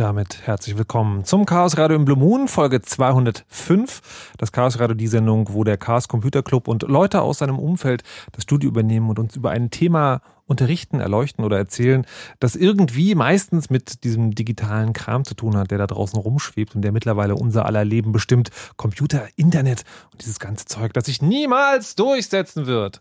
Damit herzlich willkommen zum Chaos Radio im Blue Moon, Folge 205. Das Chaos Radio, die Sendung, wo der Chaos Computer Club und Leute aus seinem Umfeld das Studio übernehmen und uns über ein Thema unterrichten, erleuchten oder erzählen, das irgendwie meistens mit diesem digitalen Kram zu tun hat, der da draußen rumschwebt und der mittlerweile unser aller Leben bestimmt. Computer, Internet und dieses ganze Zeug, das sich niemals durchsetzen wird.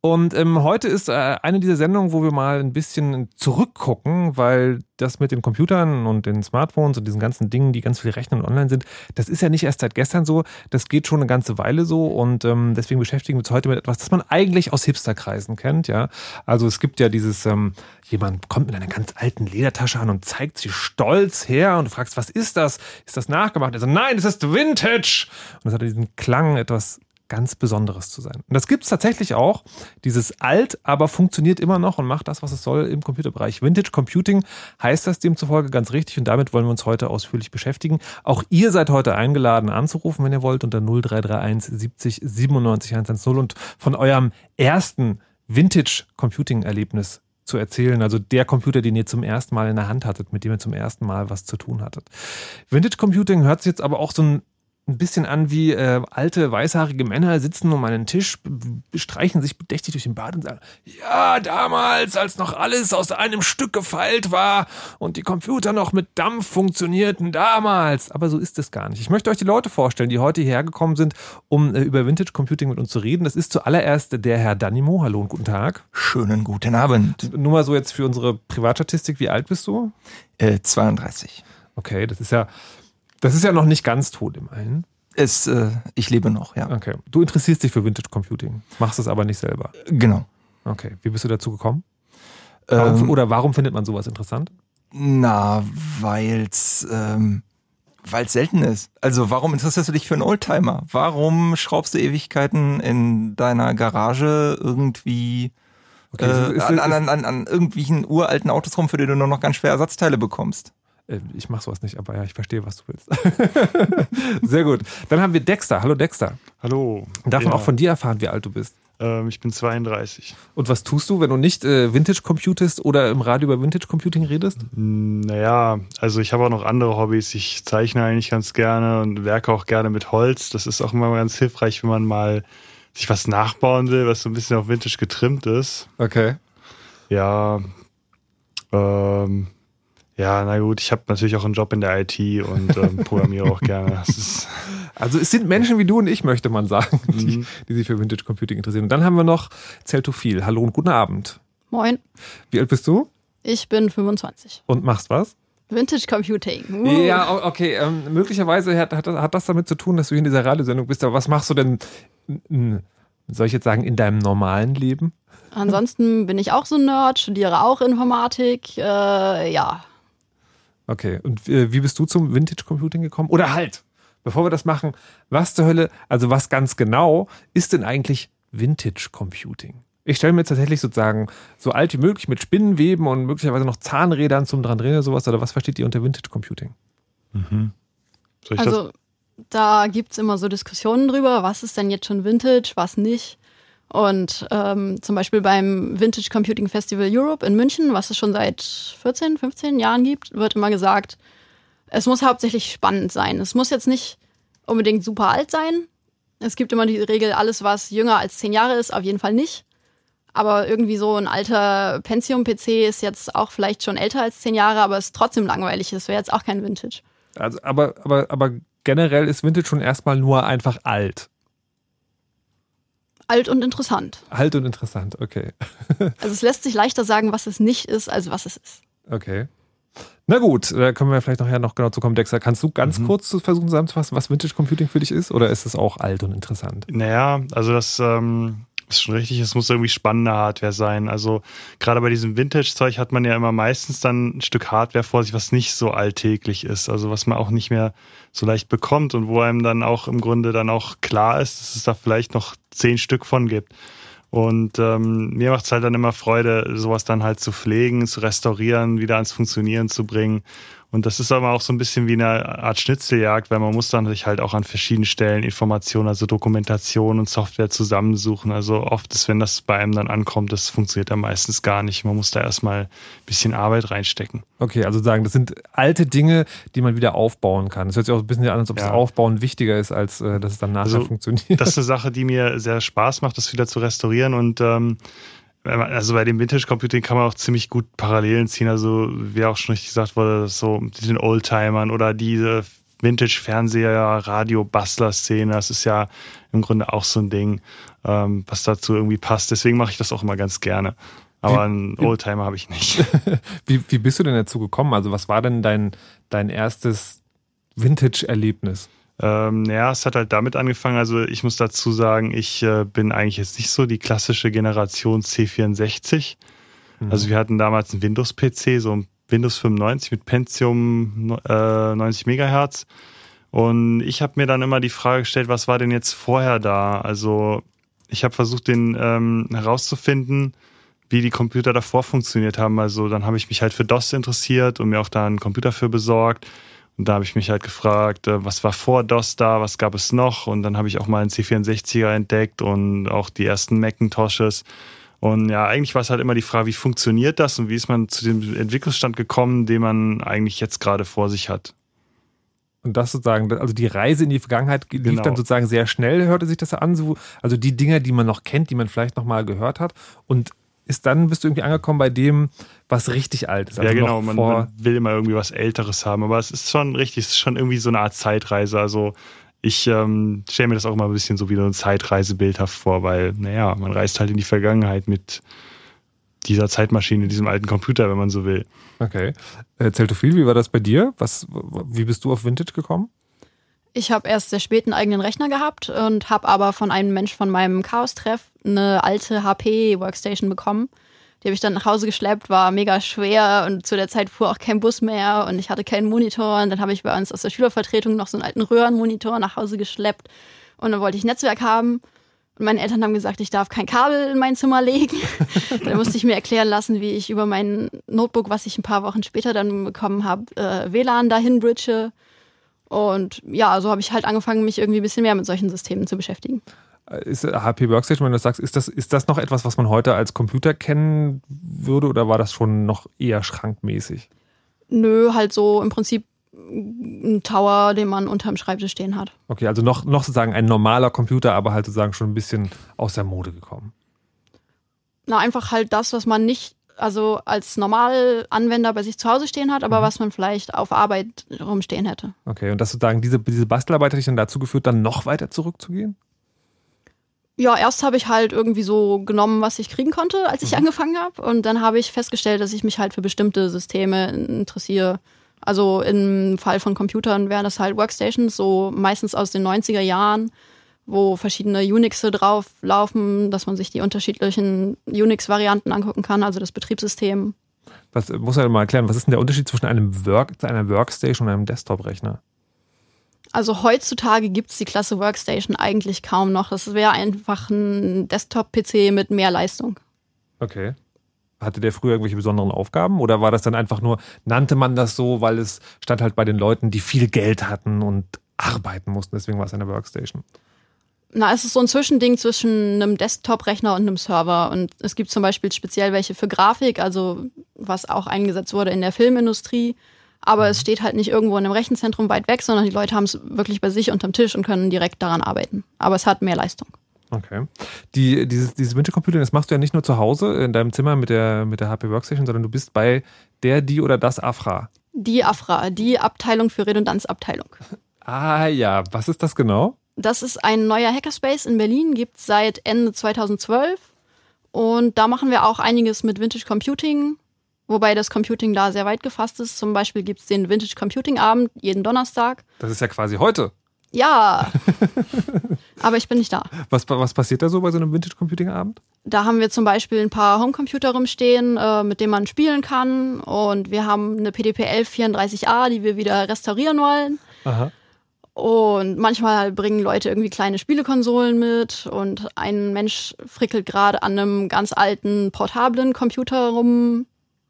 Und ähm, heute ist äh, eine dieser Sendungen, wo wir mal ein bisschen zurückgucken, weil das mit den Computern und den Smartphones und diesen ganzen Dingen, die ganz viel rechnen und online sind, das ist ja nicht erst seit gestern so, das geht schon eine ganze Weile so und ähm, deswegen beschäftigen wir uns heute mit etwas, das man eigentlich aus Hipsterkreisen kennt, ja. Also es gibt ja dieses, ähm, jemand kommt mit einer ganz alten Ledertasche an und zeigt sie stolz her und du fragst, was ist das? Ist das nachgemacht? Also nein, es ist Vintage! Und das hat diesen Klang etwas ganz Besonderes zu sein. Und das gibt es tatsächlich auch. Dieses alt, aber funktioniert immer noch und macht das, was es soll im Computerbereich. Vintage Computing heißt das demzufolge ganz richtig und damit wollen wir uns heute ausführlich beschäftigen. Auch ihr seid heute eingeladen anzurufen, wenn ihr wollt, unter 0331 70 97 110 und von eurem ersten Vintage Computing Erlebnis zu erzählen. Also der Computer, den ihr zum ersten Mal in der Hand hattet, mit dem ihr zum ersten Mal was zu tun hattet. Vintage Computing hört sich jetzt aber auch so ein ein bisschen an wie äh, alte weißhaarige Männer sitzen um einen Tisch, streichen sich bedächtig durch den Bart und sagen, ja, damals, als noch alles aus einem Stück gefeilt war und die Computer noch mit Dampf funktionierten, damals. Aber so ist es gar nicht. Ich möchte euch die Leute vorstellen, die heute hierher gekommen sind, um äh, über Vintage Computing mit uns zu reden. Das ist zuallererst der Herr Danimo. Hallo und guten Tag. Schönen guten Abend. Nur mal so jetzt für unsere Privatstatistik, wie alt bist du? Äh, 32. Okay, das ist ja das ist ja noch nicht ganz tot immerhin. Es, äh, ich lebe noch, ja. Okay. Du interessierst dich für Vintage Computing, machst es aber nicht selber. Genau. Okay. Wie bist du dazu gekommen? Warum, Ähm, oder warum findet man sowas interessant? na, weil's, ähm, weil's selten ist. Also warum interessierst du dich für einen Oldtimer? Warum schraubst du Ewigkeiten in deiner Garage irgendwie Okay, äh, ist- an, ist- an, an, an irgendwelchen uralten Autos rum, für die du nur noch ganz schwer Ersatzteile bekommst? Äh, Ich mach sowas nicht, aber ja, ich verstehe, was du willst. Sehr gut. Dann haben wir Dexter. Hallo Dexter. Hallo. Darf man Ja, auch von dir erfahren, wie alt du bist? Ähm, ich bin 32. Und was tust du, wenn du nicht äh, Vintage computest oder im Radio über Vintage Computing redest? Hm, Naja, also ich habe auch noch andere Hobbys. Ich zeichne eigentlich ganz gerne und werke auch gerne mit Holz. Das ist auch immer ganz hilfreich, wenn man mal sich was nachbauen will, was so ein bisschen auf Vintage getrimmt ist. Okay. Ja, ähm, ja, na gut, ich habe natürlich auch einen Job in der IT und ähm, programmiere auch gerne. Ist, Also es sind Menschen wie du und ich, möchte man sagen, die, Mhm. die sich für Vintage Computing interessieren. Und dann haben wir noch Zeltophil. Hallo und guten Abend. Moin, Wie alt bist du ich bin 25. und machst was? Vintage Computing. Uh. Ja, okay. Ähm, möglicherweise hat, hat, hat das damit zu tun, dass du hier in dieser Radiosendung bist. Aber was machst du denn, soll ich jetzt sagen, in deinem normalen Leben? Ansonsten bin ich auch so ein Nerd, studiere auch Informatik. Äh, ja, Okay. Und äh, wie bist du zum Vintage Computing gekommen? Oder halt, bevor wir das machen, was zur Hölle, also was ganz genau ist denn eigentlich Vintage Computing? Ich stelle mir jetzt tatsächlich sozusagen so alt wie möglich mit Spinnenweben und möglicherweise noch Zahnrädern zum dran drehen oder sowas. Oder was versteht ihr unter Vintage Computing? soll ich das? also da gibt es immer so Diskussionen drüber, was ist denn jetzt schon Vintage, was nicht. Und ähm, zum Beispiel beim Vintage Computing Festival Europe in München, was es schon seit 14, 15 Jahren gibt, wird immer gesagt, es muss hauptsächlich spannend sein. Es muss jetzt nicht unbedingt super alt sein. Es gibt immer die Regel, alles, was jünger als 10 Jahre ist, auf jeden Fall nicht. Aber irgendwie so ein alter Pentium-PC ist jetzt auch vielleicht schon älter als 10 Jahre, aber ist trotzdem langweilig. Es wäre jetzt auch kein Vintage. Also, aber, aber, aber generell ist Vintage schon erstmal nur einfach alt. Alt und interessant. Alt und interessant, okay. Also es lässt sich leichter sagen, was es nicht ist, als was es ist. Okay. Na gut, da können wir vielleicht nachher noch genau zu kommen. Dexter, kannst du ganz kurz versuchen zusammenzufassen, was Vintage Computing für dich ist? Oder ist es auch alt und interessant? Naja, also das ähm, ist schon richtig, es muss irgendwie spannende Hardware sein. Also gerade bei diesem Vintage-Zeug hat man ja immer meistens dann ein Stück Hardware vor sich, was nicht so alltäglich ist, also was man auch nicht mehr so leicht bekommt und wo einem dann auch im Grunde dann auch klar ist, dass es da vielleicht noch zehn Stück von gibt. Und ähm, mir macht es halt dann immer Freude, sowas dann halt zu pflegen, zu restaurieren, wieder ans Funktionieren zu bringen. Und das ist aber auch so ein bisschen wie eine Art Schnitzeljagd, weil man muss dann sich halt auch an verschiedenen Stellen Informationen, also Dokumentation und Software zusammensuchen. Also oft ist, wenn das bei einem dann ankommt, das funktioniert dann meistens gar nicht. Man muss da erstmal ein bisschen Arbeit reinstecken. Okay, also sagen, das sind alte Dinge, die man wieder aufbauen kann. Das hört sich auch ein bisschen an, als ob das Ja. Aufbauen wichtiger ist, als äh, dass es dann nachher Also, funktioniert. Das ist eine Sache, die mir sehr Spaß macht, das wieder zu restaurieren und ähm, also bei dem Vintage Computing kann man auch ziemlich gut Parallelen ziehen. Also wie auch schon richtig gesagt wurde, so mit den Oldtimern oder diese Vintage Fernseher, Radio Bastler Szene, das ist ja im Grunde auch so ein Ding, ähm, was dazu irgendwie passt. Deswegen mache ich das auch immer ganz gerne. Aber einen Oldtimer habe ich nicht. Wie, wie bist du denn dazu gekommen? Also was war denn dein, dein erstes Vintage-Erlebnis? Ähm, ja, es hat halt damit angefangen. Also ich muss dazu sagen, ich äh, bin eigentlich jetzt nicht so die klassische Generation C64. Also wir hatten damals einen Windows-PC, so ein Windows 95 mit Pentium äh, 90 Megahertz. Und ich habe mir dann immer die Frage gestellt, was war denn jetzt vorher da? Also ich habe versucht, den ähm, herauszufinden, wie die Computer davor funktioniert haben. Also dann habe ich mich halt für DOS interessiert und mir auch da einen Computer für besorgt. Und da habe ich mich halt gefragt, äh, was war vor DOS da, was gab es noch? Und dann habe ich auch mal einen C64er entdeckt und auch die ersten Macintoshes. Und ja, eigentlich war es halt immer die Frage, wie funktioniert das und wie ist man zu dem Entwicklungsstand gekommen, den man eigentlich jetzt gerade vor sich hat. Und das sozusagen, also die Reise in die Vergangenheit lief Genau. dann sozusagen sehr schnell, hörte sich das an. So, also die Dinge, die man noch kennt, die man vielleicht noch mal gehört hat. Und ist dann bist du irgendwie angekommen bei dem, was richtig alt ist. Also ja, genau, man, man will immer irgendwie was Älteres haben, aber es ist schon richtig, es ist schon irgendwie so eine Art Zeitreise. Also ich ähm, stelle mir das auch immer ein bisschen so wie so ein Zeitreisebildhaft vor, weil, naja, man reist halt in die Vergangenheit mit dieser Zeitmaschine, diesem alten Computer, wenn man so will. Okay. Erzähl du viel, wie war das bei dir? Was, wie bist du auf Vintage gekommen? Ich habe erst sehr spät einen eigenen Rechner gehabt und habe aber von einem Mensch von meinem Chaos-Treff eine alte HP-Workstation bekommen. Die habe ich dann nach Hause geschleppt, war mega schwer und zu der Zeit fuhr auch kein Bus mehr und ich hatte keinen Monitor. Und dann habe ich bei uns aus der Schülervertretung noch so einen alten Röhrenmonitor nach Hause geschleppt und dann wollte ich Netzwerk haben. Und meine Eltern haben gesagt, ich darf kein Kabel in mein Zimmer legen. dann musste ich mir erklären lassen, wie ich über mein Notebook, was ich ein paar Wochen später dann bekommen habe, äh, WLAN dahin bridge. Und ja, so habe ich halt angefangen, mich irgendwie ein bisschen mehr mit solchen Systemen zu beschäftigen. Ist HP Workstation, wenn du das sagst, ist das, ist das noch etwas, was man heute als Computer kennen würde oder war das schon noch eher schrankmäßig? Nö, halt so im Prinzip ein Tower, den man unterm Schreibtisch stehen hat. Okay, also noch, noch sozusagen ein normaler Computer, aber halt sozusagen schon ein bisschen aus der Mode gekommen. Na, einfach halt das, was man nicht, also als Normalanwender bei sich zu Hause stehen hat, aber was man vielleicht auf Arbeit rumstehen hätte. Okay, und das sozusagen, diese, diese Bastelarbeit hat dich dann dazu geführt, dann noch weiter zurückzugehen? Ja, erst habe ich halt irgendwie so genommen, was ich kriegen konnte, als ich angefangen habe. Und dann habe ich festgestellt, dass ich mich halt für bestimmte Systeme interessiere. Also im Fall von Computern wären das halt Workstations, so meistens aus den 90er Jahren, wo verschiedene Unixe drauf laufen, dass man sich die unterschiedlichen Unix-Varianten angucken kann, also das Betriebssystem. Was muss er mal erklären, was ist denn der Unterschied zwischen einem Work, einer Workstation und einem Desktop-Rechner? Also heutzutage gibt's die Klasse Workstation eigentlich kaum noch. Das wäre einfach ein Desktop-PC mit mehr Leistung. Okay. Hatte der früher irgendwelche besonderen Aufgaben oder war das dann einfach nur, nannte man das so, weil es stand halt bei den Leuten, die viel Geld hatten und arbeiten mussten, deswegen war es eine Workstation? Na, es ist so ein Zwischending zwischen einem Desktop-Rechner und einem Server. Und es gibt zum Beispiel speziell welche für Grafik, also was auch eingesetzt wurde in der Filmindustrie. Aber es steht halt nicht irgendwo in einem Rechenzentrum weit weg, sondern die Leute haben es wirklich bei sich unterm Tisch und können direkt daran arbeiten. Aber es hat mehr Leistung. Okay. Die, dieses, dieses Wintercomputing, das machst du ja nicht nur zu Hause in deinem Zimmer mit der, mit der HP Workstation, sondern du bist bei der, die oder das AFRA. Die AFRA, die Abteilung für Redundanzabteilung. Ah ja, was ist das genau? Das ist ein neuer Hackerspace in Berlin, gibt es seit Ende 2012. Und da machen wir auch einiges mit Vintage Computing, wobei das Computing da sehr weit gefasst ist. Zum Beispiel gibt es den Vintage Computing Abend jeden Donnerstag. Das ist ja quasi heute. Ja, aber ich bin nicht da. Was, was passiert da so bei so einem Vintage Computing Abend? Da haben wir zum Beispiel ein paar Homecomputer rumstehen, äh, mit denen man spielen kann. Und wir haben eine PDP 1134A, die wir wieder restaurieren wollen. Aha. Und manchmal bringen Leute irgendwie kleine Spielekonsolen mit und ein Mensch frickelt gerade an einem ganz alten portablen Computer rum.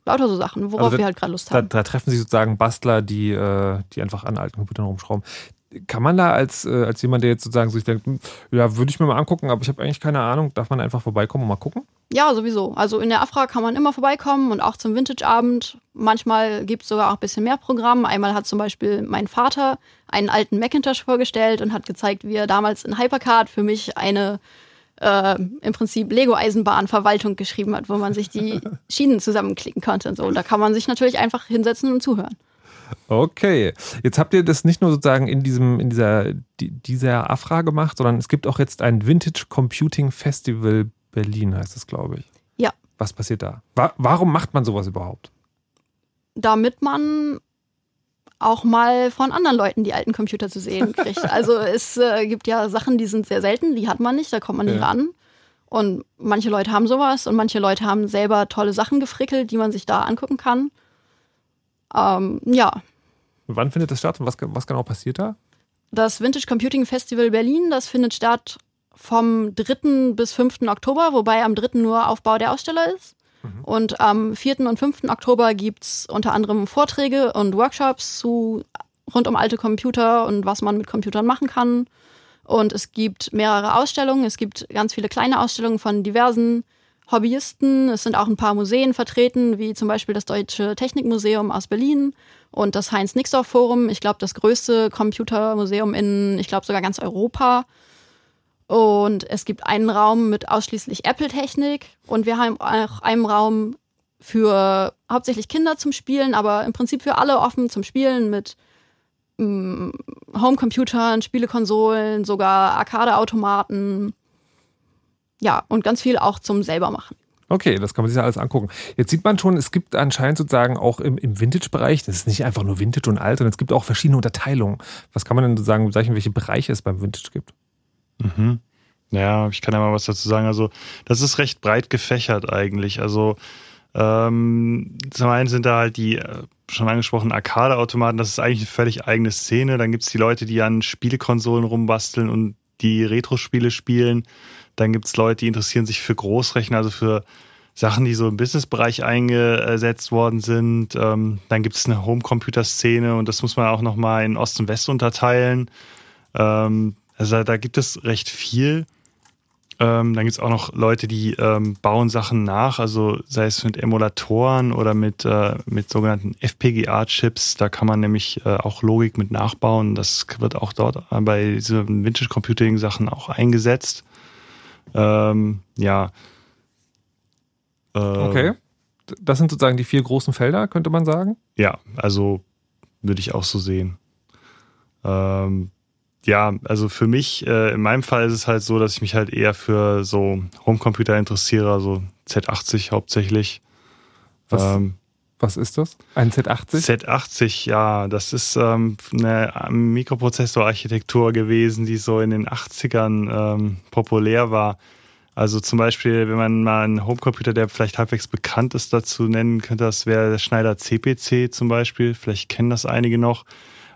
Lauter so Sachen, worauf Also da- wir halt gerade Lust Da, haben. da treffen sich sozusagen Bastler, die, äh, die einfach an alten Computern rumschrauben. Kann man da als, äh, als jemand, der jetzt sozusagen sich denkt, hm, ja, würde ich mir mal angucken, aber ich habe eigentlich keine Ahnung, darf man einfach vorbeikommen und mal gucken? Ja, sowieso. Also in der Afra kann man immer vorbeikommen und auch zum Vintage-Abend. Manchmal gibt es sogar auch ein bisschen mehr Programm. Einmal hat zum Beispiel mein Vater einen alten Macintosh vorgestellt und hat gezeigt, wie er damals in Hypercard für mich eine äh, im Prinzip Lego-Eisenbahn-Verwaltung geschrieben hat, wo man sich die Schienen zusammenklicken konnte und so. Und da kann man sich natürlich einfach hinsetzen und zuhören. Okay, jetzt habt ihr das nicht nur sozusagen in diesem in dieser die, dieser Afra gemacht, sondern es gibt auch jetzt ein Vintage Computing Festival Berlin, heißt es, glaube ich. Ja. Was passiert da? Wa warum macht man sowas überhaupt? damit man auch mal von anderen Leuten die alten Computer zu sehen kriegt. Also es äh, gibt ja Sachen, die sind sehr selten, die hat man nicht, da kommt man nicht Ja. ran. Und manche Leute haben sowas und manche Leute haben selber tolle Sachen gefrickelt, die man sich da angucken kann. Ähm, ja, Wann findet das statt und was, was genau passiert da? das Vintage Computing Festival Berlin, das findet statt vom 3. bis 5. Oktober, wobei am 3. nur Aufbau der Aussteller ist. Und am 4. und 5. Oktober gibt's unter anderem Vorträge und Workshops zu rund um alte Computer und was man mit Computern machen kann. Und es gibt mehrere Ausstellungen. Es gibt ganz viele kleine Ausstellungen von diversen Hobbyisten. Es sind auch ein paar Museen vertreten, wie zum Beispiel das Deutsche Technikmuseum aus Berlin und das Heinz-Nixdorf-Forum. Ich glaube, das größte Computermuseum in, ich glaube, sogar ganz Europa. Und es gibt einen Raum mit ausschließlich Apple-Technik und wir haben auch einen Raum für hauptsächlich Kinder zum Spielen, aber im Prinzip für alle offen zum Spielen mit mm, Homecomputern, Spielekonsolen, sogar Arcade-Automaten. Ja, und ganz viel auch zum selber machen. Okay, das kann man sich ja alles angucken. Jetzt sieht man schon, es gibt anscheinend sozusagen auch im, im Vintage-Bereich, das ist nicht einfach nur Vintage und alt, sondern es gibt auch verschiedene Unterteilungen. Was kann man denn sozusagen bezeichnen, welche Bereiche es beim Vintage gibt? Mhm. Ja, ich kann ja mal was dazu sagen. Also, das ist recht breit gefächert eigentlich. Also, ähm, zum einen sind da halt die äh, schon angesprochenen Arcade-Automaten, das ist eigentlich eine völlig eigene Szene. Dann gibt's die Leute, die an Spielekonsolen rumbasteln und die Retro-Spiele spielen. Dann gibt's Leute, die interessieren sich für Großrechner, also für Sachen, die so im Businessbereich eingesetzt worden sind. Ähm, dann gibt's eine Homecomputer-Szene und das muss man auch nochmal in Ost und West unterteilen. Ähm, also da gibt es recht viel. Ähm, dann gibt's auch noch Leute, die ähm, bauen Sachen nach, also sei es mit Emulatoren oder mit, äh, mit sogenannten FPGA-Chips. Da kann man nämlich äh, auch Logik mit nachbauen. Das wird auch dort bei diesen Vintage Computing-Sachen auch eingesetzt. Ähm, ja. Äh, Okay. Das sind sozusagen die vier großen Felder, könnte man sagen. Ja, also würde ich auch so sehen. Ähm, ja, also für mich, äh, in meinem Fall ist es halt so, dass ich mich halt eher für so Homecomputer interessiere, also Z80 hauptsächlich. Was, Ähm, was ist das? Ein Z80? Z80, ja, das ist ähm, eine Mikroprozessorarchitektur gewesen, die so in den 80ern ähm, populär war. Also zum Beispiel, wenn man mal einen Homecomputer, der vielleicht halbwegs bekannt ist, dazu nennen könnte, das wäre der Schneider CPC zum Beispiel. Vielleicht kennen das einige noch.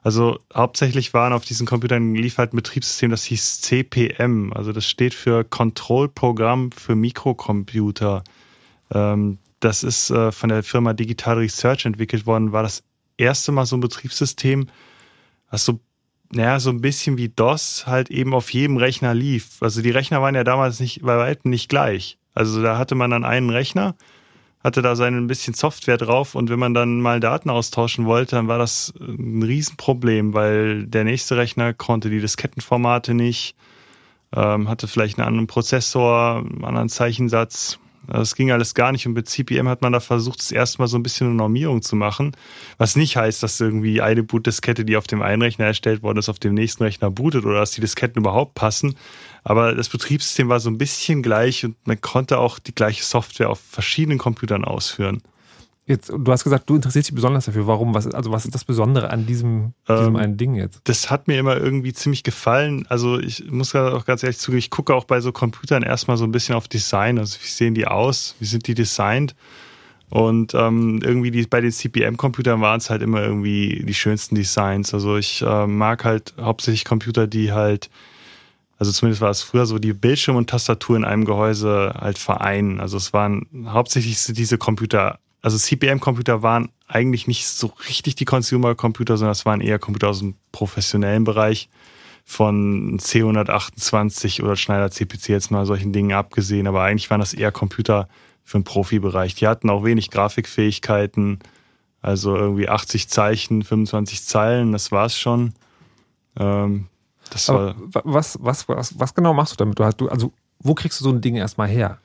Also hauptsächlich waren auf diesen Computern lief halt ein Betriebssystem, das hieß CPM. Also das steht für Kontrollprogramm für Mikrocomputer. Ähm, das ist äh, von der Firma Digital Research entwickelt worden, war das erste Mal so ein Betriebssystem, was so, naja, so ein bisschen wie DOS halt eben auf jedem Rechner lief. Also die Rechner waren ja damals nicht bei weitem nicht gleich. Also da hatte man dann einen Rechner, hatte da sein ein bisschen Software drauf und wenn man dann mal Daten austauschen wollte, dann war das ein Riesenproblem, weil der nächste Rechner konnte die Diskettenformate nicht, ähm, hatte vielleicht einen anderen Prozessor, einen anderen Zeichensatz. Das ging alles gar nicht und mit CPM hat man da versucht, das erste Mal so ein bisschen eine Normierung zu machen, was nicht heißt, dass irgendwie eine Bootdiskette, die auf dem einen Rechner erstellt worden ist, auf dem nächsten Rechner bootet oder dass die Disketten überhaupt passen. Aber das Betriebssystem war so ein bisschen gleich und man konnte auch die gleiche Software auf verschiedenen Computern ausführen. Jetzt, du hast gesagt, du interessierst dich besonders dafür. Warum? Was, also was ist das Besondere an diesem, diesem Ähm, einen Ding jetzt? das hat mir immer irgendwie ziemlich gefallen. Also ich muss auch ganz ehrlich zugeben, ich gucke auch bei so Computern erstmal so ein bisschen auf Design. Also wie sehen die aus? Wie sind die designt? Und ähm, irgendwie die, bei den CPM-Computern waren es halt immer irgendwie die schönsten Designs. Also ich äh, mag halt hauptsächlich Computer, die halt, also zumindest war es früher so, die Bildschirm und Tastatur in einem Gehäuse halt vereinen. Also es waren hauptsächlich diese Computer, also CPM-Computer waren eigentlich nicht so richtig die Consumer-Computer, sondern es waren eher Computer aus dem professionellen Bereich von C128 oder Schneider CPC jetzt mal solchen Dingen abgesehen, aber eigentlich waren das eher Computer für den Profibereich. Die hatten auch wenig Grafikfähigkeiten, also irgendwie 80 Zeichen, 25 Zeilen, das war's schon. Ähm, das war, wa- was, was, was, was genau machst du damit? Du hast, du, also, wo kriegst du so ein Ding erstmal her?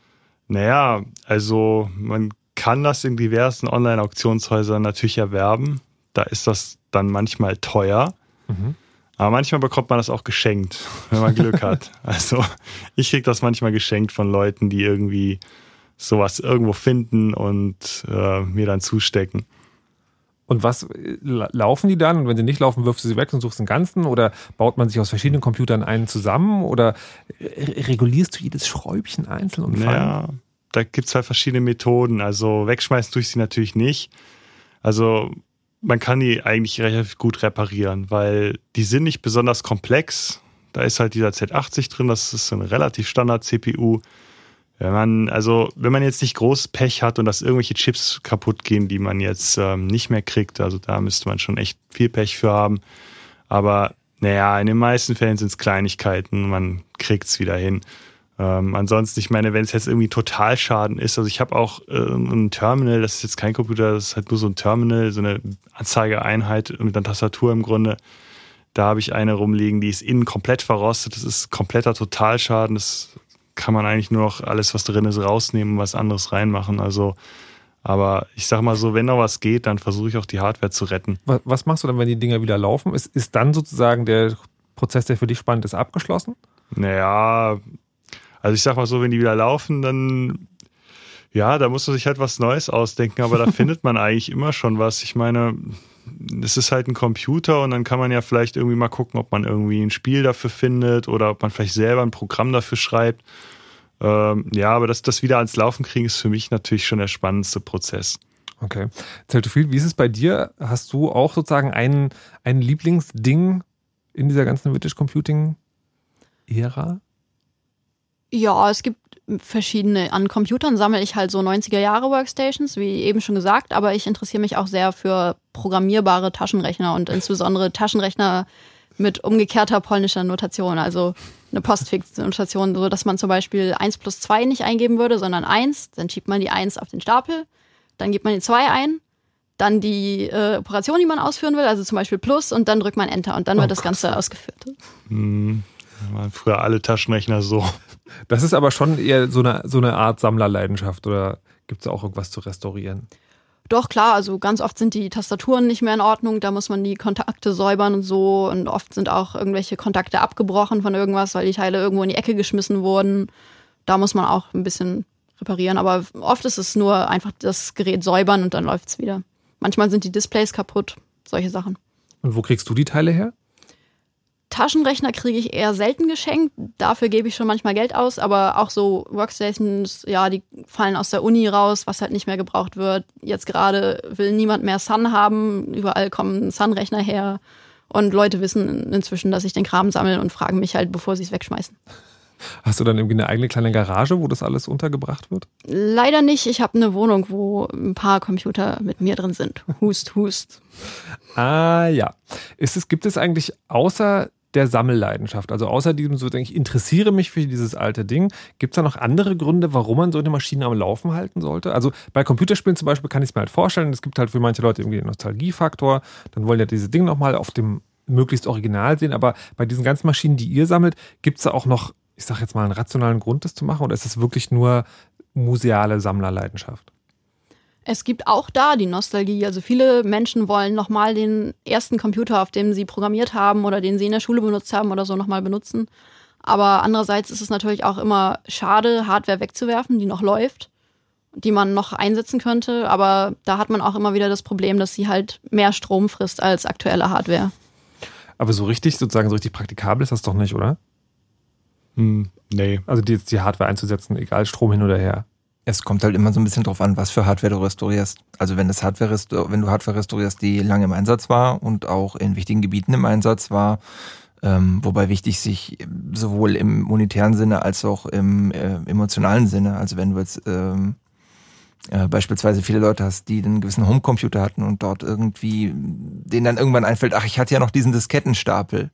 naja, also man kann das in diversen Online-Auktionshäusern natürlich erwerben. Da ist das dann manchmal teuer. Mhm. Aber manchmal bekommt man das auch geschenkt, wenn man Glück hat. Also ich krieg das manchmal geschenkt von Leuten, die irgendwie sowas irgendwo finden und äh, mir dann zustecken. Und was la- laufen die dann? Und wenn sie nicht laufen, wirfst du sie weg und suchst den ganzen? Oder baut man sich aus verschiedenen Computern einen zusammen? Oder äh, regulierst du jedes Schräubchen einzeln und fein? Ja, da gibt's halt verschiedene Methoden. Also wegschmeißen tue ich sie natürlich nicht. Also man kann die eigentlich relativ gut reparieren, weil die sind nicht besonders komplex. Da ist halt dieser Z80 drin, das ist ein relativ Standard-CPU. Wenn man, also, wenn man jetzt nicht großes Pech hat und dass irgendwelche Chips kaputt gehen, die man jetzt ähm, nicht mehr kriegt, also da müsste man schon echt viel Pech für haben. Aber naja, in den meisten Fällen sind es Kleinigkeiten, man kriegt es wieder hin. Ähm, ansonsten, ich meine, wenn es jetzt irgendwie Totalschaden ist, also ich habe auch äh, ein Terminal, das ist jetzt kein Computer, das ist halt nur so ein Terminal, so eine Anzeigeeinheit mit einer Tastatur im Grunde. Da habe ich eine rumliegen, die ist innen komplett verrostet. Das ist kompletter Totalschaden. Das kann man eigentlich nur noch alles, was drin ist, rausnehmen und was anderes reinmachen. Also, aber ich sag mal so, wenn noch was geht, dann versuche ich auch die Hardware zu retten. Was, machst du dann, wenn die Dinger wieder laufen? Ist, ist dann sozusagen der Prozess, der für dich spannend ist, abgeschlossen? Naja, also ich sag mal so, wenn die wieder laufen, dann ja, da muss man sich halt was Neues ausdenken, aber da findet man eigentlich immer schon was. Ich meine, es ist halt ein Computer und dann kann man ja vielleicht irgendwie mal gucken, ob man irgendwie ein Spiel dafür findet oder ob man vielleicht selber ein Programm dafür schreibt. Ähm, ja, aber das, das wieder ans Laufen kriegen ist für mich natürlich schon der spannendste Prozess. Okay. Viel? Wie ist es bei dir? Hast du auch sozusagen ein, ein Lieblingsding in dieser ganzen Vintage Computing Ära? Ja, es gibt verschiedene. An Computern sammle ich halt so 90er Jahre Workstations, wie eben schon gesagt, aber ich interessiere mich auch sehr für programmierbare Taschenrechner und insbesondere Taschenrechner mit umgekehrter polnischer Notation, also eine Postfix-Notation, so dass man zum Beispiel 1 plus 2 nicht eingeben würde, sondern 1, dann schiebt man die 1 auf den Stapel, dann gibt man die 2 ein, dann die äh, Operation, die man ausführen will, also zum Beispiel Plus, und dann drückt man Enter und dann oh, wird das Ganze ausgeführt. Hm. Waren früher alle Taschenrechner so. Das ist aber schon eher so eine, so eine Art Sammlerleidenschaft oder gibt es auch irgendwas zu restaurieren? Doch, klar, also ganz oft sind die Tastaturen nicht mehr in Ordnung, da muss man die Kontakte säubern und so. Und oft sind auch irgendwelche Kontakte abgebrochen von irgendwas, weil die Teile irgendwo in die Ecke geschmissen wurden. Da muss man auch ein bisschen reparieren, aber oft ist es nur einfach das Gerät säubern und dann läuft es wieder. Manchmal sind die Displays kaputt, solche Sachen. Und wo kriegst du die Teile her? Taschenrechner kriege ich eher selten geschenkt. Dafür gebe ich schon manchmal Geld aus, aber auch so Workstations, ja, die fallen aus der Uni raus, was halt nicht mehr gebraucht wird. Jetzt gerade will niemand mehr Sun haben. Überall kommen Sun-Rechner her. Und Leute wissen inzwischen, dass ich den Kram sammle und fragen mich halt, bevor sie es wegschmeißen. Hast du dann irgendwie eine eigene kleine Garage, wo das alles untergebracht wird? Leider nicht. Ich habe eine Wohnung, wo ein paar Computer mit mir drin sind. Hust, hust. Ah ja. Ist es, gibt es eigentlich außer der Sammelleidenschaft. Also außer diesem, so denke ich, interessiere mich für dieses alte Ding. Gibt es da noch andere Gründe, warum man so eine Maschine am Laufen halten sollte? Also bei Computerspielen zum Beispiel kann ich es mir halt vorstellen, es gibt halt für manche Leute irgendwie einen Nostalgiefaktor. Dann wollen ja diese Dinge nochmal auf dem möglichst Original sehen. Aber bei diesen ganzen Maschinen, die ihr sammelt, gibt es da auch noch, ich sage jetzt mal, einen rationalen Grund, das zu machen? Oder ist es wirklich nur museale Sammlerleidenschaft? Es gibt auch da die Nostalgie. Also viele Menschen wollen nochmal den ersten Computer, auf dem sie programmiert haben oder den sie in der Schule benutzt haben oder so nochmal benutzen. Aber andererseits ist es natürlich auch immer schade, Hardware wegzuwerfen, die noch läuft, die man noch einsetzen könnte. Aber da hat man auch immer wieder das Problem, dass sie halt mehr Strom frisst als aktuelle Hardware. Aber so richtig, sozusagen so richtig praktikabel ist das doch nicht, oder? Hm, nee. Also die, die Hardware einzusetzen, egal Strom hin oder her. Es kommt halt immer so ein bisschen drauf an, was für Hardware du restaurierst. Also wenn das Hardware wenn du Hardware restaurierst, die lange im Einsatz war und auch in wichtigen Gebieten im Einsatz war, ähm, wobei wichtig sich sowohl im monetären Sinne als auch im äh, emotionalen Sinne, also wenn du jetzt ähm, äh, beispielsweise viele Leute hast, die einen gewissen Homecomputer hatten und dort irgendwie, denen dann irgendwann einfällt, ach, ich hatte ja noch diesen Diskettenstapel.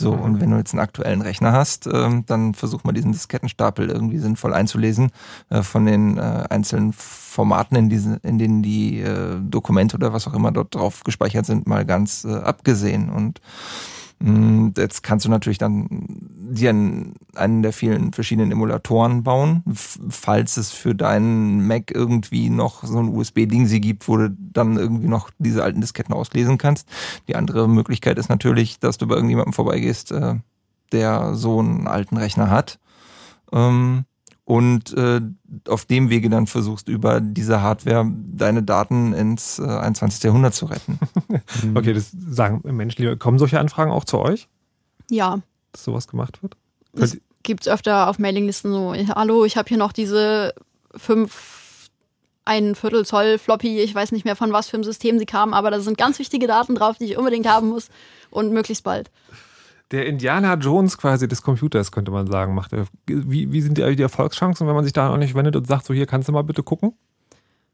So, und wenn du jetzt einen aktuellen Rechner hast, ähm, dann versuch mal diesen Diskettenstapel irgendwie sinnvoll einzulesen äh, von den äh, einzelnen Formaten, in, diesen, in denen die äh, Dokumente oder was auch immer dort drauf gespeichert sind, mal ganz äh, abgesehen. Und jetzt kannst du natürlich dann dir einen der vielen verschiedenen Emulatoren bauen, falls es für deinen Mac irgendwie noch so ein USB-Ding sie gibt, wo du dann irgendwie noch diese alten Disketten auslesen kannst. Die andere Möglichkeit ist natürlich, dass du bei irgendjemandem vorbeigehst, äh, der so einen alten Rechner hat. Ähm, und äh, auf dem Wege dann versuchst, über diese Hardware deine Daten ins äh, 21. Jahrhundert zu retten. okay, das sagen Menschen, kommen solche Anfragen auch zu euch? Ja. Dass sowas gemacht wird? gibt es öfter auf Mailinglisten so, hallo, ich habe hier noch diese fünf ein Viertel Zoll Floppy. Ich weiß nicht mehr von was für einem System sie kamen, aber da sind ganz wichtige Daten drauf, die ich unbedingt haben muss und möglichst bald. Der Indiana Jones quasi des Computers, könnte man sagen, macht. Wie, wie sind die, die Erfolgschancen, wenn man sich da auch nicht wendet und sagt, so hier kannst du mal bitte gucken?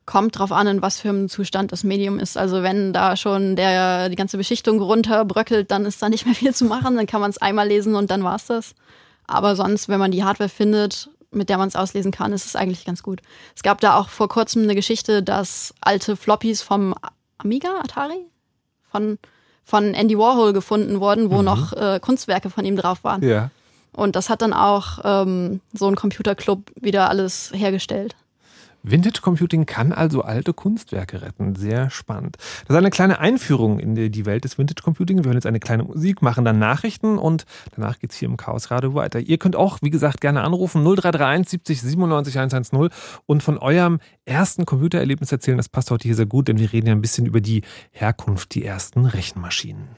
Kommt drauf an, in was für einem Zustand das Medium ist. Also wenn da schon der, die ganze Beschichtung runterbröckelt, dann ist da nicht mehr viel zu machen. Dann kann man es einmal lesen und dann war's das. Aber sonst, wenn man die Hardware findet, mit der man es auslesen kann, ist es eigentlich ganz gut. Es gab da auch vor kurzem eine Geschichte, dass alte Floppies vom Amiga, Atari, von, von Andy Warhol gefunden wurden, wo Mhm. noch äh, Kunstwerke von ihm drauf waren. Ja. Und das hat dann auch ähm, so ein Computerclub wieder alles hergestellt. Vintage Computing kann also alte Kunstwerke retten. Sehr spannend. Das ist eine kleine Einführung in die Welt des Vintage Computing. Wir hören jetzt eine kleine Musik, machen dann Nachrichten und danach geht's hier im Chaos Radio weiter. Ihr könnt auch, wie gesagt, gerne anrufen 0331 70 97 110 und von eurem ersten Computererlebnis erzählen. Das passt heute hier sehr gut, denn wir reden ja ein bisschen über die Herkunft, die ersten Rechenmaschinen.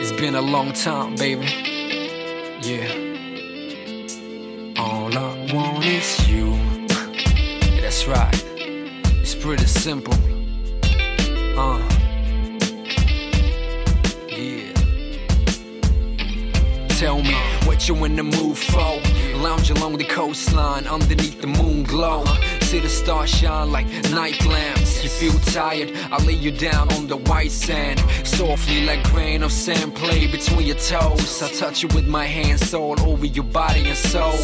It's been a long time, baby. Yeah. It's pretty simple. Uh. Yeah. Tell me what you in the mood for. Lounge along the coastline underneath the moon glow. See the stars shine like night lamps. You feel tired, I lay you down on the white sand. Softly like grain of sand play between your toes. I touch you with my hands all over your body and soul.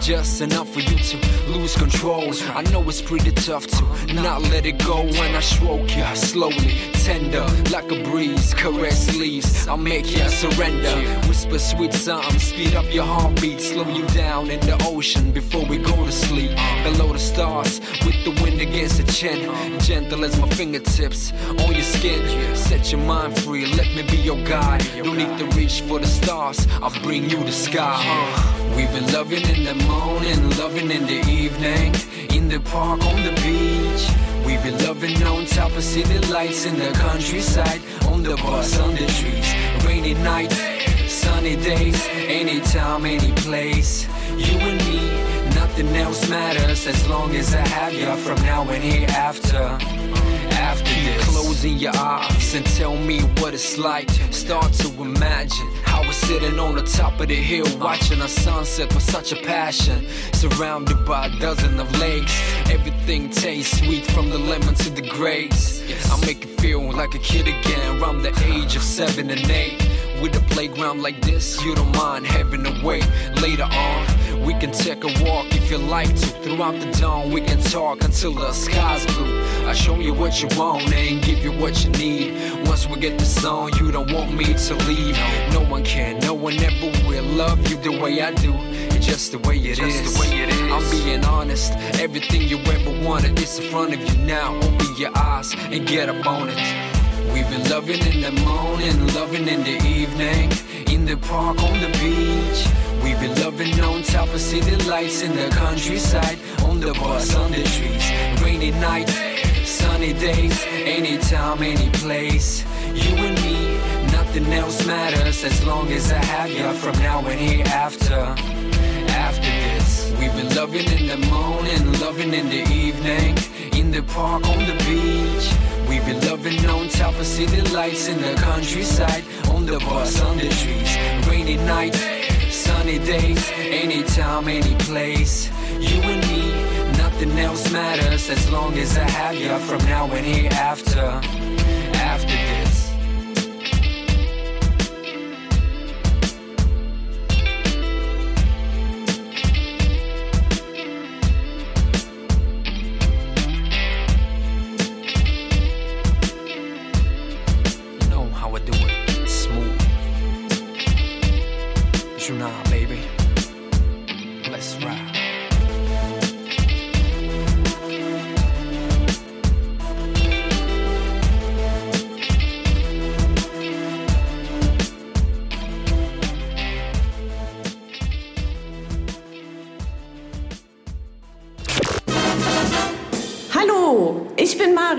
Just enough for you to lose control. I know it's pretty tough to not let it go when I stroke you slowly, tender like a breeze. Caress leaves, I'll make you surrender. Whisper sweet something, speed up your heartbeat, slow you down in the ocean before we go to sleep. Below the stars, with the wind against the chin, gentle as my fingertips on your skin. Set your mind free, let me be your guide. Don't need to reach for the stars, I'll bring you the sky. We've been loving in the morning, loving in the evening, in the park on the beach. We've been loving on top of city lights in the countryside, on the bus, on the trees. Rainy nights, sunny days, anytime, any place. You and me, nothing else matters as long as I have you from now and hereafter. After this, closing your eyes and tell me what it's like. Start to imagine sitting on the top of the hill, watching a sunset with such a passion. Surrounded by a dozen of lakes, everything tastes sweet from the lemon to the grapes. I make it feel like a kid again, around the age of seven and eight. With a playground like this, you don't mind having to wait. Later on, we can take a walk if you like to. Throughout the dawn, we can talk until the sky's blue. I show you what you want and give you what you need. Once we get this on, you don't want me to leave. No one can, no one ever will love you the way I do. It's just the way it is. I'm being honest. Everything you ever wanted is in front of you now. Open your eyes and get up on it. We've been loving in the morning, loving in the evening, in the park, on the beach. We've been loving on top of city lights in the countryside, on the bus, on the trees. Rainy nights, sunny days, anytime, any place. You and me, nothing else matters as long as I have you from now and hereafter. After this, we've been loving in the morning, loving in the evening, in the park, on the beach. We've been loving on top of city lights in the countryside, on the bus, on the trees. Rainy nights, sunny days, anytime, any place. You and me, nothing else matters as long as I have you from now and hereafter. After this.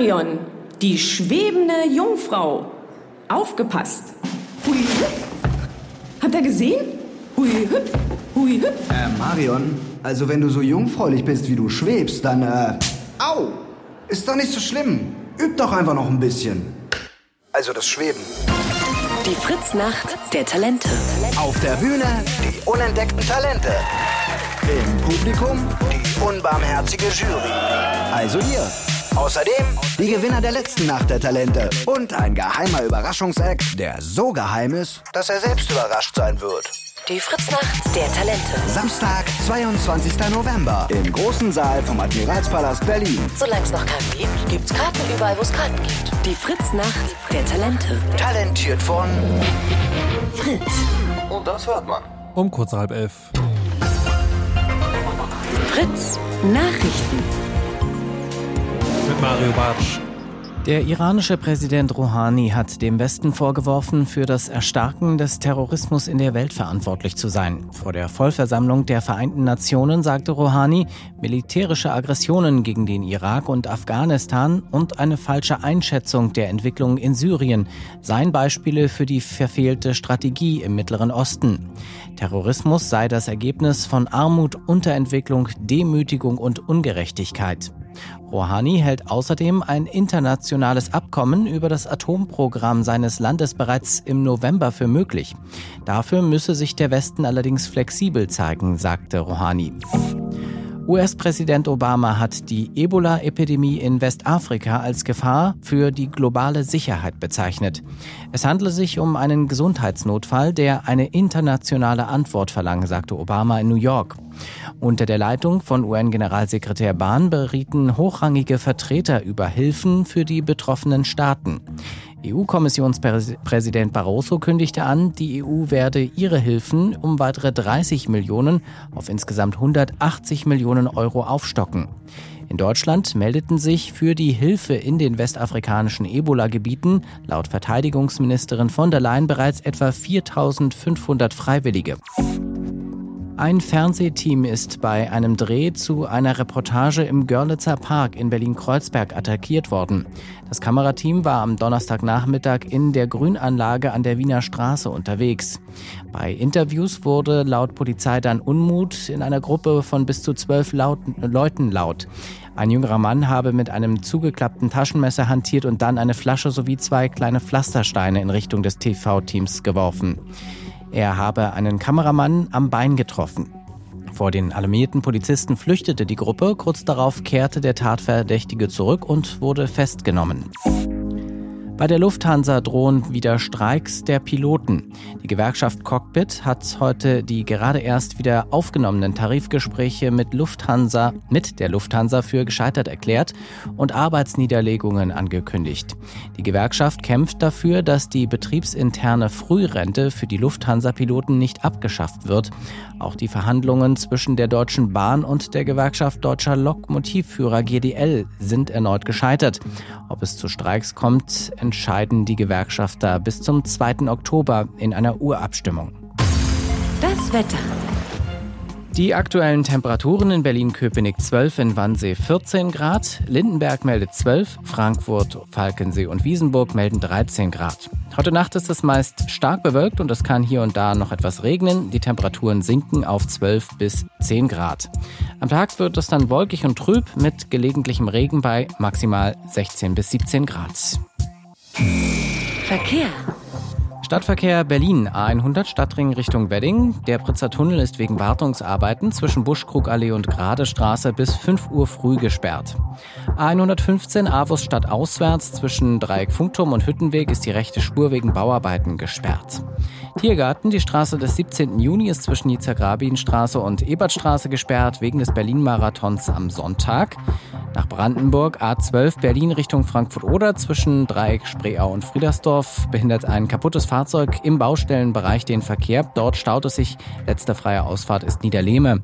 Marion, die schwebende Jungfrau. Aufgepasst. Hui hüpf. Habt ihr gesehen? Hui hüpf. Hui hüpf. Äh, Marion, also wenn du so jungfräulich bist, wie du schwebst, dann, äh, au, ist doch nicht so schlimm. Üb doch einfach noch ein bisschen. Also das Schweben. Die Fritznacht der Talente. Auf der Bühne die unentdeckten Talente. Im Publikum die unbarmherzige Jury. Also ihr. Außerdem die Gewinner der letzten Nacht der Talente. Und ein geheimer Überraschungsakt, der so geheim ist, dass er selbst überrascht sein wird. Die Fritznacht der Talente. Samstag, 22. November. Im großen Saal vom Admiralspalast Berlin. Solange es noch Karten gibt, gibt's Karten überall, wo es Karten gibt. Die Fritznacht der Talente. Talentiert von Fritz. Und das hört man. Um kurz halb elf. Fritz Nachrichten. Mit Mario Bartsch. Der iranische Präsident Rouhani hat dem Westen vorgeworfen, für das Erstarken des Terrorismus in der Welt verantwortlich zu sein. Vor der Vollversammlung der Vereinten Nationen sagte Rouhani, militärische Aggressionen gegen den Irak und Afghanistan und eine falsche Einschätzung der Entwicklung in Syrien seien Beispiele für die verfehlte Strategie im Mittleren Osten. Terrorismus sei das Ergebnis von Armut, Unterentwicklung, Demütigung und Ungerechtigkeit. Rouhani hält außerdem ein internationales Abkommen über das Atomprogramm seines Landes bereits im November für möglich. Dafür müsse sich der Westen allerdings flexibel zeigen, sagte Rouhani. US-Präsident Obama hat die Ebola-Epidemie in Westafrika als Gefahr für die globale Sicherheit bezeichnet. Es handle sich um einen Gesundheitsnotfall, der eine internationale Antwort verlange, sagte Obama in New York. Unter der Leitung von UN-Generalsekretär Bahn berieten hochrangige Vertreter über Hilfen für die betroffenen Staaten. EU-Kommissionspräsident Barroso kündigte an, die EU werde ihre Hilfen um weitere 30 Millionen auf insgesamt 180 Millionen Euro aufstocken. In Deutschland meldeten sich für die Hilfe in den westafrikanischen Ebola-Gebieten laut Verteidigungsministerin von der Leyen bereits etwa 4500 Freiwillige. Ein Fernsehteam ist bei einem Dreh zu einer Reportage im Görlitzer Park in Berlin-Kreuzberg attackiert worden. Das Kamerateam war am Donnerstagnachmittag in der Grünanlage an der Wiener Straße unterwegs. Bei Interviews wurde laut Polizei dann Unmut in einer Gruppe von bis zu zwölf Leuten laut. Ein jüngerer Mann habe mit einem zugeklappten Taschenmesser hantiert und dann eine Flasche sowie zwei kleine Pflastersteine in Richtung des TV-Teams geworfen. Er habe einen Kameramann am Bein getroffen. Vor den alarmierten Polizisten flüchtete die Gruppe, kurz darauf kehrte der Tatverdächtige zurück und wurde festgenommen. Bei der Lufthansa drohen wieder Streiks der Piloten. Die Gewerkschaft Cockpit hat heute die gerade erst wieder aufgenommenen Tarifgespräche mit Lufthansa, mit der Lufthansa für gescheitert erklärt und Arbeitsniederlegungen angekündigt. Die Gewerkschaft kämpft dafür, dass die betriebsinterne Frührente für die Lufthansa-Piloten nicht abgeschafft wird. Auch die Verhandlungen zwischen der Deutschen Bahn und der Gewerkschaft Deutscher Lokmotivführer GDL sind erneut gescheitert. Ob es zu Streiks kommt, entscheiden die Gewerkschafter bis zum 2. Oktober in einer Urabstimmung. Das Wetter. Die aktuellen Temperaturen in Berlin-Köpenick 12, in Wannsee 14 Grad, Lindenberg meldet 12, Frankfurt, Falkensee und Wiesenburg melden 13 Grad. Heute Nacht ist es meist stark bewölkt und es kann hier und da noch etwas regnen. Die Temperaturen sinken auf 12 bis 10 Grad. Am Tag wird es dann wolkig und trüb mit gelegentlichem Regen bei maximal 16 bis 17 Grad. Verkehr. Stadtverkehr Berlin A100 Stadtring Richtung Wedding. Der Pritzer Tunnel ist wegen Wartungsarbeiten zwischen Buschkrugallee und Gradestraße bis 5 Uhr früh gesperrt. A115 Avus Stadt auswärts zwischen Dreieck Funkturm und Hüttenweg ist die rechte Spur wegen Bauarbeiten gesperrt. Tiergarten, die Straße des 17. Juni ist zwischen Nizza-Grabin-Straße und Ebertstraße gesperrt wegen des Berlin-Marathons am Sonntag. Nach Brandenburg A12 Berlin Richtung Frankfurt-Oder zwischen Dreieck Spreeau und Friedersdorf behindert ein kaputtes Fahrzeug im Baustellenbereich den Verkehr. Dort staut es sich. Letzte freie Ausfahrt ist Niederlehme.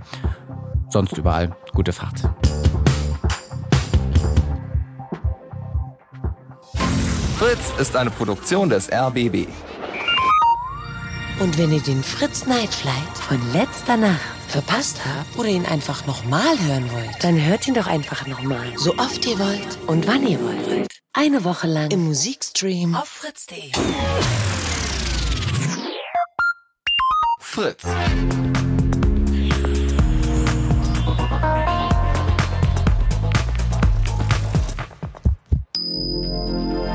Sonst überall gute Fahrt. Fritz ist eine Produktion des RBB. Und wenn ihr den Fritz Night Flight von letzter Nacht verpasst habt oder ihn einfach nochmal hören wollt, dann hört ihn doch einfach nochmal. So oft ihr wollt und wann ihr wollt. Eine Woche lang im Musikstream auf fritz.de. Fritz.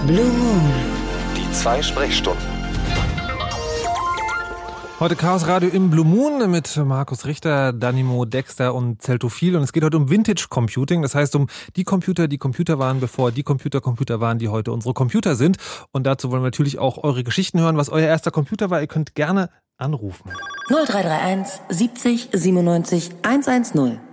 Blue Moon. Die zwei Sprechstunden. Heute Chaos Radio im Blue Moon mit Markus Richter, Danimo Dexter und Zeltophil. Und es geht heute um Vintage Computing. Das heißt um die Computer, die Computer waren, bevor die Computer Computer waren, die heute unsere Computer sind. Und dazu wollen wir natürlich auch eure Geschichten hören, was euer erster Computer war. Ihr könnt gerne anrufen. 0331 70 97 110.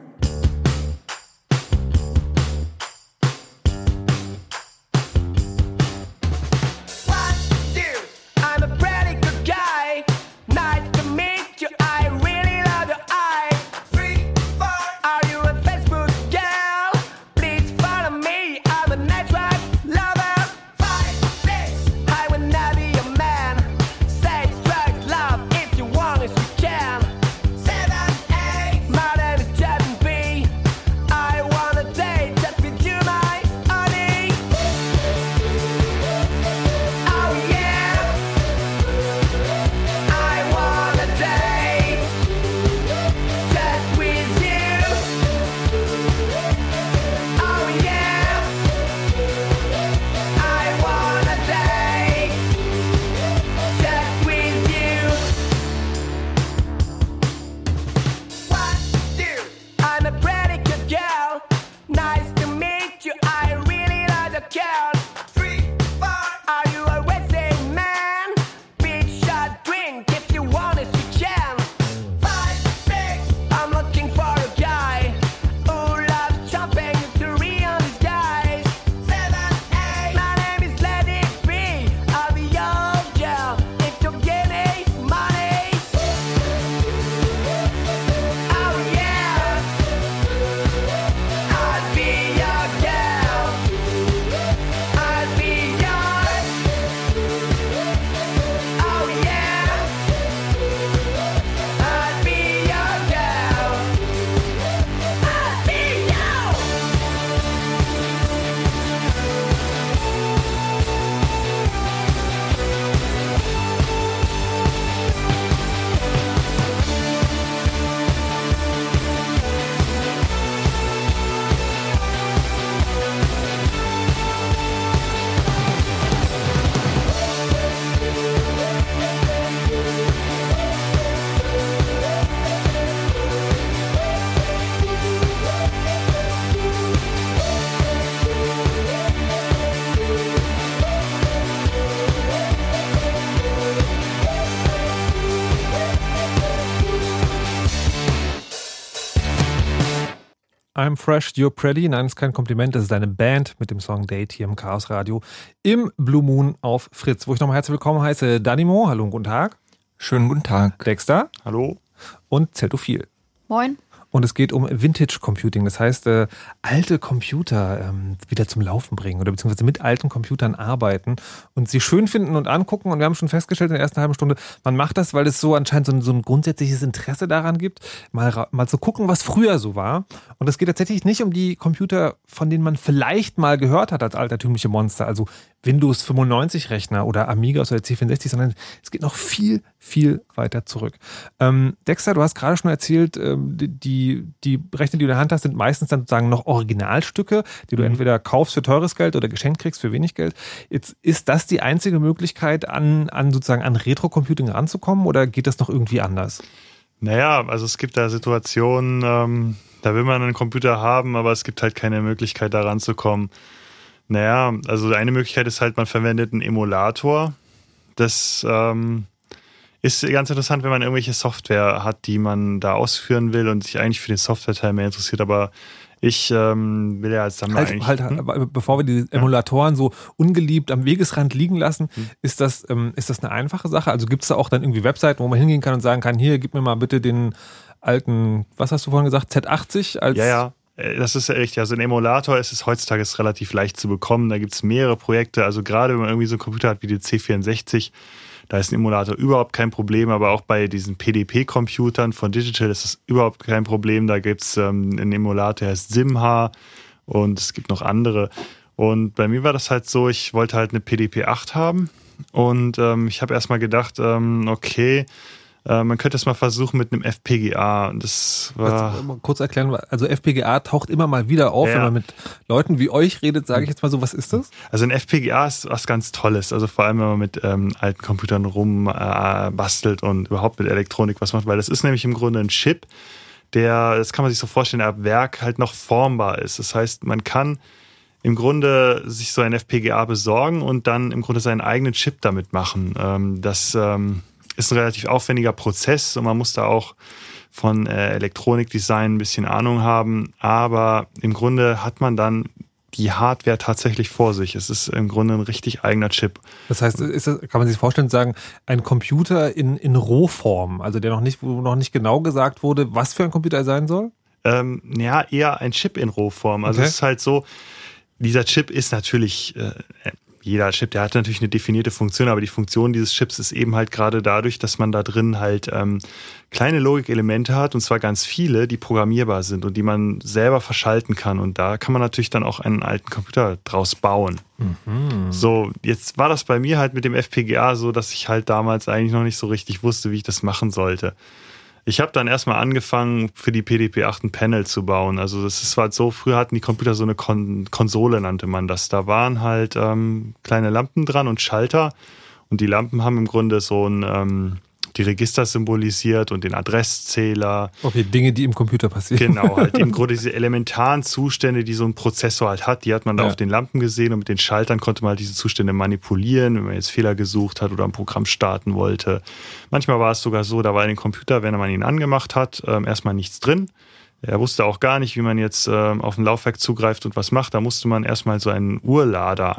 I'm fresh, you're pretty. Nein, das ist kein Kompliment, das ist eine Band mit dem Song Date hier im Chaos Radio im Blue Moon auf Fritz, wo ich nochmal herzlich willkommen heiße Danimo. Hallo und guten Tag. Schönen guten Tag. Dexter. Hallo. Und Zeltophil. Moin. Und es geht um Vintage Computing, das heißt, äh, alte Computer ähm, wieder zum Laufen bringen oder beziehungsweise mit alten Computern arbeiten und sie schön finden und angucken. Und wir haben schon festgestellt in der ersten halben Stunde, man macht das, weil es so anscheinend so ein, so ein grundsätzliches Interesse daran gibt, mal, mal zu gucken, was früher so war. Und es geht tatsächlich nicht um die Computer, von denen man vielleicht mal gehört hat als altertümliche Monster, also Windows 95 Rechner oder Amigas oder C64, sondern es geht noch viel, viel weiter zurück. Ähm, Dexter, du hast gerade schon erzählt, ähm, die, die Rechner, die du in der Hand hast, sind meistens dann sozusagen noch Originalstücke, die du entweder kaufst für teures Geld oder geschenkt kriegst für wenig Geld. Jetzt ist das die einzige Möglichkeit, an, an sozusagen an Retro-Computing ranzukommen oder geht das noch irgendwie anders? Naja, also es gibt da Situationen, ähm, da will man einen Computer haben, aber es gibt halt keine Möglichkeit, da ranzukommen. Naja, also eine Möglichkeit ist halt, man verwendet einen Emulator. Das ähm, ist ganz interessant, wenn man irgendwelche Software hat, die man da ausführen will und sich eigentlich für den Software-Teil mehr interessiert, aber ich ähm, will ja als Sammler Halt, eigentlich. halt, aber bevor wir die Emulatoren so ungeliebt am Wegesrand liegen lassen, ist, das, ähm, ist das eine einfache Sache? Also gibt es da auch dann irgendwie Webseiten, wo man hingehen kann und sagen kann, hier, gib mir mal bitte den alten, was hast du vorhin gesagt, Z80 als Ja, ja. Äh, Das ist ja richtig. Also ein Emulator ist es heutzutage relativ leicht zu bekommen. Da gibt es mehrere Projekte. Also gerade wenn man irgendwie so einen Computer hat wie die C64, da ist ein Emulator überhaupt kein Problem. Aber auch bei diesen PDP-Computern von Digital ist das überhaupt kein Problem. Da gibt es ähm, einen Emulator, der heißt Simha und es gibt noch andere. Und bei mir war das halt so, ich wollte halt eine PDP 8 haben. Und ähm, ich habe erstmal gedacht, ähm, okay, Äh, man könnte es mal versuchen mit einem FPGA. Und das war. Also, mal kurz erklären, also FPGA taucht immer mal wieder auf, Ja. wenn man mit Leuten wie euch redet, sage ich jetzt mal so, was ist das? Also ein FPGA ist was ganz Tolles. Also vor allem, wenn man mit ähm, alten Computern rumbastelt äh, und überhaupt mit Elektronik was macht, weil das ist nämlich im Grunde ein Chip, der, das kann man sich so vorstellen, der ab Werk halt noch formbar ist. Das heißt, man kann im Grunde sich so ein FPGA besorgen und dann im Grunde seinen eigenen Chip damit machen. Ähm, das ähm, ist ein relativ aufwendiger Prozess und man muss da auch von äh, Elektronikdesign ein bisschen Ahnung haben, aber im Grunde hat man dann die Hardware tatsächlich vor sich. Es ist im Grunde ein richtig eigener Chip. Das heißt, das, kann man sich vorstellen, sagen, ein Computer in, in Rohform, also der noch nicht, wo noch nicht genau gesagt wurde, was für ein Computer er sein soll? Ähm, ja, eher ein Chip in Rohform. Also Okay. es ist halt so, dieser Chip ist natürlich, äh, jeder Chip, der hat natürlich eine definierte Funktion, aber die Funktion dieses Chips ist eben halt gerade dadurch, dass man da drin halt ähm, kleine Logikelemente hat, und zwar ganz viele, die programmierbar sind und die man selber verschalten kann. Und da kann man natürlich dann auch einen alten Computer draus bauen. So, jetzt war das bei mir halt mit dem FPGA so, dass ich halt damals eigentlich noch nicht so richtig wusste, wie ich das machen sollte. Ich habe dann erstmal angefangen, für die PDP-8 ein Panel zu bauen. Also das ist halt so, früher hatten die Computer so eine Kon Konsole, nannte man das. Da waren halt ähm, kleine Lampen dran und Schalter. Und die Lampen haben im Grunde so ein, ähm, die Register symbolisiert und den Adresszähler. Okay, Dinge, die im Computer passieren. Genau, halt im Grunde diese elementaren Zustände, die so ein Prozessor halt hat, die hat man da Ja. auf den Lampen gesehen und mit den Schaltern konnte man halt diese Zustände manipulieren, wenn man jetzt Fehler gesucht hat oder ein Programm starten wollte. Manchmal war es sogar so, da war in dem Computer, wenn man ihn angemacht hat, ähm, erstmal nichts drin. Er wusste auch gar nicht, wie man jetzt ähm, auf ein Laufwerk zugreift und was macht. Da musste man erstmal so einen Urlader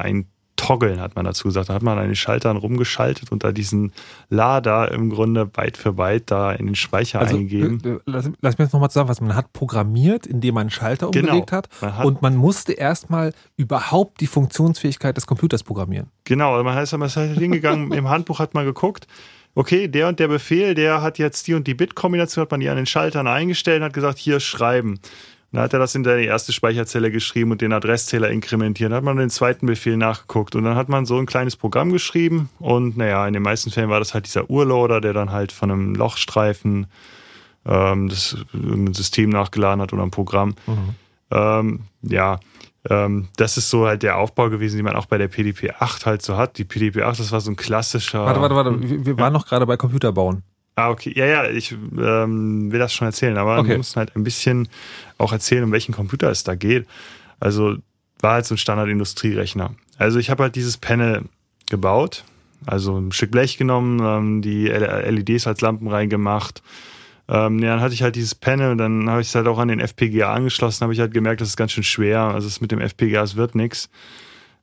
eintoggeln, hat man dazu gesagt. Da hat man an den Schaltern rumgeschaltet und da diesen Lader im Grunde Byte für Byte da in den Speicher Also, eingegeben. äh, lass, lass mich jetzt nochmal zusammenfassen. Man hat programmiert, indem man einen Schalter Genau. umgelegt hat, Man hat- und man musste erstmal überhaupt die Funktionsfähigkeit des Computers programmieren. Genau, also man ist man ist halt hingegangen, im Handbuch hat man geguckt, okay, der und der Befehl, der hat jetzt die und die Bit-Kombination, hat man die an den Schaltern eingestellt und hat gesagt, hier schreiben. Dann hat er das in seine erste Speicherzelle geschrieben und den Adresszähler inkrementiert. Dann hat man den zweiten Befehl nachgeguckt und dann hat man so ein kleines Programm geschrieben und naja, in den meisten Fällen war das halt dieser Urloader, der dann halt von einem Lochstreifen ähm, das System nachgeladen hat oder ein Programm. Ähm, ja, ähm, das ist so halt der Aufbau gewesen, den man auch bei der PDP 8 halt so hat. Die PDP 8, das war so ein klassischer. Warte, warte, warte. Wir, wir waren noch gerade bei Computer bauen. Ah, okay. Ja, ja, ich ähm, will das schon erzählen, aber Okay. wir müssen halt ein bisschen auch erzählen, um welchen Computer es da geht. Also war halt so ein Standard-Industrierechner. Also ich habe halt dieses Panel gebaut, also ein Stück Blech genommen, ähm, die LEDs als Lampen reingemacht. Ähm, ja, dann hatte ich halt dieses Panel und dann habe ich es halt auch an den FPGA angeschlossen, habe ich halt gemerkt, das ist ganz schön schwer. Also es mit dem FPGA, es wird nix.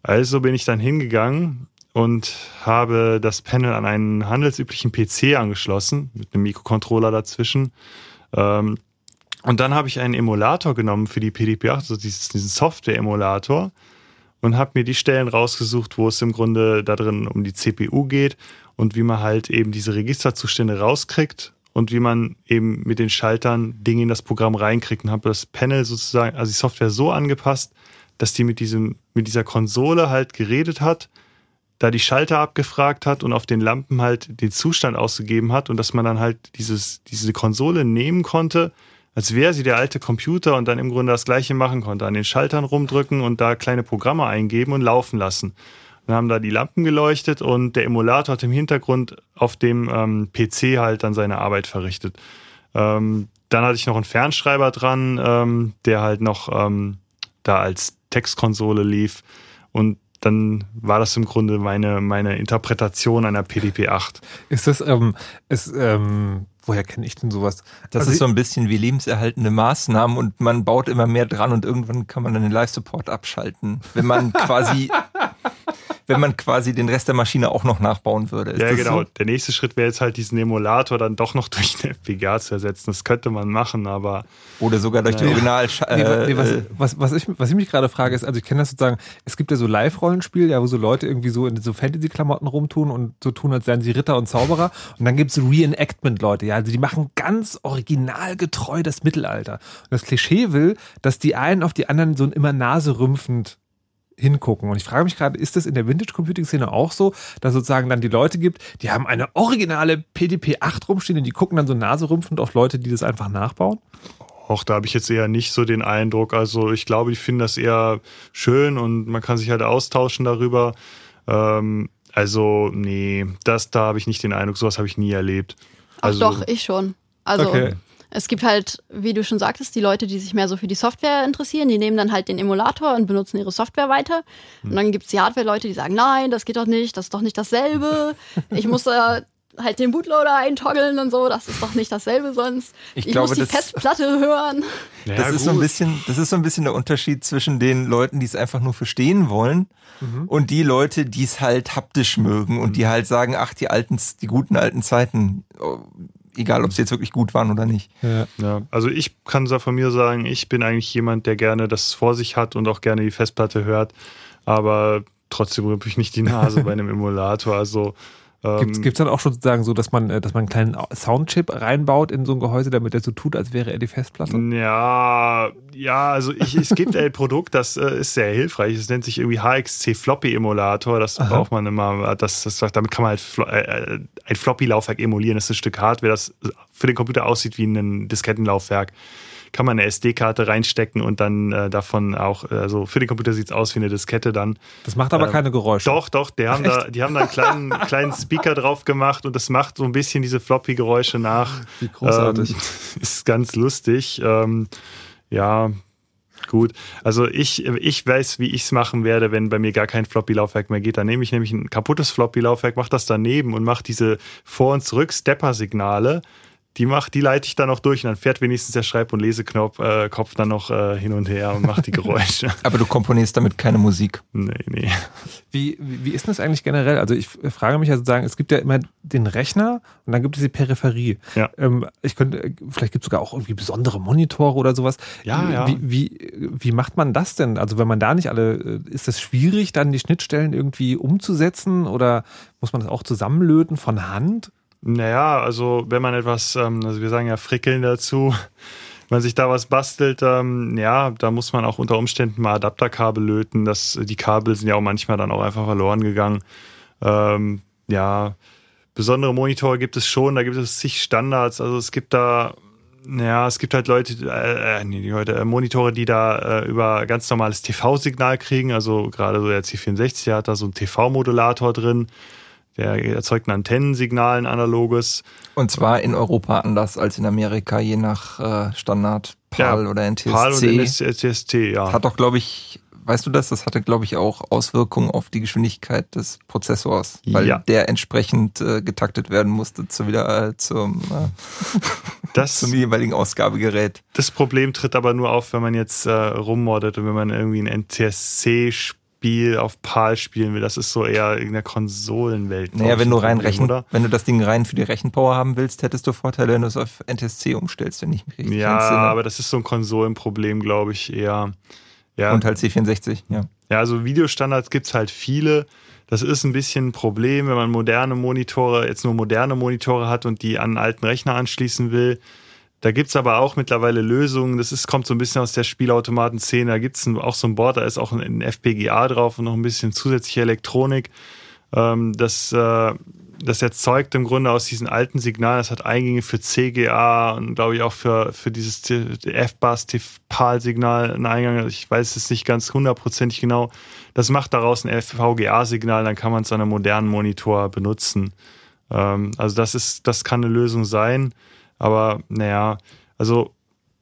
Also bin ich dann hingegangen und habe das Panel an einen handelsüblichen PC angeschlossen, mit einem Mikrocontroller dazwischen. Ähm, und dann habe ich einen Emulator genommen für die PDP-8, also diesen Software-Emulator, und habe mir die Stellen rausgesucht, wo es im Grunde da drin um die CPU geht und wie man halt eben diese Registerzustände rauskriegt und wie man eben mit den Schaltern Dinge in das Programm reinkriegt und habe das Panel sozusagen, also die Software so angepasst, dass die mit diesem, mit dieser Konsole halt geredet hat, da die Schalter abgefragt hat und auf den Lampen halt den Zustand ausgegeben hat und dass man dann halt dieses, diese Konsole nehmen konnte, als wäre sie der alte Computer und dann im Grunde das gleiche machen konnte. An den Schaltern rumdrücken und da kleine Programme eingeben und laufen lassen. Dann haben da die Lampen geleuchtet und der Emulator hat im Hintergrund auf dem ähm, PC halt dann seine Arbeit verrichtet. Ähm, dann hatte ich noch einen Fernschreiber dran, ähm, der halt noch ähm, da als Textkonsole lief. Und dann war das im Grunde meine, meine Interpretation einer PDP-8. Ist das, ähm, ist, ähm, woher kenne ich denn sowas? Das Also ist so ein bisschen wie lebenserhaltende Maßnahmen und man baut immer mehr dran und irgendwann kann man dann den Live-Support abschalten, wenn man quasi, wenn man quasi den Rest der Maschine auch noch nachbauen würde. Ist ja, das genau. So? Der nächste Schritt wäre jetzt halt diesen Emulator dann doch noch durch eine FPGA zu ersetzen. Das könnte man machen, aber. Oder sogar durch die Naja. Original. Nee, wa- nee, was, äh, was, was, ich, was ich mich gerade frage, ist, also ich kenne das sozusagen, es gibt ja so Live-Rollenspiel, ja, wo so Leute irgendwie so in so Fantasy-Klamotten rumtun und so tun, als wären sie Ritter und Zauberer. Und dann gibt es so Reenactment-Leute, ja, also die machen ganz originalgetreu das Mittelalter. Und das Klischee will, dass die einen auf die anderen so immer naserümpfend hingucken. Und ich frage mich gerade, ist das in der Vintage-Computing-Szene auch so, dass sozusagen dann die Leute gibt, die haben eine originale PDP-8 rumstehen und die gucken dann so naserümpfend auf Leute, die das einfach nachbauen? Auch da habe ich jetzt eher nicht so den Eindruck. Also ich glaube, die finden das eher schön und man kann sich halt austauschen darüber. Ähm, also, nee, das da habe ich nicht den Eindruck, sowas habe ich nie erlebt. Ach Also, doch, ich schon. Also Okay. Es gibt halt, wie du schon sagtest, die Leute, die sich mehr so für die Software interessieren, die nehmen dann halt den Emulator und benutzen ihre Software weiter. Und dann gibt es die Hardware-Leute, die sagen, nein, das geht doch nicht, das ist doch nicht dasselbe. Ich muss da halt den Bootloader eintoggeln und so, das ist doch nicht dasselbe sonst. Ich Ich, glaube, muss die das- Festplatte hören. ja, das ist so ein bisschen, das ist so ein bisschen der Unterschied zwischen den Leuten, die es einfach nur verstehen wollen und die Leute, die es halt haptisch mögen und die halt sagen, ach, die alten, die guten alten Zeiten, oh, egal ob sie jetzt wirklich gut waren oder nicht. Ja. Ja, also ich kann da von mir sagen, ich bin eigentlich jemand, der gerne das vor sich hat und auch gerne die Festplatte hört, aber trotzdem rümpfe ich nicht die Nase bei einem Emulator. Also Gibt es dann auch schon sozusagen so, dass man, äh, dass man einen kleinen Soundchip reinbaut in so ein Gehäuse, damit er so tut, als wäre er die Festplatte? Ja, ja, also ich, es gibt ein Produkt, das äh, ist sehr hilfreich. Es nennt sich irgendwie HXC Floppy Emulator. Das braucht man immer. Das, das, damit kann man halt Flo äh, äh, ein Floppy-Laufwerk emulieren. Das ist ein Stück Hardware, das für den Computer aussieht wie ein Diskettenlaufwerk. Kann man eine SD-Karte reinstecken und dann äh, davon auch, also für den Computer sieht es aus wie eine Diskette dann. Das macht aber Ähm, keine Geräusche. Doch, doch, die haben, da, die haben da einen kleinen, kleinen Speaker drauf gemacht und das macht so ein bisschen diese Floppy-Geräusche nach. Wie großartig. Ähm, ist ganz lustig. Ähm, ja, gut. Also ich, ich weiß, wie ich es machen werde, wenn bei mir gar kein Floppy-Laufwerk mehr geht. Dann nehme ich nämlich ein kaputtes Floppy-Laufwerk, mache das daneben und mache diese Vor- und Zurück-Stepper-Signale. Die, macht, die leite ich dann noch durch und dann fährt wenigstens der Schreib- und Leseknopf äh, Kopf dann noch äh, hin und her und macht die Geräusche. Aber du komponierst damit keine Musik. nee, nee. Wie, wie ist denn das eigentlich generell? Also ich frage mich ja sozusagen, es gibt ja immer den Rechner und dann gibt es die Peripherie. Ja. Ähm, ich könnte, vielleicht gibt es sogar auch irgendwie besondere Monitore oder sowas. Ja, ja. Wie, wie, wie macht man das denn? Also wenn man da nicht alle, äh, ist es schwierig, dann die Schnittstellen irgendwie umzusetzen oder muss man das auch zusammenlöten von Hand? Naja, also wenn man etwas, ähm, also wir sagen ja frickeln dazu, wenn man sich da was bastelt, ähm, ja, da muss man auch unter Umständen mal Adapterkabel löten. Das, die Kabel sind ja auch manchmal dann auch einfach verloren gegangen. Ähm, ja, besondere Monitore gibt es schon, da gibt es zig Standards. Also es gibt da, ja, es gibt halt Leute, äh, äh, nee, die Leute, äh, Monitore, die da äh, über ganz normales TV-Signal kriegen. Also gerade so der C64 der hat da so einen TV-Modulator drin. Der erzeugt ein Antennensignal, ein analoges. Und zwar in Europa anders als in Amerika, je nach äh, Standard, PAL Ja, oder NTSC. PAL und NTSC, ja. Hat doch, glaube ich, weißt du das? Das hatte, glaube ich, auch Auswirkungen auf die Geschwindigkeit des Prozessors, weil Ja. der entsprechend äh, getaktet werden musste zu wieder äh, zum, äh, Das, zum jeweiligen Ausgabegerät. das Problem tritt aber nur auf, wenn man jetzt äh, rummoddet und wenn man irgendwie ein NTSC-Spiel auf PAL spielen will. Das ist so eher in der Konsolenwelt. Naja, wenn du rein Problem, rechnen, oder? wenn du das Ding rein für die Rechenpower haben willst, hättest du Vorteile, wenn du es auf NTSC umstellst, wenn ich mich richtig Ja, aber das ist so ein Konsolenproblem, glaube ich, eher. Ja, Und halt C64, ja. Ja, also Videostandards gibt's halt viele. Das ist ein bisschen ein Problem, wenn man moderne Monitore, jetzt nur moderne Monitore hat und die an einen alten Rechner anschließen will. Da gibt's aber auch mittlerweile Lösungen. Das ist, kommt so ein bisschen aus der Spielautomaten-Szene. Da gibt's ein, auch so ein Board, da ist auch ein, ein FPGA drauf und noch ein bisschen zusätzliche Elektronik. Ähm, das, äh, das erzeugt im Grunde aus diesen alten Signalen, das hat Eingänge für CGA und glaube ich auch für, für dieses F-Bass-PAL-Signal einen Eingang. Ich weiß es nicht ganz hundertprozentig genau. Das macht daraus ein FVGA-Signal, dann kann man es an einem modernen Monitor benutzen. Ähm, also das ist, das kann eine Lösung sein. Aber naja, also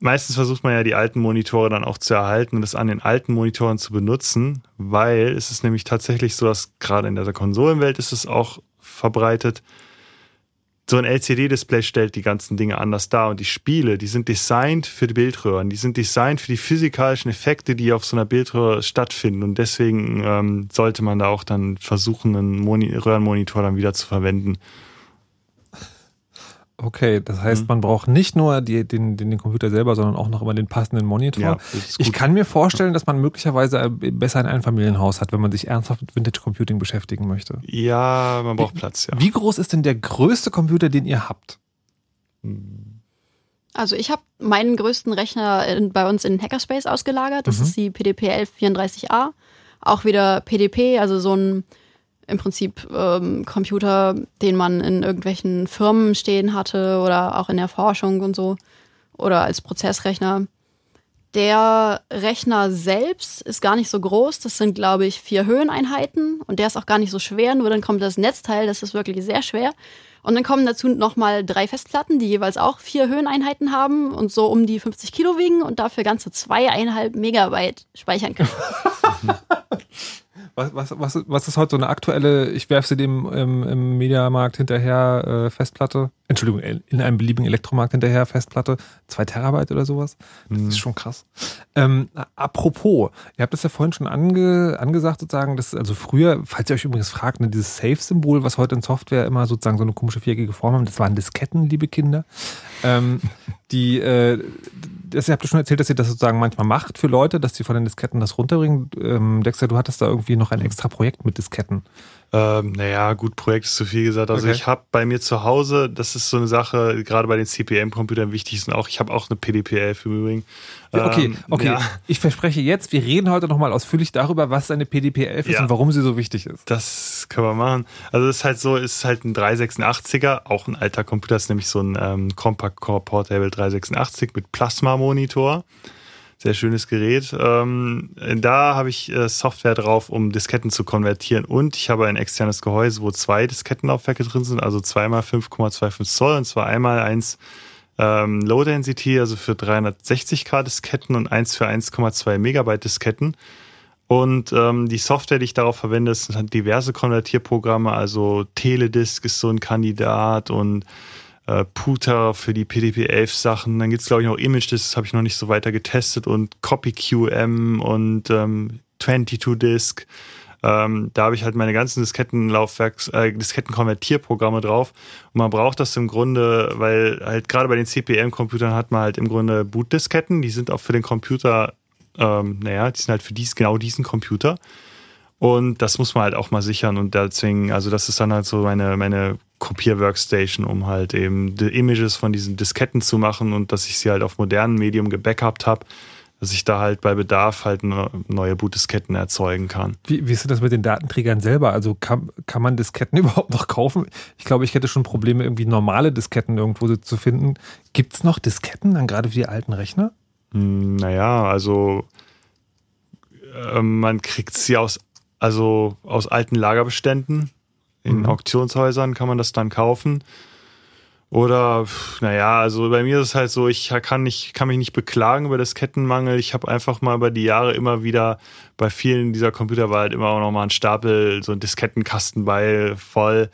meistens versucht man ja die alten Monitore dann auch zu erhalten und das an den alten Monitoren zu benutzen, weil es ist nämlich tatsächlich so, dass gerade in der Konsolenwelt ist es auch verbreitet. So ein LCD-Display stellt die ganzen Dinge anders dar und die Spiele, die sind designt für die Bildröhren, die sind designt für die physikalischen Effekte, die auf so einer Bildröhre stattfinden und deswegen ähm, sollte man da auch dann versuchen, einen Moni Röhrenmonitor dann wieder zu verwenden. Okay, das heißt, man braucht nicht nur die, den, den, den Computer selber, sondern auch noch immer den passenden Monitor. Ja, ich kann mir vorstellen, dass man möglicherweise besser ein Einfamilienhaus hat, wenn man sich ernsthaft mit Vintage Computing beschäftigen möchte. Ja, man braucht Platz, ja. Wie groß ist denn der größte Computer, den ihr habt? Also ich habe meinen größten Rechner in, bei uns in Hackerspace ausgelagert. Das Mhm. ist die PDP 1134A. auch wieder PDP, also so ein im Prinzip ähm, Computer, den man in irgendwelchen Firmen stehen hatte oder auch in der Forschung und so oder als Prozessrechner. Der Rechner selbst ist gar nicht so groß. Das sind, glaube ich, vier Höheneinheiten und der ist auch gar nicht so schwer. Nur dann kommt das Netzteil, das ist wirklich sehr schwer. Und dann kommen dazu nochmal drei Festplatten, die jeweils auch vier Höheneinheiten haben und so um die 50 Kilo wiegen und dafür ganze zweieinhalb Megabyte speichern können. Was, was, was, was ist heute so eine aktuelle, ich werfe sie dem im, im Mediamarkt hinterher äh, Festplatte, Entschuldigung, in einem beliebigen Elektromarkt hinterher Festplatte, zwei Terabyte oder sowas? Das Mhm. ist schon krass. Ähm, apropos, ihr habt das ja vorhin schon ange, angesagt sozusagen, dass also früher, falls ihr euch übrigens fragt, ne, dieses Safe-Symbol, was heute in Software immer sozusagen so eine komische viereckige Form haben, das waren Disketten, liebe Kinder. Ähm, die, äh, das, ihr habt ja schon erzählt, dass ihr das sozusagen manchmal macht für Leute, dass die von den Disketten das runterbringen. Ähm, Dexter, du hattest da irgendwie noch ein extra Projekt mit Disketten. Ähm, naja, gut, Projekt ist zu viel gesagt. Also Okay. ich habe bei mir zu Hause, das ist so eine Sache, gerade bei den CPM-Computern wichtig ist, und auch ich habe auch eine PDP-11 im Übrigen. Okay, Ähm, okay. Ja, Ich verspreche jetzt, wir reden heute nochmal ausführlich darüber, was eine PDP-11 ist Ja. und warum sie so wichtig ist. das können wir machen. Also es ist halt so, es ist halt ein 386er, auch ein alter Computer, ist nämlich so ein ähm, Compact Core Portable 386 mit Plasma-Monitor. Sehr schönes Gerät. Ähm, da habe ich äh, Software drauf, um Disketten zu konvertieren. Und ich habe ein externes Gehäuse, wo zwei Diskettenlaufwerke drin sind, also zweimal 5,25 Zoll und zwar einmal eins ähm, Low Density, also für 360k Disketten und eins für 1,2 Megabyte Disketten. Und ähm, die Software, die ich darauf verwende, sind diverse Konvertierprogramme, also Teledisk ist so ein Kandidat und äh, Puter für die PDP-11 Sachen. Dann gibt's glaube ich, noch ImageDisk, das habe ich noch nicht so weiter getestet und CopyQM und ähm, 22Disk. Ähm, da habe ich halt meine ganzen Diskettenlaufwerks, äh, Diskettenkonvertierprogramme drauf. Und man braucht das im Grunde, weil halt gerade bei den CPM-Computern hat man halt im Grunde Bootdisketten, die sind auch für den Computer, ähm, naja, die sind halt für dies, genau diesen Computer. Und das muss man halt auch mal sichern. Und deswegen, also das ist dann halt so meine, meine Kopier-Workstation, um halt eben die Images von diesen Disketten zu machen und dass ich sie halt auf modernen Medium gebackupt habe, dass ich da halt bei Bedarf halt ne- neue Bootdisketten erzeugen kann. Wie, wie ist denn das mit den Datenträgern selber? Also kann, kann man Disketten überhaupt noch kaufen? Ich glaube, ich hätte schon Probleme, irgendwie normale Disketten irgendwo zu finden. Gibt es noch Disketten, dann gerade für die alten Rechner? Hm, Naja, also ähm, man kriegt sie aus, also aus alten Lagerbeständen. In Mhm. Auktionshäusern kann man das dann kaufen. Oder, naja, also bei mir ist es halt so, ich kann, nicht, kann mich nicht beklagen über das Kettenmangel. Ich habe einfach mal über die Jahre immer wieder, bei vielen dieser Computer war halt immer auch noch mal ein Stapel, so ein Diskettenkasten bei, voll.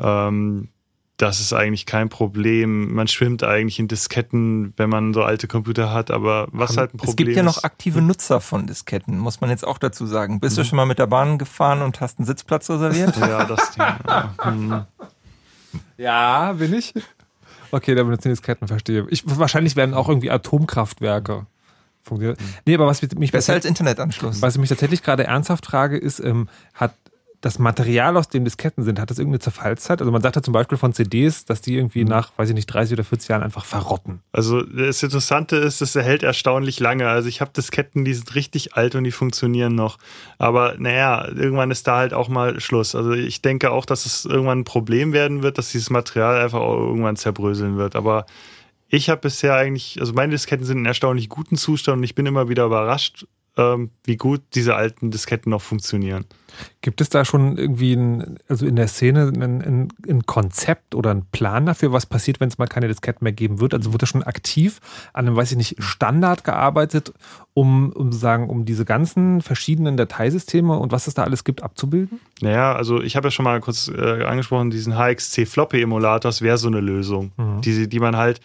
Ähm, das ist eigentlich kein Problem. Man schwimmt eigentlich in Disketten, wenn man so alte Computer hat, aber was halt ein Problem Es gibt ja noch ist. aktive Nutzer von Disketten, muss man jetzt auch dazu sagen. Bist du schon mal mit der Bahn gefahren und hast einen Sitzplatz reserviert? Ja, das ja. Hm. Ja, bin ich. Okay, da benutzen die Disketten, verstehe. Ich, wahrscheinlich werden auch irgendwie Atomkraftwerke funktionieren. Nee, aber was mich Besser als Internetanschluss. Was ich mich tatsächlich gerade ernsthaft frage, ist, ähm, hat das Material, aus dem Disketten sind, hat das irgendeine Zerfallszeit? Also man sagt ja zum Beispiel von CDs, dass die irgendwie nach, weiß ich nicht, 30 oder 40 Jahren einfach verrotten. Also das Interessante ist, es hält erstaunlich lange. Also ich habe Disketten, die sind richtig alt und die funktionieren noch. Aber naja, irgendwann ist da halt auch mal Schluss. Also ich denke auch, dass es irgendwann ein Problem werden wird, dass dieses Material einfach irgendwann zerbröseln wird. Aber ich habe bisher eigentlich, also meine Disketten sind in erstaunlich guten Zustand und ich bin immer wieder überrascht, wie gut diese alten Disketten noch funktionieren. Gibt es da schon irgendwie ein, also in der Szene ein, ein, ein Konzept oder einen Plan dafür, was passiert, wenn es mal keine Disketten mehr geben wird? Also wird da schon aktiv an einem, weiß ich nicht, Standard gearbeitet, um, um sagen, um diese ganzen verschiedenen Dateisysteme und was es da alles gibt, abzubilden? Naja, also ich habe ja schon mal kurz äh, angesprochen, diesen HXC Floppy Emulator, das wäre so eine Lösung, Mhm. die, die man halt,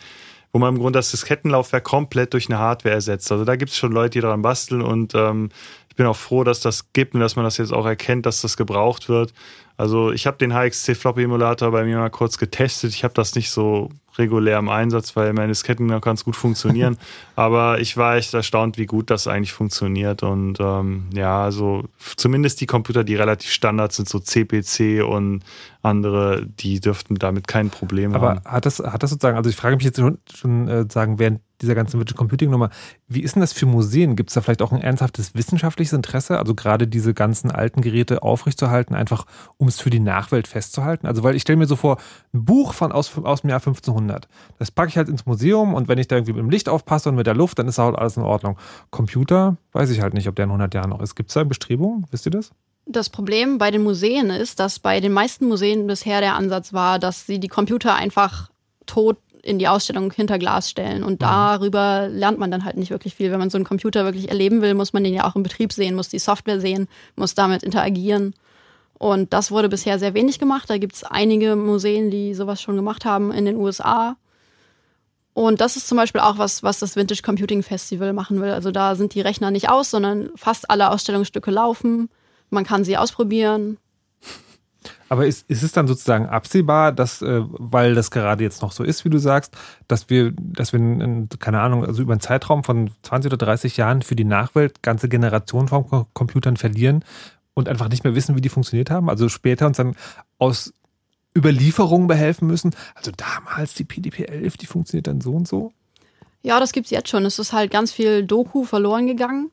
wo man im Grunde das Diskettenlaufwerk komplett durch eine Hardware ersetzt. Also da gibt es schon Leute, die daran basteln und ähm, ich bin auch froh, dass das gibt und dass man das jetzt auch erkennt, dass das gebraucht wird. Also ich habe den HXC Floppy Emulator bei mir mal kurz getestet. Ich habe das nicht so regulär im Einsatz, weil meine Disketten noch ganz gut funktionieren. Aber ich war echt erstaunt, wie gut das eigentlich funktioniert. Und ähm, ja, also zumindest die Computer, die relativ Standard sind, so CPC und andere, die dürften damit kein Problem Aber haben. hat das, hat das sozusagen, also ich frage mich jetzt schon, schon äh, sagen, während dieser ganzen Virtual Computing Nummer. Wie ist denn das für Museen? Gibt es da vielleicht auch ein ernsthaftes wissenschaftliches Interesse, also gerade diese ganzen alten Geräte aufrechtzuerhalten, einfach um es für die Nachwelt festzuhalten? Also weil ich stelle mir so vor, ein Buch von aus, aus dem Jahr 1500, das packe ich halt ins Museum und wenn ich da irgendwie mit dem Licht aufpasse und mit der Luft, dann ist halt alles in Ordnung. Computer, weiß ich halt nicht, ob der in 100 Jahren noch ist. Gibt es da Bestrebungen? Wisst ihr das? Das Problem bei den Museen ist, dass bei den meisten Museen bisher der Ansatz war, dass sie die Computer einfach tot in die Ausstellung hinter Glas stellen. Und darüber lernt man dann halt nicht wirklich viel. Wenn man so einen Computer wirklich erleben will, muss man den ja auch im Betrieb sehen, muss die Software sehen, muss damit interagieren. Und das wurde bisher sehr wenig gemacht. Da gibt es einige Museen, die sowas schon gemacht haben in den USA. Und das ist zum Beispiel auch was, was das Vintage Computing Festival machen will. Also da sind die Rechner nicht aus, sondern fast alle Ausstellungsstücke laufen. Man kann sie ausprobieren. Aber ist, ist es dann sozusagen absehbar, dass, äh, weil das gerade jetzt noch so ist, wie du sagst, dass wir, dass wir, in, keine Ahnung, also über einen Zeitraum von 20 oder 30 Jahren für die Nachwelt ganze Generationen von Co- Computern verlieren und einfach nicht mehr wissen, wie die funktioniert haben? Also später uns dann aus Überlieferungen behelfen müssen. Also damals die PDP-11, die funktioniert dann so und so. Ja, das gibt's jetzt schon. Es ist halt ganz viel Doku verloren gegangen.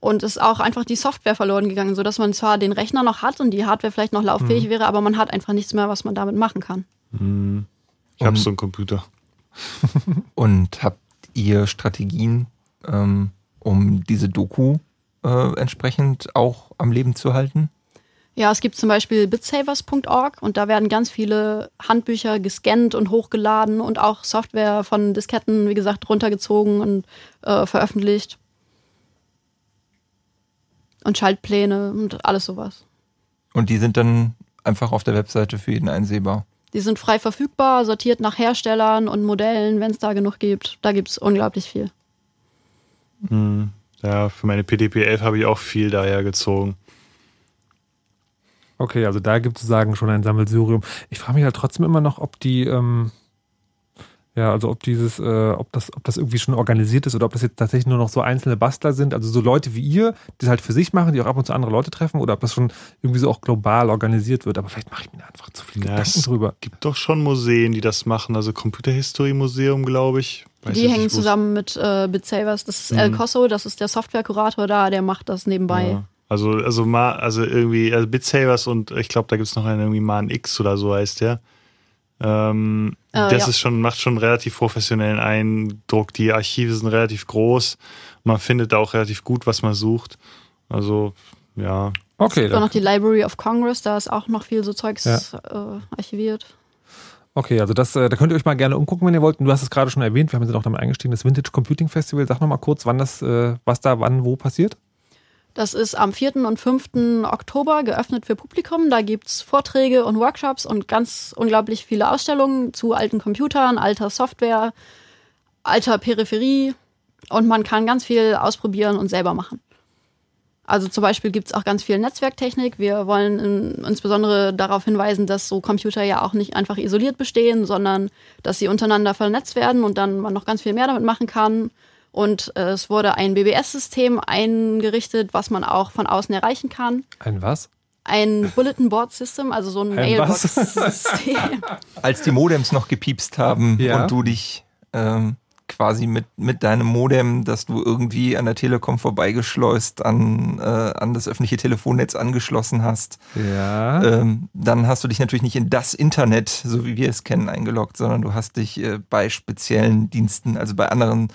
Und es ist auch einfach die Software verloren gegangen, sodass man zwar den Rechner noch hat und die Hardware vielleicht noch lauffähig Mhm. wäre, aber man hat einfach nichts mehr, was man damit machen kann. Ich habe so einen Computer. Und habt ihr Strategien, ähm, um diese Doku äh, entsprechend auch am Leben zu halten? Ja, es gibt zum Beispiel bitsavers.org und da werden ganz viele Handbücher gescannt und hochgeladen und auch Software von Disketten, wie gesagt, runtergezogen und äh, veröffentlicht. Und Schaltpläne und alles sowas. Und die sind dann einfach auf der Webseite für jeden einsehbar. Die sind frei verfügbar, sortiert nach Herstellern und Modellen, wenn es da genug gibt. Da gibt es unglaublich viel. Hm. Ja, für meine PDP-11 habe ich auch viel daher gezogen. Okay, also da gibt es sozusagen schon ein Sammelsurium. Ich frage mich halt trotzdem immer noch, ob die, ähm, ja, also ob dieses, äh, ob das, ob das irgendwie schon organisiert ist oder ob das jetzt tatsächlich nur noch so einzelne Bastler sind, also so Leute wie ihr, die es halt für sich machen, die auch ab und zu andere Leute treffen, oder ob das schon irgendwie so auch global organisiert wird. Aber vielleicht mache ich mir da einfach zu viel Ja, Gedanken es drüber. gibt doch schon Museen, die das machen. Also Computerhistorie-Museum, glaube ich. Weiß die hängen zusammen mit äh, BitSavers. Das ist El Mhm. Cosso, das ist der Softwarekurator da, der macht das nebenbei. Ja. Also, also mal, also irgendwie, also Bitsavers und ich glaube, da gibt es noch einen irgendwie Man X oder so heißt der. Ähm, Äh, das ja. ist schon, macht schon einen relativ professionellen Eindruck. Die Archive sind relativ groß. Man findet da auch relativ gut, was man sucht. Also, ja. Okay, Es gibt auch noch die Library of Congress, da ist auch noch viel so Zeugs Ja. äh, archiviert. Okay, also das, äh, da könnt ihr euch mal gerne umgucken, wenn ihr wollt. Und Du hast es gerade schon erwähnt, wir haben sind auch damit eingestiegen, das Vintage Computing Festival. Sag noch mal kurz, wann das, äh, was da wann wo passiert. Das ist am 4. und 5. Oktober geöffnet für Publikum. Da gibt's Vorträge und Workshops und ganz unglaublich viele Ausstellungen zu alten Computern, alter Software, alter Peripherie. Und man kann ganz viel ausprobieren und selber machen. Also zum Beispiel gibt's auch ganz viel Netzwerktechnik. Wir wollen in, insbesondere darauf hinweisen, dass so Computer ja auch nicht einfach isoliert bestehen, sondern dass sie untereinander vernetzt werden und dann man noch ganz viel mehr damit machen kann. Und äh, es wurde ein BBS-System eingerichtet, was man auch von außen erreichen kann. Ein was? Ein Bulletin Board System, also so ein, Ein? Mailbox-System. Als die Modems noch gepiepst haben Ja. und du dich ähm, quasi mit, mit deinem Modem, das du irgendwie an der Telekom vorbeigeschleust an, äh, an das öffentliche Telefonnetz angeschlossen hast, Ja. ähm, dann hast du dich natürlich nicht in das Internet, so wie wir es kennen, eingeloggt, sondern du hast dich äh, bei speziellen Diensten, also bei anderen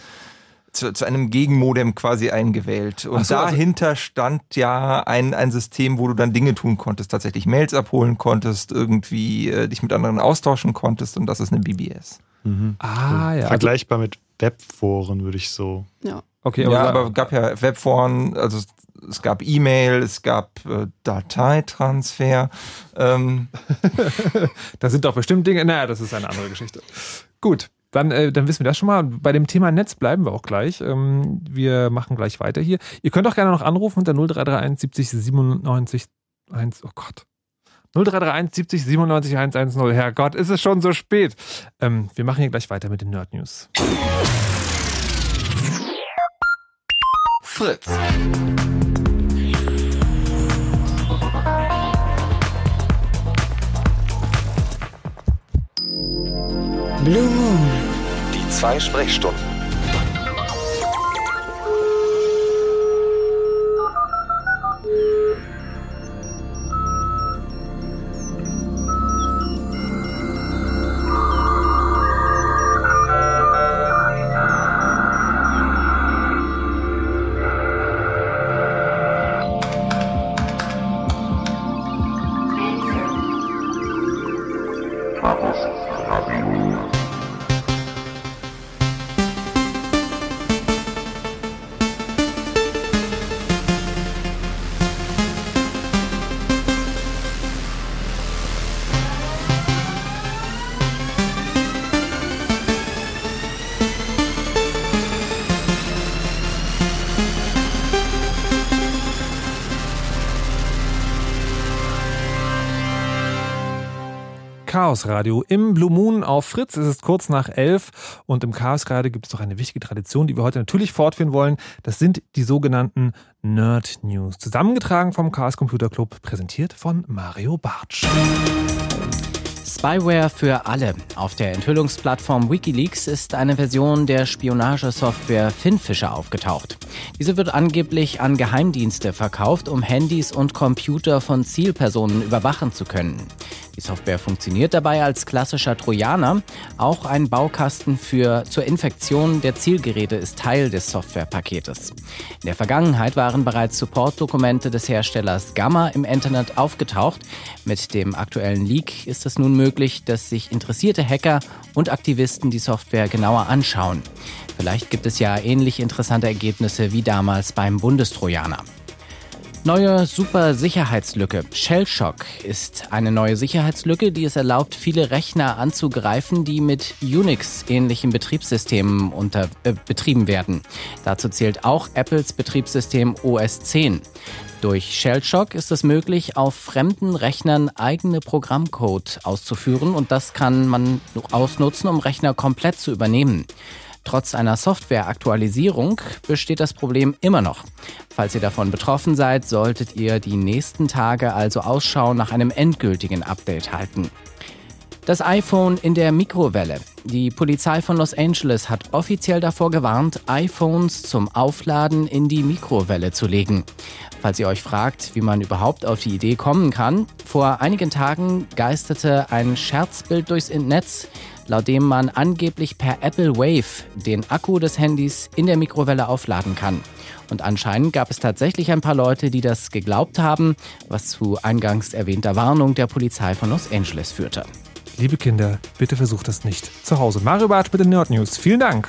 zu, zu einem Gegenmodem quasi eingewählt. Und so, also- dahinter stand ja ein, ein System, wo du dann Dinge tun konntest, tatsächlich Mails abholen konntest, irgendwie äh, dich mit anderen austauschen konntest und das ist eine BBS. Ah, ja. Also, Vergleichbar mit Webforen, würde ich so. ja. okay, ja, aber, aber es gab ja Webforen, also es, es gab E-Mail, es gab äh, Dateitransfer. Ähm, da sind doch bestimmt Dinge. Naja, das ist eine andere Geschichte. Gut. Dann, äh, dann wissen wir das schon mal. Bei dem Thema Netz bleiben wir auch gleich. Ähm, wir machen gleich weiter hier. Ihr könnt auch gerne noch anrufen unter 0331 70 97 1. Oh Gott. 0331 70 97 110. Herrgott, ist es schon so spät. Ähm, wir machen hier gleich weiter mit den Nerd News. Fritz. Blue zwei Sprechstunden. Chaos Radio im Blue Moon auf Fritz. Es ist kurz nach elf und im Chaos Radio gibt es noch eine wichtige Tradition, die wir heute natürlich fortführen wollen. Das sind die sogenannten Nerd News. Zusammengetragen vom Chaos Computer Club, präsentiert von Mario Bartsch. Spyware für alle. Auf der Enthüllungsplattform Wikileaks ist eine Version der Spionagesoftware Finfisher aufgetaucht. Diese wird angeblich an Geheimdienste verkauft, um Handys und Computer von Zielpersonen überwachen zu können. Die Software funktioniert dabei als klassischer Trojaner. Auch ein Baukasten für zur Infektion der Zielgeräte ist Teil des Softwarepaketes. In der Vergangenheit waren bereits Supportdokumente des Herstellers Gamma im Internet aufgetaucht. Mit dem aktuellen Leak ist es nun möglich, dass sich interessierte Hacker und Aktivisten die Software genauer anschauen. Vielleicht gibt es ja ähnlich interessante Ergebnisse wie damals beim Bundestrojaner. Neue super Sicherheitslücke. Shellshock ist eine neue Sicherheitslücke, die es erlaubt, viele Rechner anzugreifen, die mit Unix-ähnlichen Betriebssystemen unter, äh, betrieben werden. Dazu zählt auch Apples Betriebssystem OS 10. Durch Shellshock ist es möglich, auf fremden Rechnern eigene Programmcode auszuführen und das kann man ausnutzen, um Rechner komplett zu übernehmen. Trotz einer Softwareaktualisierung besteht das Problem immer noch. Falls ihr davon betroffen seid, solltet ihr die nächsten Tage also Ausschau nach einem endgültigen Update halten. Das iPhone in der Mikrowelle. Die Polizei von Los Angeles hat offiziell davor gewarnt, iPhones zum Aufladen in die Mikrowelle zu legen. Falls ihr euch fragt, wie man überhaupt auf die Idee kommen kann, vor einigen Tagen geisterte ein Scherzbild durchs Netz, laut dem man angeblich per Apple Wave den Akku des Handys in der Mikrowelle aufladen kann. Und anscheinend gab es tatsächlich ein paar Leute, die das geglaubt haben, was zu eingangs erwähnter Warnung der Polizei von Los Angeles führte. Liebe Kinder, bitte versucht das nicht zu Hause. Mario Bartsch mit den Nerd News. Vielen Dank.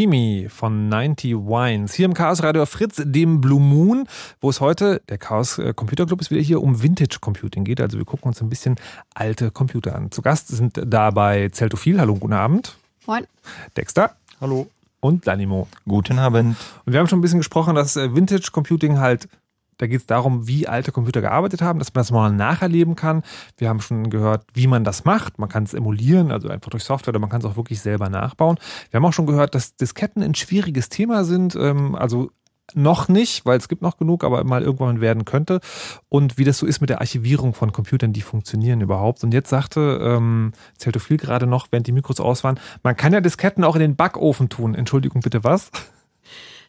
Steamy von 90 Wines. Hier im Chaos Radio Fritz, dem Blue Moon, wo es heute, der Chaos äh, Computer Club ist wieder hier, um Vintage Computing geht. Also wir gucken uns ein bisschen alte Computer an. Zu Gast sind dabei Zeltophil, hallo, guten Abend. Moin. Dexter. Hallo. Und Lanimo. Guten Abend. Und wir haben schon ein bisschen gesprochen, dass äh, Vintage Computing halt da geht es darum, wie alte Computer gearbeitet haben, dass man das mal nacherleben kann. Wir haben schon gehört, wie man das macht. Man kann es emulieren, also einfach durch Software, oder man kann es auch wirklich selber nachbauen. Wir haben auch schon gehört, dass Disketten ein schwieriges Thema sind. Ähm, also noch nicht, weil es gibt noch genug, aber mal irgendwann werden könnte. Und wie das so ist mit der Archivierung von Computern, die funktionieren überhaupt. Und jetzt sagte ähm, Zeltophil gerade noch, während die Mikros aus waren, man kann ja Disketten auch in den Backofen tun. Entschuldigung, bitte was?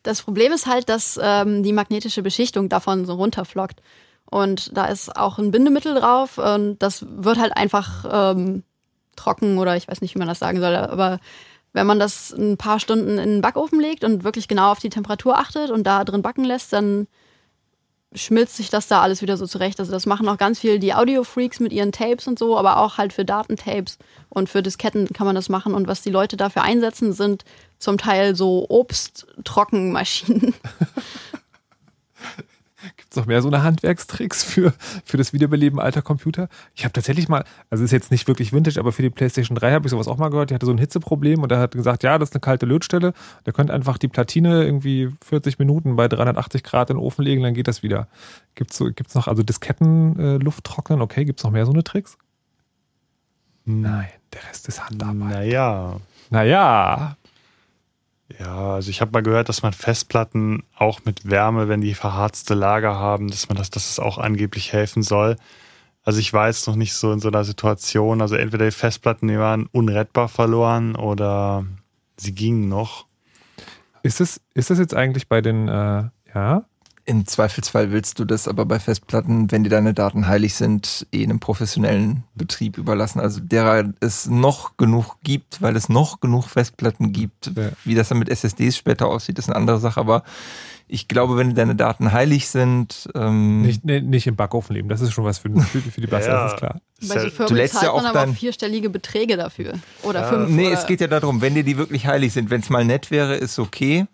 Das Problem ist halt, dass ähm, die magnetische Beschichtung davon so runterflockt. Und da ist auch ein Bindemittel drauf und das wird halt einfach ähm, trocken oder ich weiß nicht, wie man das sagen soll, aber wenn man das ein paar Stunden in den Backofen legt und wirklich genau auf die Temperatur achtet und da drin backen lässt, dann schmilzt sich das da alles wieder so zurecht. Also das machen auch ganz viel die Audio-Freaks mit ihren Tapes und so, aber auch halt für Datentapes und für Disketten kann man das machen. Und was die Leute dafür einsetzen, sind zum Teil so Obsttrockenmaschinen. Gibt es noch mehr so eine Handwerkstricks für, für das Wiederbeleben alter Computer? Ich habe tatsächlich mal, also ist jetzt nicht wirklich Vintage, aber für die PlayStation 3 habe ich sowas auch mal gehört. Die hatte so ein Hitzeproblem und er hat gesagt, ja, das ist eine kalte Lötstelle. Der könnte einfach die Platine irgendwie 40 Minuten bei 380 Grad in den Ofen legen, dann geht das wieder. Gibt es so, gibt's noch, also Disketten, äh, Luft trocknen, okay, gibt es noch mehr so eine Tricks? Hm. Nein, der Rest ist Handarbeit. Naja. Naja, Ja, also ich habe mal gehört, dass man Festplatten auch mit Wärme, wenn die verharzte Lager haben, dass man das, dass es auch angeblich helfen soll. Also ich war jetzt noch nicht so in so einer Situation. Also entweder die Festplatten, die waren unrettbar verloren oder sie gingen noch. ist es, ist es jetzt eigentlich bei den, äh, ja, Im Zweifelsfall willst du das aber bei Festplatten, wenn dir deine Daten heilig sind, eh einem professionellen Betrieb überlassen. Also derer es noch genug gibt, weil es noch genug Festplatten gibt. Ja. Wie das dann mit SSDs später aussieht, ist eine andere Sache. Aber ich glaube, wenn deine Daten heilig sind, ähm, nicht, nee, nicht im Backofen leben. Das ist schon was für, für, für die Basse, Ja. das ist klar. Bei so Firmen lädst zahlt ja auch man aber vierstellige Beträge dafür. Oder Ja. fünf. nee, oder es geht ja darum, wenn dir die wirklich heilig sind, wenn es mal nett wäre, ist okay.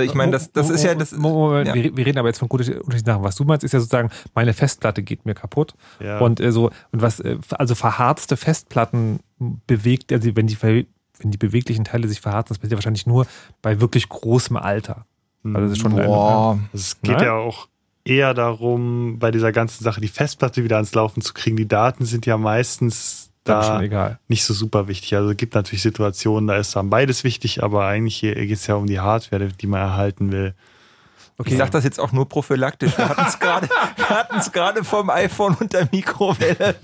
Äh, Ich meine, das, das ist ja das. Moment, ja. Wir, wir reden aber jetzt von guten unterschiedlichen Sachen. Was du meinst, ist ja sozusagen, meine Festplatte geht mir kaputt. Ja. Und äh, so, und was, äh, also verharzte Festplatten bewegt, also wenn die, wenn die beweglichen Teile sich verharzen, das passiert ja wahrscheinlich nur bei wirklich großem Alter. Also das ist schon Boah. eine, Es geht Nein? ja auch eher darum, bei dieser ganzen Sache die Festplatte wieder ans Laufen zu kriegen. Die Daten sind ja meistens dann schon da egal. nicht so super wichtig. Also es gibt natürlich Situationen, da ist dann beides wichtig, aber eigentlich geht es ja um die Hardware, die man erhalten will. Ich sage das jetzt auch nur prophylaktisch. Wir hatten es gerade, wir hatten es gerade vom iPhone und der Mikrowelle.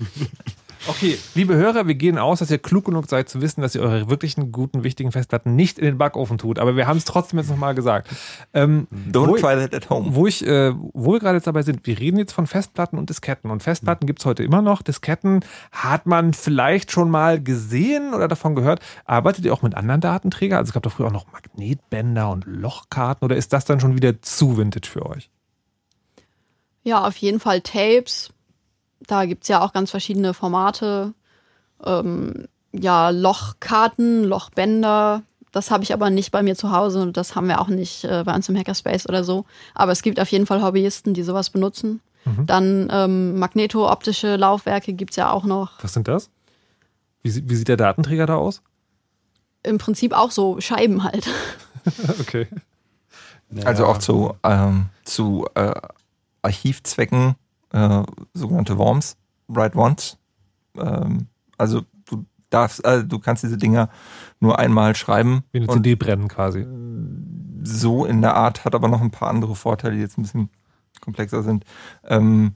Okay, liebe Hörer, wir gehen aus, dass ihr klug genug seid zu wissen, dass ihr eure wirklichen guten, wichtigen Festplatten nicht in den Backofen tut. Aber wir haben es trotzdem jetzt nochmal gesagt. Ähm, Don't wo- try that at home. Wo ich, äh, wo wir gerade jetzt dabei sind, wir reden jetzt von Festplatten und Disketten. Und Festplatten gibt's heute immer noch. Disketten hat man vielleicht schon mal gesehen oder davon gehört. Arbeitet ihr auch mit anderen Datenträgern? Also es gab doch früher auch noch Magnetbänder und Lochkarten oder ist das dann schon wieder zu vintage für euch? Ja, auf jeden Fall Tapes. Da gibt's ja auch ganz verschiedene Formate. Ähm, ja, Lochkarten, Lochbänder. Das habe ich aber nicht bei mir zu Hause und das haben wir auch nicht äh, bei uns im Hackerspace oder so. Aber es gibt auf jeden Fall Hobbyisten, die sowas benutzen. Dann ähm, magneto-optische Laufwerke gibt's ja auch noch. Was sind das? Wie, wie sieht der Datenträger da aus? Im Prinzip auch so Scheiben halt. Okay. Also auch zu, ähm, zu äh, Archivzwecken, äh, sogenannte Worms, Write Once. Ähm, also du darfst, äh, du kannst diese Dinger nur einmal schreiben. Wie eine CD brennen quasi. so in der Art, hat aber noch ein paar andere Vorteile, die jetzt ein bisschen komplexer sind. Ähm,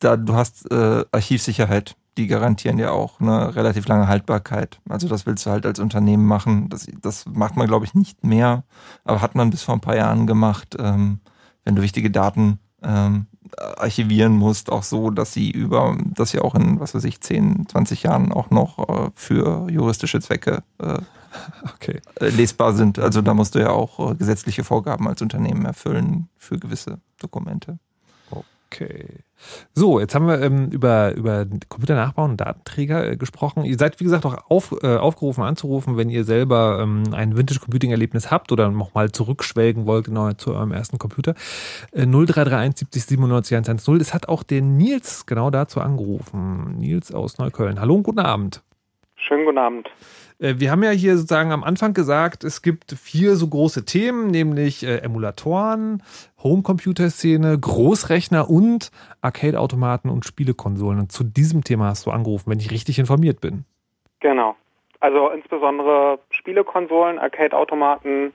da du hast äh, Archivsicherheit, die garantieren dir auch eine relativ lange Haltbarkeit. Also das willst du halt als Unternehmen machen. Das, das macht man, glaube ich, nicht mehr, aber hat man bis vor ein paar Jahren gemacht, ähm, wenn du wichtige Daten ähm, archivieren musst, auch so, dass sie über, dass sie auch in, was weiß ich, 10, 20 Jahren auch noch äh, für juristische Zwecke äh, Okay. äh, lesbar sind. Also da musst du ja auch gesetzliche Vorgaben als Unternehmen erfüllen für gewisse Dokumente. Okay. So, jetzt haben wir ähm, über, über Computernachbau und Datenträger äh, gesprochen. Ihr seid, wie gesagt, auch auf, äh, aufgerufen anzurufen, wenn ihr selber ähm, ein Vintage-Computing-Erlebnis habt oder noch mal zurückschwelgen wollt genau zu eurem ersten Computer. Äh, 0331 70 97 110. Es hat auch der Nils genau dazu angerufen. Nils aus Neukölln. Hallo und guten Abend. Schönen guten Abend. Äh, Wir haben ja hier sozusagen am Anfang gesagt, es gibt vier so große Themen, nämlich äh, Emulatoren, Homecomputer-Szene, Großrechner und Arcade-Automaten und Spielekonsolen. Und zu diesem Thema hast du angerufen, wenn ich richtig informiert bin. Genau. Also insbesondere Spielekonsolen, Arcade-Automaten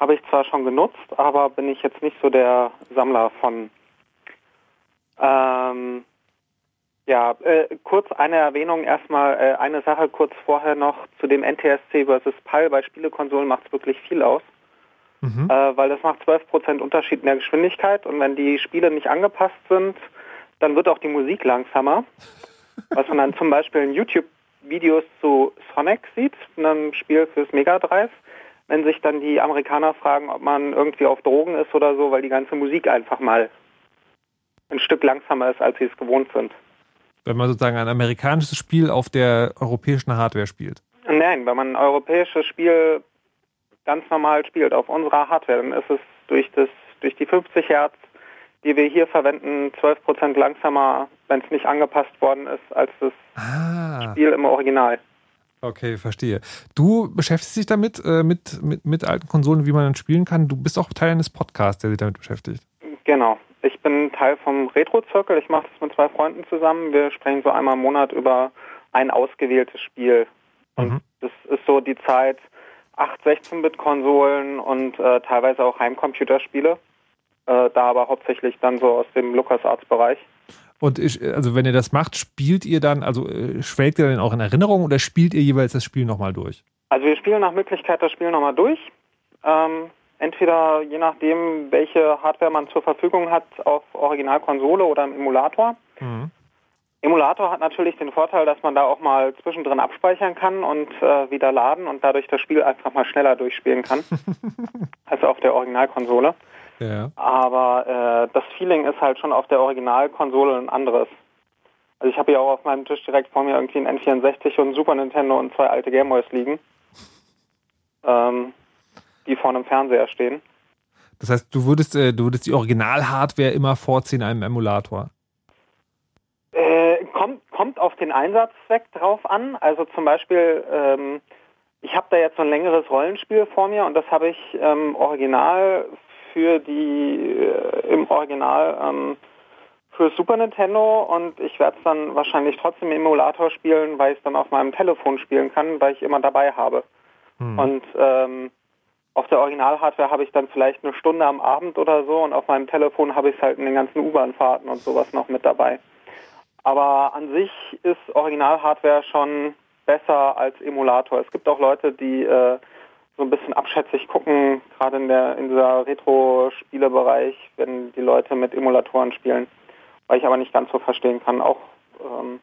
habe ich zwar schon genutzt, aber bin ich jetzt nicht so der Sammler von. Ähm, ja, äh, kurz eine Erwähnung erstmal, äh, eine Sache kurz vorher noch zu dem NTSC versus PAL. Bei Spielekonsolen macht es wirklich viel aus, Mhm. äh, weil das macht 12% Unterschied in der Geschwindigkeit und wenn die Spiele nicht angepasst sind, dann wird auch die Musik langsamer. Was man dann zum Beispiel in YouTube-Videos zu Sonic sieht, einem Spiel fürs Mega Drive, wenn sich dann die Amerikaner fragen, ob man irgendwie auf Drogen ist oder so, weil die ganze Musik einfach mal ein Stück langsamer ist, als sie es gewohnt sind. Wenn man sozusagen ein amerikanisches Spiel auf der europäischen Hardware spielt. Nein, wenn man ein europäisches Spiel ganz normal spielt auf unserer Hardware, dann ist es durch, das, durch die 50 Hertz, die wir hier verwenden, 12% langsamer, wenn es nicht angepasst worden ist, als das Ah, Spiel im Original. okay, verstehe. Du beschäftigst dich damit, äh, mit, mit, mit alten Konsolen, wie man dann spielen kann. Du bist auch Teil eines Podcasts, der sich damit beschäftigt. Genau. Ich bin Teil vom Retro-Zirkel. Ich mache das mit zwei Freunden zusammen. Wir sprechen so einmal im Monat über ein ausgewähltes Spiel. Und das ist so die Zeit 8 16-Bit-Konsolen und äh, teilweise auch Heimcomputerspiele. Äh, da aber hauptsächlich dann so aus dem LucasArts-Bereich. Und ich, also wenn ihr das macht, spielt ihr dann, also äh, schwelgt ihr dann auch in Erinnerung oder spielt ihr jeweils das Spiel nochmal durch? Also wir spielen nach Möglichkeit das Spiel nochmal durch. Ähm, entweder je nachdem, welche Hardware man zur Verfügung hat, auf Originalkonsole oder im Emulator. Emulator hat natürlich den Vorteil, dass man da auch mal zwischendrin abspeichern kann und äh, wieder laden und dadurch das Spiel einfach mal schneller durchspielen kann als auf der Originalkonsole. Ja. Aber äh, das Feeling ist halt schon auf der Originalkonsole ein anderes. Also ich habe hier auch auf meinem Tisch direkt vor mir irgendwie ein N64 und ein Super Nintendo und zwei alte Gameboys liegen, ähm, die vor einem Fernseher stehen. Das heißt, du würdest, äh, du würdest die Original-Hardware immer vorziehen einem Emulator. Äh, kommt, kommt auf den Einsatzzweck drauf an. Also zum Beispiel, ähm, ich habe da jetzt so ein längeres Rollenspiel vor mir und das habe ich ähm, original für die, äh, im Original ähm, für Super Nintendo und ich werde es dann wahrscheinlich trotzdem im Emulator spielen, weil ich es dann auf meinem Telefon spielen kann, weil ich immer dabei habe. Und ähm, auf der Original-Hardware habe ich dann vielleicht eine Stunde am Abend oder so und auf meinem Telefon habe ich es halt in den ganzen U-Bahn-Fahrten und sowas noch mit dabei. Aber an sich ist Original-Hardware schon besser als Emulator. Es gibt auch Leute, die äh, so ein bisschen abschätzig gucken, gerade in der in dieser Retro-Spielebereich, wenn die Leute mit Emulatoren spielen, weil ich aber nicht ganz so verstehen kann, auch ähm,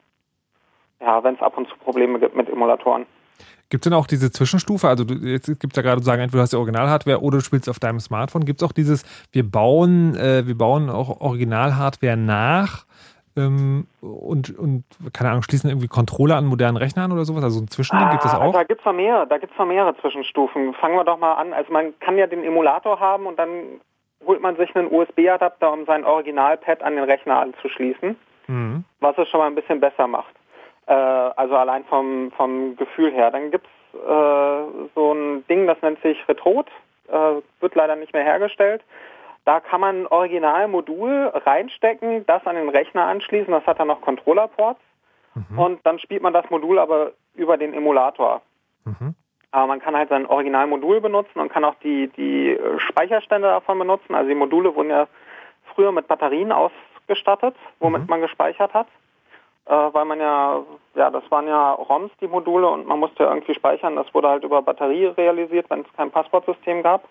ja, wenn es ab und zu Probleme gibt mit Emulatoren. Gibt es denn auch diese Zwischenstufe? Also du, jetzt gibt es ja gerade zu sagen, entweder du hast die Original-Hardware oder du spielst auf deinem Smartphone. Gibt es auch dieses, wir bauen, äh, wir bauen auch Original-Hardware nach ähm, und, und, keine Ahnung, schließen irgendwie Controller an modernen Rechnern oder sowas? Also ein Zwischending gibt es Ah, auch? Da gibt's noch mehrere, da gibt's noch mehrere Zwischenstufen. Fangen wir doch mal an. Also man kann ja den Emulator haben und dann holt man sich einen USB-Adapter, um sein Originalpad an den Rechner anzuschließen, Mhm. was es schon mal ein bisschen besser macht. Äh, also allein vom, vom Gefühl her. Dann gibt's äh, so ein Ding, das nennt sich Retrot, äh, wird leider nicht mehr hergestellt. Da kann man ein Originalmodul reinstecken, das an den Rechner anschließen, das hat dann noch Controllerports und dann spielt man das Modul aber über den Emulator. Aber man kann halt sein Originalmodul benutzen und kann auch die, die äh, Speicherstände davon benutzen. Also die Module wurden ja früher mit Batterien ausgestattet, womit man gespeichert hat. Äh, weil man ja, ja, das waren ja ROMs, die Module, und man musste irgendwie speichern. Das wurde halt über Batterie realisiert, wenn es kein Passwortsystem gab.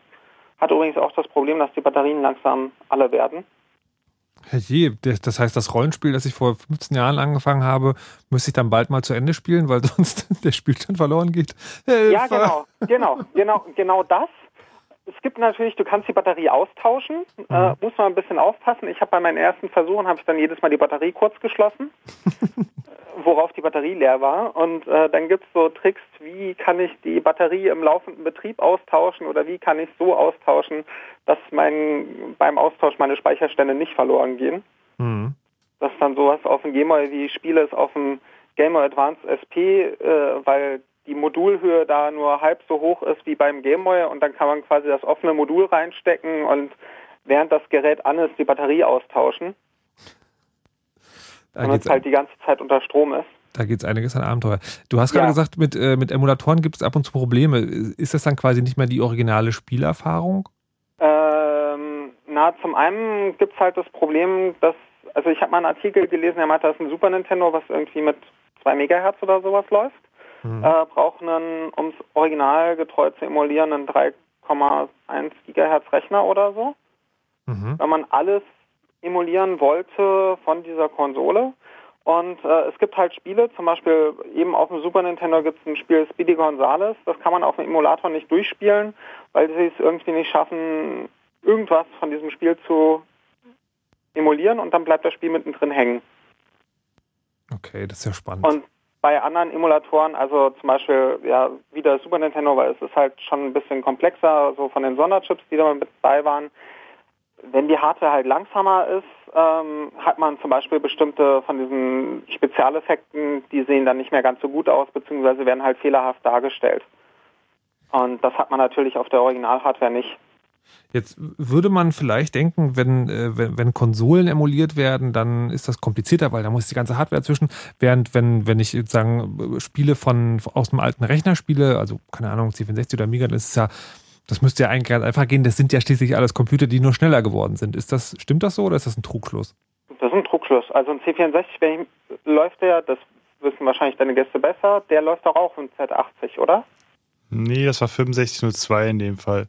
Hat übrigens auch das Problem, dass die Batterien langsam alle werden. Herrje, das heißt, das Rollenspiel, das ich vor 15 Jahren angefangen habe, müsste ich dann bald mal zu Ende spielen, weil sonst der Spielstand verloren geht. Hilfe! Ja, genau, genau, genau, genau das. Es gibt natürlich, du kannst die Batterie austauschen, äh, muss man ein bisschen aufpassen. Ich habe bei meinen ersten Versuchen, habe ich dann jedes Mal die Batterie kurz geschlossen, äh, worauf die Batterie leer war. Und äh, dann gibt es so Tricks, wie kann ich die Batterie im laufenden Betrieb austauschen oder wie kann ich so austauschen, dass mein, beim Austausch meine Speicherstände nicht verloren gehen. Mhm. Das ist dann sowas auf dem Gameboy, wie ich spiele es auf dem Game Boy Advance SP, äh, weil die Modulhöhe da nur halb so hoch ist wie beim Gameboy und dann kann man quasi das offene Modul reinstecken und während das Gerät an ist, die Batterie austauschen. Da es halt die ganze Zeit unter Strom ist. da geht's einiges an Abenteuer. Du hast gerade Ja. gesagt, mit, äh, mit Emulatoren gibt es ab und zu Probleme. Ist das dann quasi nicht mehr die originale Spielerfahrung? Ähm, na, zum einen gibt es halt das Problem, dass, also ich habe mal einen Artikel gelesen, der meinte, das ist ein Super Nintendo, was irgendwie mit 2 Megahertz oder sowas läuft. Äh, braucht einen, um es original getreu zu emulieren, einen 3,1 Gigahertz Rechner oder so. Wenn man alles emulieren wollte von dieser Konsole. Und äh, es gibt halt Spiele, zum Beispiel eben auf dem Super Nintendo gibt es ein Spiel Speedy Gonzales, das kann man auf dem Emulator nicht durchspielen, weil sie es irgendwie nicht schaffen, irgendwas von diesem Spiel zu emulieren und dann bleibt das Spiel mittendrin hängen. Okay, das ist ja spannend. Und bei anderen Emulatoren, also zum Beispiel ja wie der Super Nintendo, weil es ist halt schon ein bisschen komplexer, so von den Sonderchips, die da mit bei waren. Wenn die Hardware halt langsamer ist, ähm, hat man zum Beispiel bestimmte von diesen Spezialeffekten, die sehen dann nicht mehr ganz so gut aus, beziehungsweise werden halt fehlerhaft dargestellt. Und das hat man natürlich auf der Original-Hardware nicht. Jetzt würde man vielleicht denken, wenn, äh, wenn, wenn Konsolen emuliert werden, dann ist das komplizierter, weil da muss die ganze Hardware zwischen. Während wenn, wenn ich sozusagen Spiele von aus dem alten Rechner spiele, also keine Ahnung, C64 oder Amiga, dann ist es ja, das müsste ja eigentlich ganz einfach gehen. Das sind ja schließlich alles Computer, die nur schneller geworden sind. Ist das, stimmt das so oder ist das ein Trugschluss? Das ist ein Trugschluss. Also ein C64 wenn ich, läuft der, das wissen wahrscheinlich deine Gäste besser, der läuft doch auch im Z80, oder? Nee, das war 6502 in dem Fall.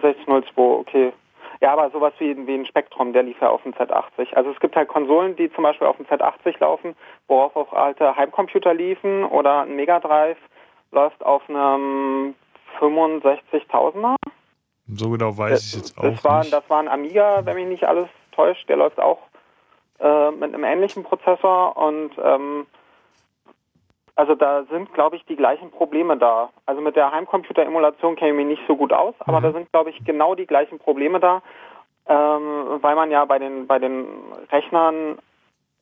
6502, okay. Ja, aber sowas wie, wie ein Spektrum, der lief ja auf dem Z80. Also es gibt halt Konsolen, die zum Beispiel auf dem Z80 laufen, worauf auch alte Heimcomputer liefen oder ein Mega Drive läuft auf einem 65.000er. So genau weiß ich jetzt auch Das war, nicht. das war ein Amiga, wenn mich nicht alles täuscht. Der läuft auch äh, mit einem ähnlichen Prozessor und ähm, also da sind, glaube ich, die gleichen Probleme da. Also mit der Heimcomputer-Emulation kenne ich mich nicht so gut aus, aber da sind, glaube ich, genau die gleichen Probleme da, ähm, weil man ja bei den bei den Rechnern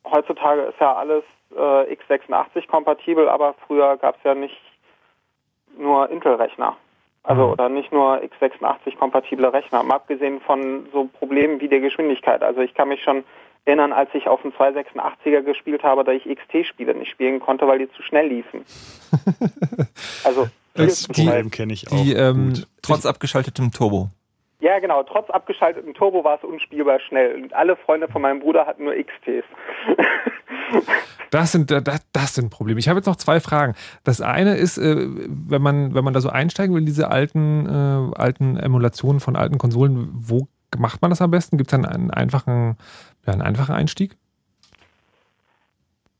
heutzutage ist ja alles äh, x86 kompatibel, aber früher gab es ja nicht nur Intel-Rechner. Also oder nicht nur x86 kompatible Rechner, mal abgesehen von so Problemen wie der Geschwindigkeit. Also ich kann mich schon erinnern, als ich auf dem 286er gespielt habe, da ich XT-Spiele nicht spielen konnte, weil die zu schnell liefen. Also Das- schnell. kenne ich Die, ähm, Trotz abgeschaltetem Turbo. Ja, genau. Trotz abgeschaltetem Turbo war es unspielbar schnell. Und alle Freunde von meinem Bruder hatten nur XTs. Das sind, das, das sind Probleme. Ich habe jetzt noch zwei Fragen. Das eine ist, äh, wenn man, wenn man da so einsteigen will, in diese alten, äh, alten Emulationen von alten Konsolen, wo macht man das am besten? Gibt es einen, einen einfachen, ja, einen einfachen Einstieg?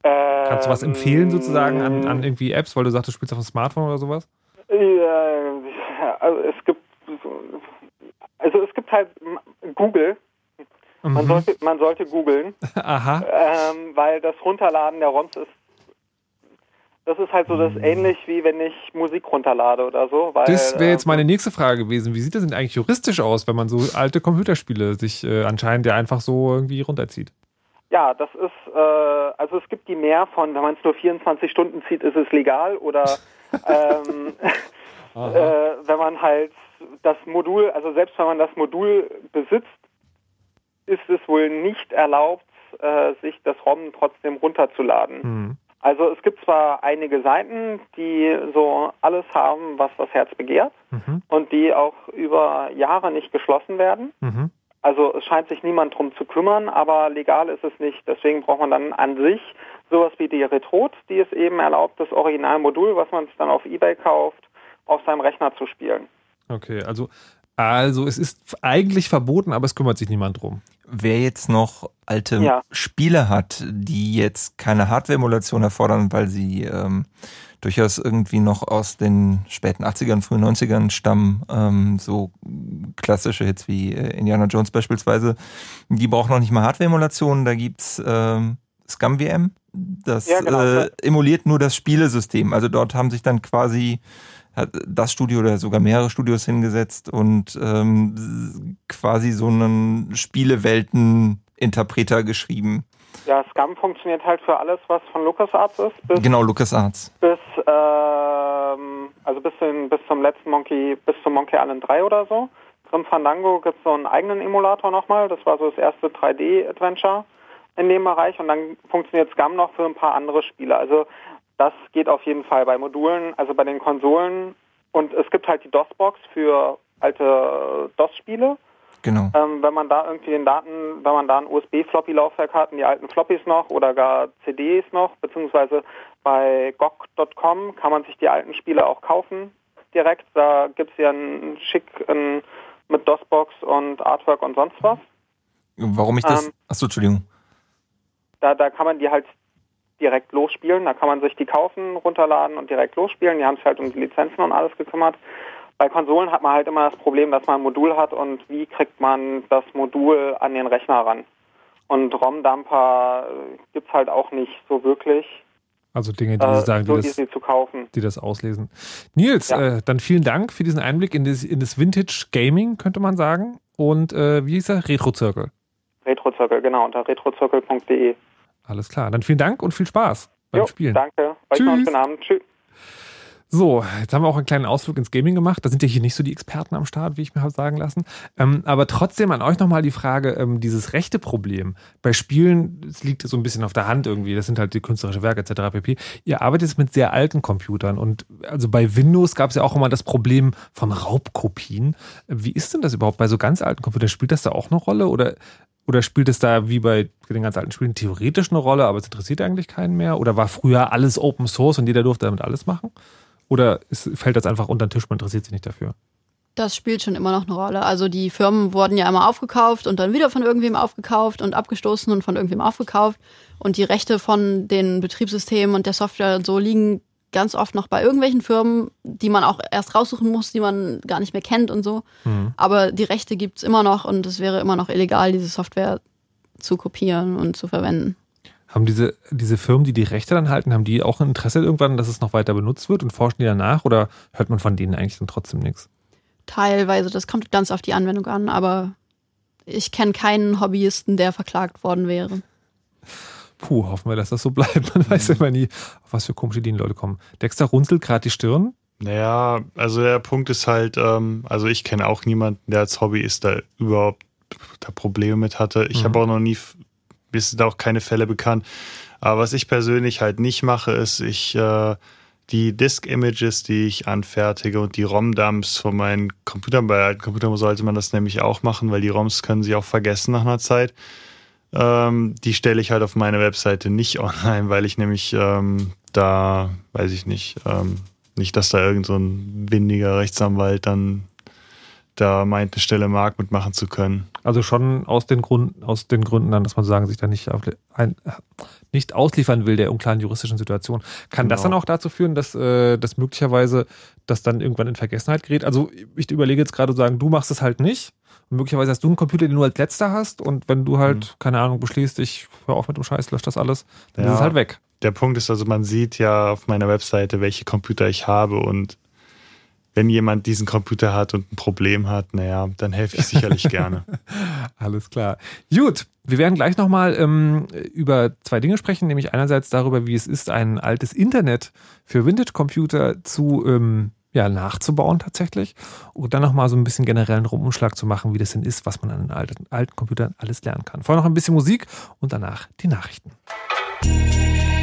Kannst du was empfehlen sozusagen an, an irgendwie Apps, weil du sagst, du spielst auf dem Smartphone oder sowas? Ja, also es gibt also es gibt halt Google. Man Mhm. sollte man sollte googeln, Aha. ähm, weil das Runterladen der ROMs ist das ist halt so das ähnlich wie wenn ich Musik runterlade oder so. Weil, Das wäre jetzt meine nächste Frage gewesen. Wie sieht das denn eigentlich juristisch aus, wenn man so alte Computerspiele sich äh, anscheinend ja einfach so irgendwie runterzieht? Ja, das ist, äh, also es gibt die mehr von, wenn man es nur 24 Stunden zieht, ist es legal oder ähm, äh, wenn man halt das Modul, also selbst wenn man das Modul besitzt, ist es wohl nicht erlaubt, äh, sich das ROM trotzdem runterzuladen. Hm. Also es gibt zwar einige Seiten, die so alles haben, was das Herz begehrt Mhm. und die auch über Jahre nicht geschlossen werden. Mhm. Also es scheint sich niemand drum zu kümmern, aber legal ist es nicht. Deswegen braucht man dann an sich sowas wie die Retrot, die es eben erlaubt, das Originalmodul, was man sich dann auf Ebay kauft, auf seinem Rechner zu spielen. Okay, also, also es ist eigentlich verboten, aber es kümmert sich niemand drum. Wer jetzt noch alte Ja. Spiele hat, die jetzt keine Hardware-Emulation erfordern, weil sie ähm, durchaus irgendwie noch aus den späten 80ern, frühen 90ern stammen. Ähm, so klassische Hits wie äh, Indiana Jones beispielsweise. Die brauchen noch nicht mal Hardware-Emulationen. Da gibt's ähm, ScumVM. Das Ja, genau. äh, emuliert nur das Spielesystem. Also dort haben sich dann quasi hat das Studio oder sogar mehrere Studios hingesetzt und ähm, quasi so einen Spielewelten-Interpreter geschrieben. Ja, Scum funktioniert halt für alles, was von LucasArts ist, bis, Genau, LucasArts. bis ähm, also bis, zum- bis zum letzten Monkey, bis zum Monkey Island 3 oder so. Grim Fandango gibt es so einen eigenen Emulator nochmal. Das war so das erste 3D-Adventure in dem Bereich und dann funktioniert Scum noch für ein paar andere Spiele. Also das geht auf jeden Fall bei Modulen, also bei den Konsolen und es gibt halt die DOS-Box für alte DOS-Spiele. Genau. Ähm, wenn man da irgendwie den Daten, wenn man da ein USB-Floppy-Laufwerk hat, und die alten Floppies noch oder gar CDs noch, beziehungsweise bei GOG.com kann man sich die alten Spiele auch kaufen direkt. Da gibt's ja einen schick einen, mit DOS-Box und Artwork und sonst was. Warum ich das. Ähm, Achso, Entschuldigung. Da, da kann man die halt direkt losspielen. Da kann man sich die kaufen, runterladen und direkt losspielen. Die haben sich halt um die Lizenzen und alles gekümmert. Bei Konsolen hat man halt immer das Problem, dass man ein Modul hat und wie kriegt man das Modul an den Rechner ran. Und ROM-Dumper äh, gibt's halt auch nicht so wirklich Also Dinge, die äh, Sie sagen, so die das, easy zu kaufen. die das auslesen. Nils, äh, dann vielen Dank für diesen Einblick in das, in das Vintage Gaming, könnte man sagen. Und äh, wie hieß er? Retro-Zirkel. Retrozirkel, genau, unter retrozirkel.de. Alles klar. Dann vielen Dank und viel Spaß beim Jo, Spielen. danke. Euch noch einen schönen Abend. Tschüss. So, jetzt haben wir auch einen kleinen Ausflug ins Gaming gemacht. Da sind ja hier nicht so die Experten am Start, wie ich mir habe sagen lassen. Ähm, aber trotzdem an euch nochmal die Frage, ähm, dieses rechte Problem. Bei Spielen, es liegt so ein bisschen auf der Hand irgendwie, das sind halt die künstlerische Werke etc. pp. Ihr arbeitet jetzt mit sehr alten Computern und also bei Windows gab es ja auch immer das Problem von Raubkopien. Wie ist denn das überhaupt bei so ganz alten Computern? Spielt das da auch eine Rolle oder oder spielt es da wie bei den ganz alten Spielen theoretisch eine Rolle, aber es interessiert eigentlich keinen mehr? Oder war früher alles Open Source und jeder durfte damit alles machen? Oder ist, fällt das einfach unter den Tisch, man interessiert sich nicht dafür? Das spielt schon immer noch eine Rolle. Also die Firmen wurden ja immer aufgekauft und dann wieder von irgendwem aufgekauft und abgestoßen und von irgendwem aufgekauft. Und die Rechte von den Betriebssystemen und der Software und so liegen ganz oft noch bei irgendwelchen Firmen, die man auch erst raussuchen muss, die man gar nicht mehr kennt und so. Mhm. Aber die Rechte gibt's immer noch und es wäre immer noch illegal, diese Software zu kopieren und zu verwenden. Haben diese, diese Firmen, die die Rechte dann halten, haben die auch ein Interesse irgendwann, dass es noch weiter benutzt wird und forschen die danach? Oder hört man von denen eigentlich dann trotzdem nichts? Teilweise, das kommt ganz auf die Anwendung an, aber ich kenne keinen Hobbyisten, der verklagt worden wäre. Puh, hoffen wir, dass das so bleibt. Man weiß immer nie, auf was für komische Ideen Leute kommen. Dexter runzelt gerade die Stirn. Naja, also der Punkt ist halt, ähm, also ich kenne auch niemanden, der als Hobbyist da überhaupt da Probleme mit hatte. Ich Mhm. habe auch noch nie, mir sind auch keine Fälle bekannt. Aber was ich persönlich halt nicht mache, ist, ich äh, die Disk-Images, die ich anfertige und die ROM-Dumps von meinen Computern, bei alten Computern sollte man das nämlich auch machen, weil die ROMs können sich auch vergessen nach einer Zeit. Ähm, die stelle ich halt auf meine Webseite nicht online, weil ich nämlich ähm, da, weiß ich nicht, ähm, nicht, dass da irgend so ein windiger Rechtsanwalt dann da meint, eine Stelle Mark mitmachen zu können. Also schon aus den, Grund, aus den Gründen dann, dass man sagen, sich da nicht, auf, ein, nicht ausliefern will der unklaren juristischen Situation. Kann das Genau. dann auch dazu führen, dass äh, das möglicherweise das dann irgendwann in Vergessenheit gerät? Also ich überlege jetzt gerade zu sagen, du machst es halt nicht. Und möglicherweise hast du einen Computer, den du als letzter hast. Und wenn du halt, keine Ahnung, beschließt, ich höre auf mit dem Scheiß, lösche das alles, dann ist es halt weg. Der Punkt ist also, man sieht ja auf meiner Webseite, welche Computer ich habe und wenn jemand diesen Computer hat und ein Problem hat, naja, dann helfe ich sicherlich gerne. Alles klar. Gut, wir werden gleich nochmal ähm, über zwei Dinge sprechen, nämlich einerseits darüber, wie es ist, ein altes Internet für Vintage-Computer zu ähm, ja, nachzubauen tatsächlich und dann nochmal so ein bisschen generellen Rumumschlag zu machen, wie das denn ist, was man an den alten, alten Computern alles lernen kann. Vorher noch ein bisschen Musik und danach die Nachrichten. Are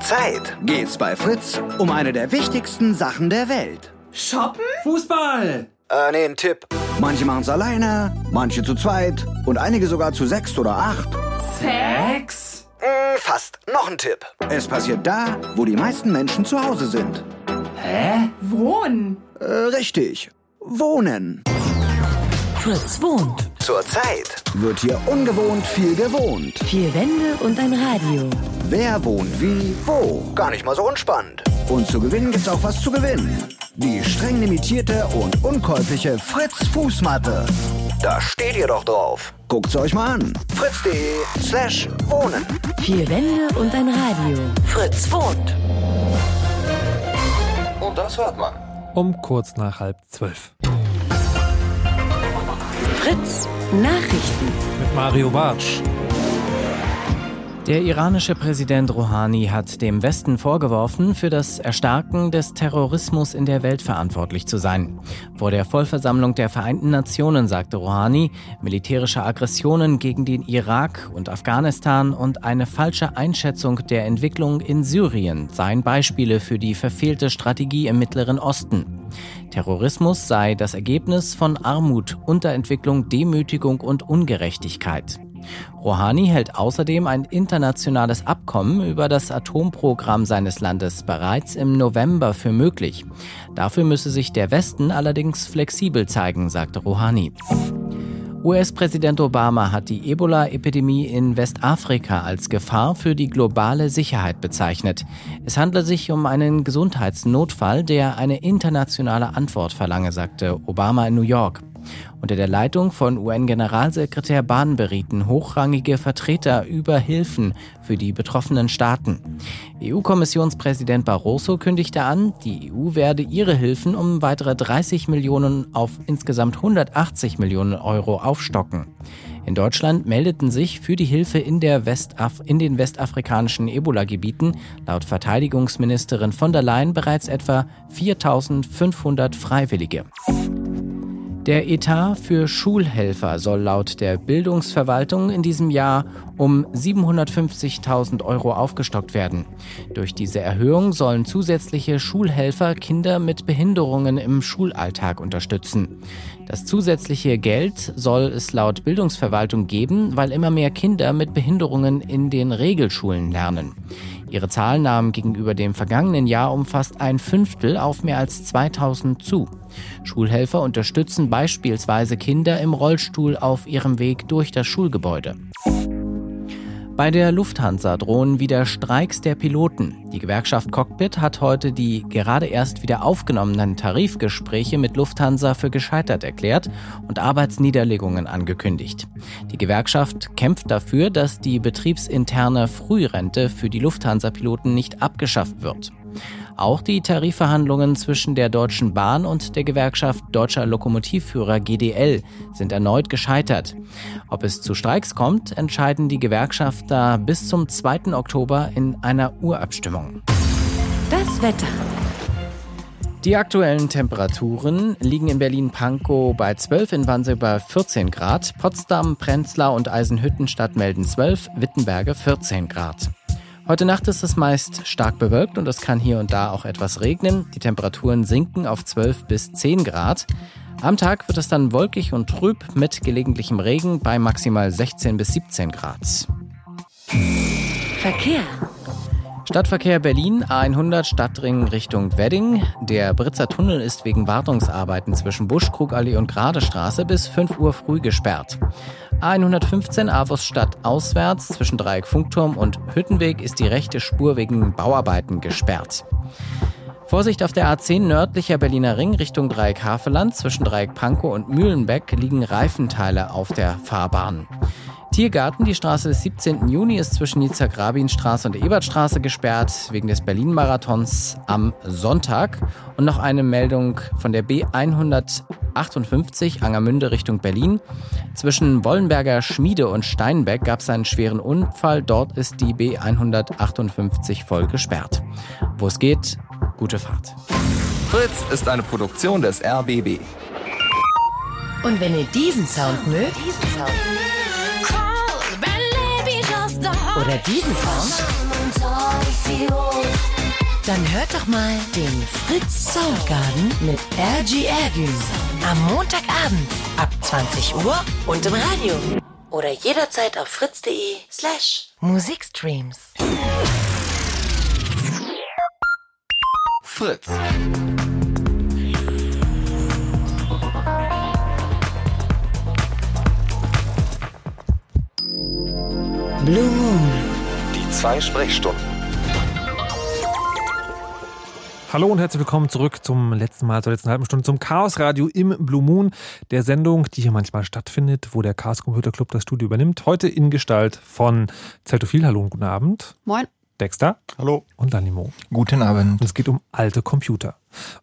Zurzeit geht's bei Fritz um eine der wichtigsten Sachen der Welt. Shoppen? Fußball! Äh, nee, ein Tipp. Manche machen's alleine, manche zu zweit und einige sogar zu sechst oder acht. Sex? Hm, fast. Noch ein Tipp. Es passiert da, wo die meisten Menschen zu Hause sind. Hä? Wohnen? Äh, richtig. Wohnen. Fritz wohnt. Zurzeit wird hier ungewohnt viel gewohnt. Vier Wände und ein Radio. Wer wohnt wie, wo? Gar nicht mal so unspannend. Und zu gewinnen gibt's auch was zu gewinnen. Die streng limitierte und unkäufliche Fritz Fußmatte. Da steht ihr doch drauf. Guckt's euch mal an. fritz.de slash wohnen. Vier Wände und ein Radio. Fritz wohnt. Und das hört man. Um kurz nach halb zwölf. Fritz Nachrichten. Mit Mario Bartsch. Der iranische Präsident Rouhani hat dem Westen vorgeworfen, für das Erstarken des Terrorismus in der Welt verantwortlich zu sein. Vor der Vollversammlung der Vereinten Nationen sagte Rouhani, militärische Aggressionen gegen den Irak und Afghanistan und eine falsche Einschätzung der Entwicklung in Syrien seien Beispiele für die verfehlte Strategie im Mittleren Osten. Terrorismus sei das Ergebnis von Armut, Unterentwicklung, Demütigung und Ungerechtigkeit. Rouhani hält außerdem ein internationales Abkommen über das Atomprogramm seines Landes bereits im November für möglich. Dafür müsse sich der Westen allerdings flexibel zeigen, sagte Rouhani. US-Präsident Obama hat die Ebola-Epidemie in Westafrika als Gefahr für die globale Sicherheit bezeichnet. Es handle sich um einen Gesundheitsnotfall, der eine internationale Antwort verlange, sagte Obama in New York. Unter der Leitung von UN-Generalsekretär Bahn berieten hochrangige Vertreter über Hilfen für die betroffenen Staaten. EU-Kommissionspräsident Barroso kündigte an, die EU werde ihre Hilfen um weitere 30 Millionen auf insgesamt 180 Millionen Euro aufstocken. In Deutschland meldeten sich für die Hilfe in, Westaf in den westafrikanischen Ebola-Gebieten laut Verteidigungsministerin von der Leyen bereits etwa 4500 Freiwillige. Der Etat für Schulhelfer soll laut der Bildungsverwaltung in diesem Jahr um 750.000 Euro aufgestockt werden. Durch diese Erhöhung sollen zusätzliche Schulhelfer Kinder mit Behinderungen im Schulalltag unterstützen. Das zusätzliche Geld soll es laut Bildungsverwaltung geben, weil immer mehr Kinder mit Behinderungen in den Regelschulen lernen. Ihre Zahl nahm gegenüber dem vergangenen Jahr um fast ein Fünftel auf mehr als 2000 zu. Schulhelfer unterstützen beispielsweise Kinder im Rollstuhl auf ihrem Weg durch das Schulgebäude. Bei der Lufthansa drohen wieder Streiks der Piloten. Die Gewerkschaft Cockpit hat heute die gerade erst wieder aufgenommenen Tarifgespräche mit Lufthansa für gescheitert erklärt und Arbeitsniederlegungen angekündigt. Die Gewerkschaft kämpft dafür, dass die betriebsinterne Frührente für die Lufthansa-Piloten nicht abgeschafft wird. Auch die Tarifverhandlungen zwischen der Deutschen Bahn und der Gewerkschaft Deutscher Lokomotivführer GDL sind erneut gescheitert. Ob es zu Streiks kommt, entscheiden die Gewerkschafter bis zum 2. Oktober in einer Urabstimmung. Das Wetter. Die aktuellen Temperaturen liegen in Berlin-Pankow bei 12, in Wannsee bei 14 Grad, Potsdam, Prenzlau und Eisenhüttenstadt melden 12, Wittenberge 14 Grad. Heute Nacht ist es meist stark bewölkt und es kann hier und da auch etwas regnen. Die Temperaturen sinken auf 12 bis 10 Grad. Am Tag wird es dann wolkig und trüb mit gelegentlichem Regen bei maximal 16 bis 17 Grad. Verkehr. Stadtverkehr Berlin, A100 Stadtring Richtung Wedding. Der Britzer Tunnel ist wegen Wartungsarbeiten zwischen Buschkrugallee und Gradestraße bis 5 Uhr früh gesperrt. A115 Avos Stadt auswärts zwischen Dreieck Funkturm und Hüttenweg ist die rechte Spur wegen Bauarbeiten gesperrt. Vorsicht auf der A10 nördlicher Berliner Ring Richtung Dreieck Haveland. Zwischen Dreieck Pankow und Mühlenbeck liegen Reifenteile auf der Fahrbahn. Tiergarten, die Straße des 17. Juni ist zwischen Nizza-Grabin-Straße und Ebertstraße gesperrt wegen des Berlin-Marathons am Sonntag. Und noch eine Meldung von der B158 Angermünde Richtung Berlin. Zwischen Wollenberger Schmiede und Steinbeck gab es einen schweren Unfall. Dort ist die B158 voll gesperrt. Wo es geht, gute Fahrt. Fritz ist eine Produktion des RBB. Und wenn ihr diesen Sound mögt, oder diesen Sound, dann hört doch mal den Fritz Soundgarden mit RG Ergün am Montagabend ab 20 Uhr und im Radio. Oder jederzeit auf fritz.de slash Musikstreams. Fritz. Blue Moon. Die zwei Sprechstunden. Hallo und herzlich willkommen zurück zum letzten Mal, zur letzten halben Stunde zum Chaos Radio im Blue Moon, der Sendung, die hier manchmal stattfindet, wo der Chaos Computer Club das Studio übernimmt. Heute in Gestalt von Zeltophil. Hallo und guten Abend. Moin. Dexter. Hallo. Und Danimo. Guten Abend. Und es geht um alte Computer.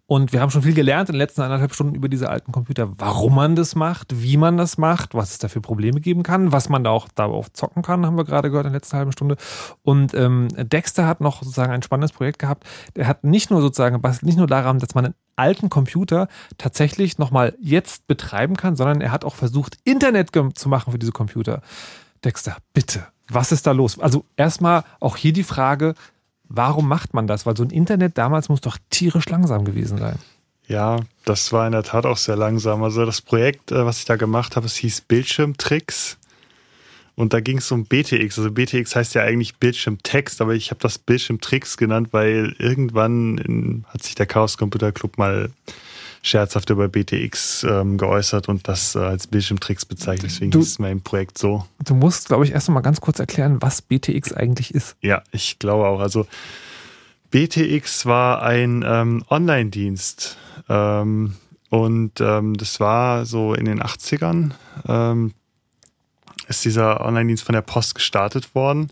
Und wir haben schon viel gelernt in den letzten anderthalb Stunden über diese alten Computer, warum man das macht, wie man das macht, was es da für Probleme geben kann, was man da auch darauf zocken kann, haben wir gerade gehört in der letzten halben Stunde. Und ähm, Dexter hat noch sozusagen ein spannendes Projekt gehabt. Der hat nicht nur sozusagen, bastelt nicht nur daran, dass man einen alten Computer tatsächlich nochmal jetzt betreiben kann, sondern er hat auch versucht, Internet zu machen für diese Computer. Dexter, bitte, was ist da los? Also erstmal auch hier die Frage, warum macht man das? Weil so ein Internet damals muss doch tierisch langsam gewesen sein. Ja, das war in der Tat auch sehr langsam. Also das Projekt, äh, was ich da gemacht habe, es hieß Bildschirmtricks. Und da ging es um BTX. Also BTX heißt ja eigentlich Bildschirmtext, aber ich habe das Bildschirmtricks genannt, weil irgendwann in, hat sich der Chaos Computer Club mal scherzhaft über BTX ähm, geäußert und das äh, als Bildschirmtricks bezeichnet. Deswegen Du- ist mein Projekt so. Du musst, glaube ich, erst noch mal ganz kurz erklären, was BTX eigentlich ist. Ja, ich glaube auch. Also BTX war ein ähm, Online-Dienst ähm, und ähm, das war so in den 80ern ähm, ist dieser Online-Dienst von der Post gestartet worden.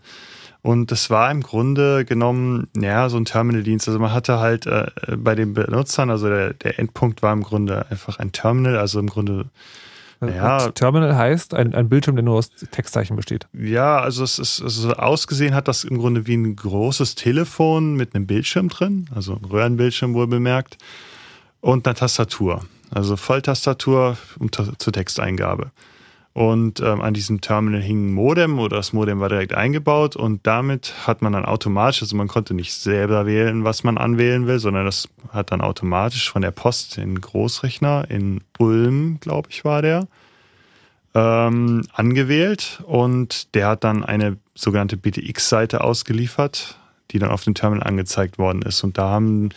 Und das war im Grunde genommen, ja, so ein Terminal-Dienst. Also man hatte halt äh, bei den Benutzern, also der, der Endpunkt war im Grunde einfach ein Terminal, also im Grunde Ja. Und Terminal heißt ein, ein Bildschirm, der nur aus Textzeichen besteht. Ja, also es ist also ausgesehen hat das im Grunde wie ein großes Telefon mit einem Bildschirm drin, also ein Röhrenbildschirm wohl bemerkt, und einer Tastatur. Also Volltastatur um, zur Texteingabe. Und ähm, an diesem Terminal hing ein Modem oder das Modem war direkt eingebaut und damit hat man dann automatisch, also man konnte nicht selber wählen, was man anwählen will, sondern das hat dann automatisch von der Post den Großrechner in Ulm, glaube ich, war der, ähm, angewählt und der hat dann eine sogenannte BTX-Seite ausgeliefert, die dann auf dem Terminal angezeigt worden ist. Und da haben,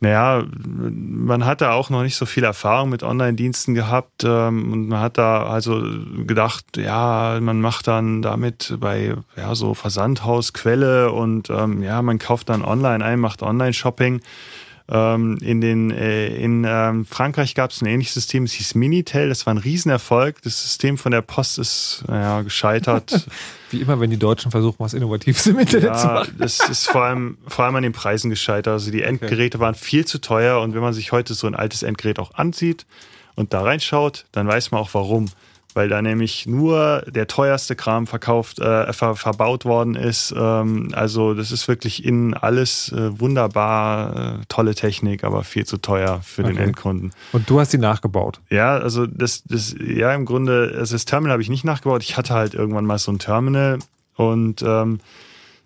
naja, man hat da auch noch nicht so viel Erfahrung mit Online-Diensten gehabt ähm, und man hat da also gedacht, ja, man macht dann damit bei ja, so Versandhaus Quelle und ähm, ja, man kauft dann online ein, macht Online-Shopping. Ähm, in den, äh, in ähm, Frankreich gab es ein ähnliches System, es hieß Minitel, das war ein Riesenerfolg. Das System von der Post ist naja, gescheitert. Wie immer, wenn die Deutschen versuchen, was Innovatives im Internet zu ja, machen. das ist vor allem, vor allem an den Preisen gescheitert. Also die Endgeräte waren viel zu teuer und wenn man sich heute so ein altes Endgerät auch ansieht und da reinschaut, dann weiß man auch warum. Weil da nämlich nur der teuerste Kram verkauft, äh, ver verbaut worden ist. Ähm, also das ist wirklich in alles äh, wunderbar, äh, tolle Technik, aber viel zu teuer für den Okay. Endkunden. Und du hast die nachgebaut. Ja, also das, das, ja, im Grunde, also das Terminal habe ich nicht nachgebaut. Ich hatte halt irgendwann mal so ein Terminal und ähm,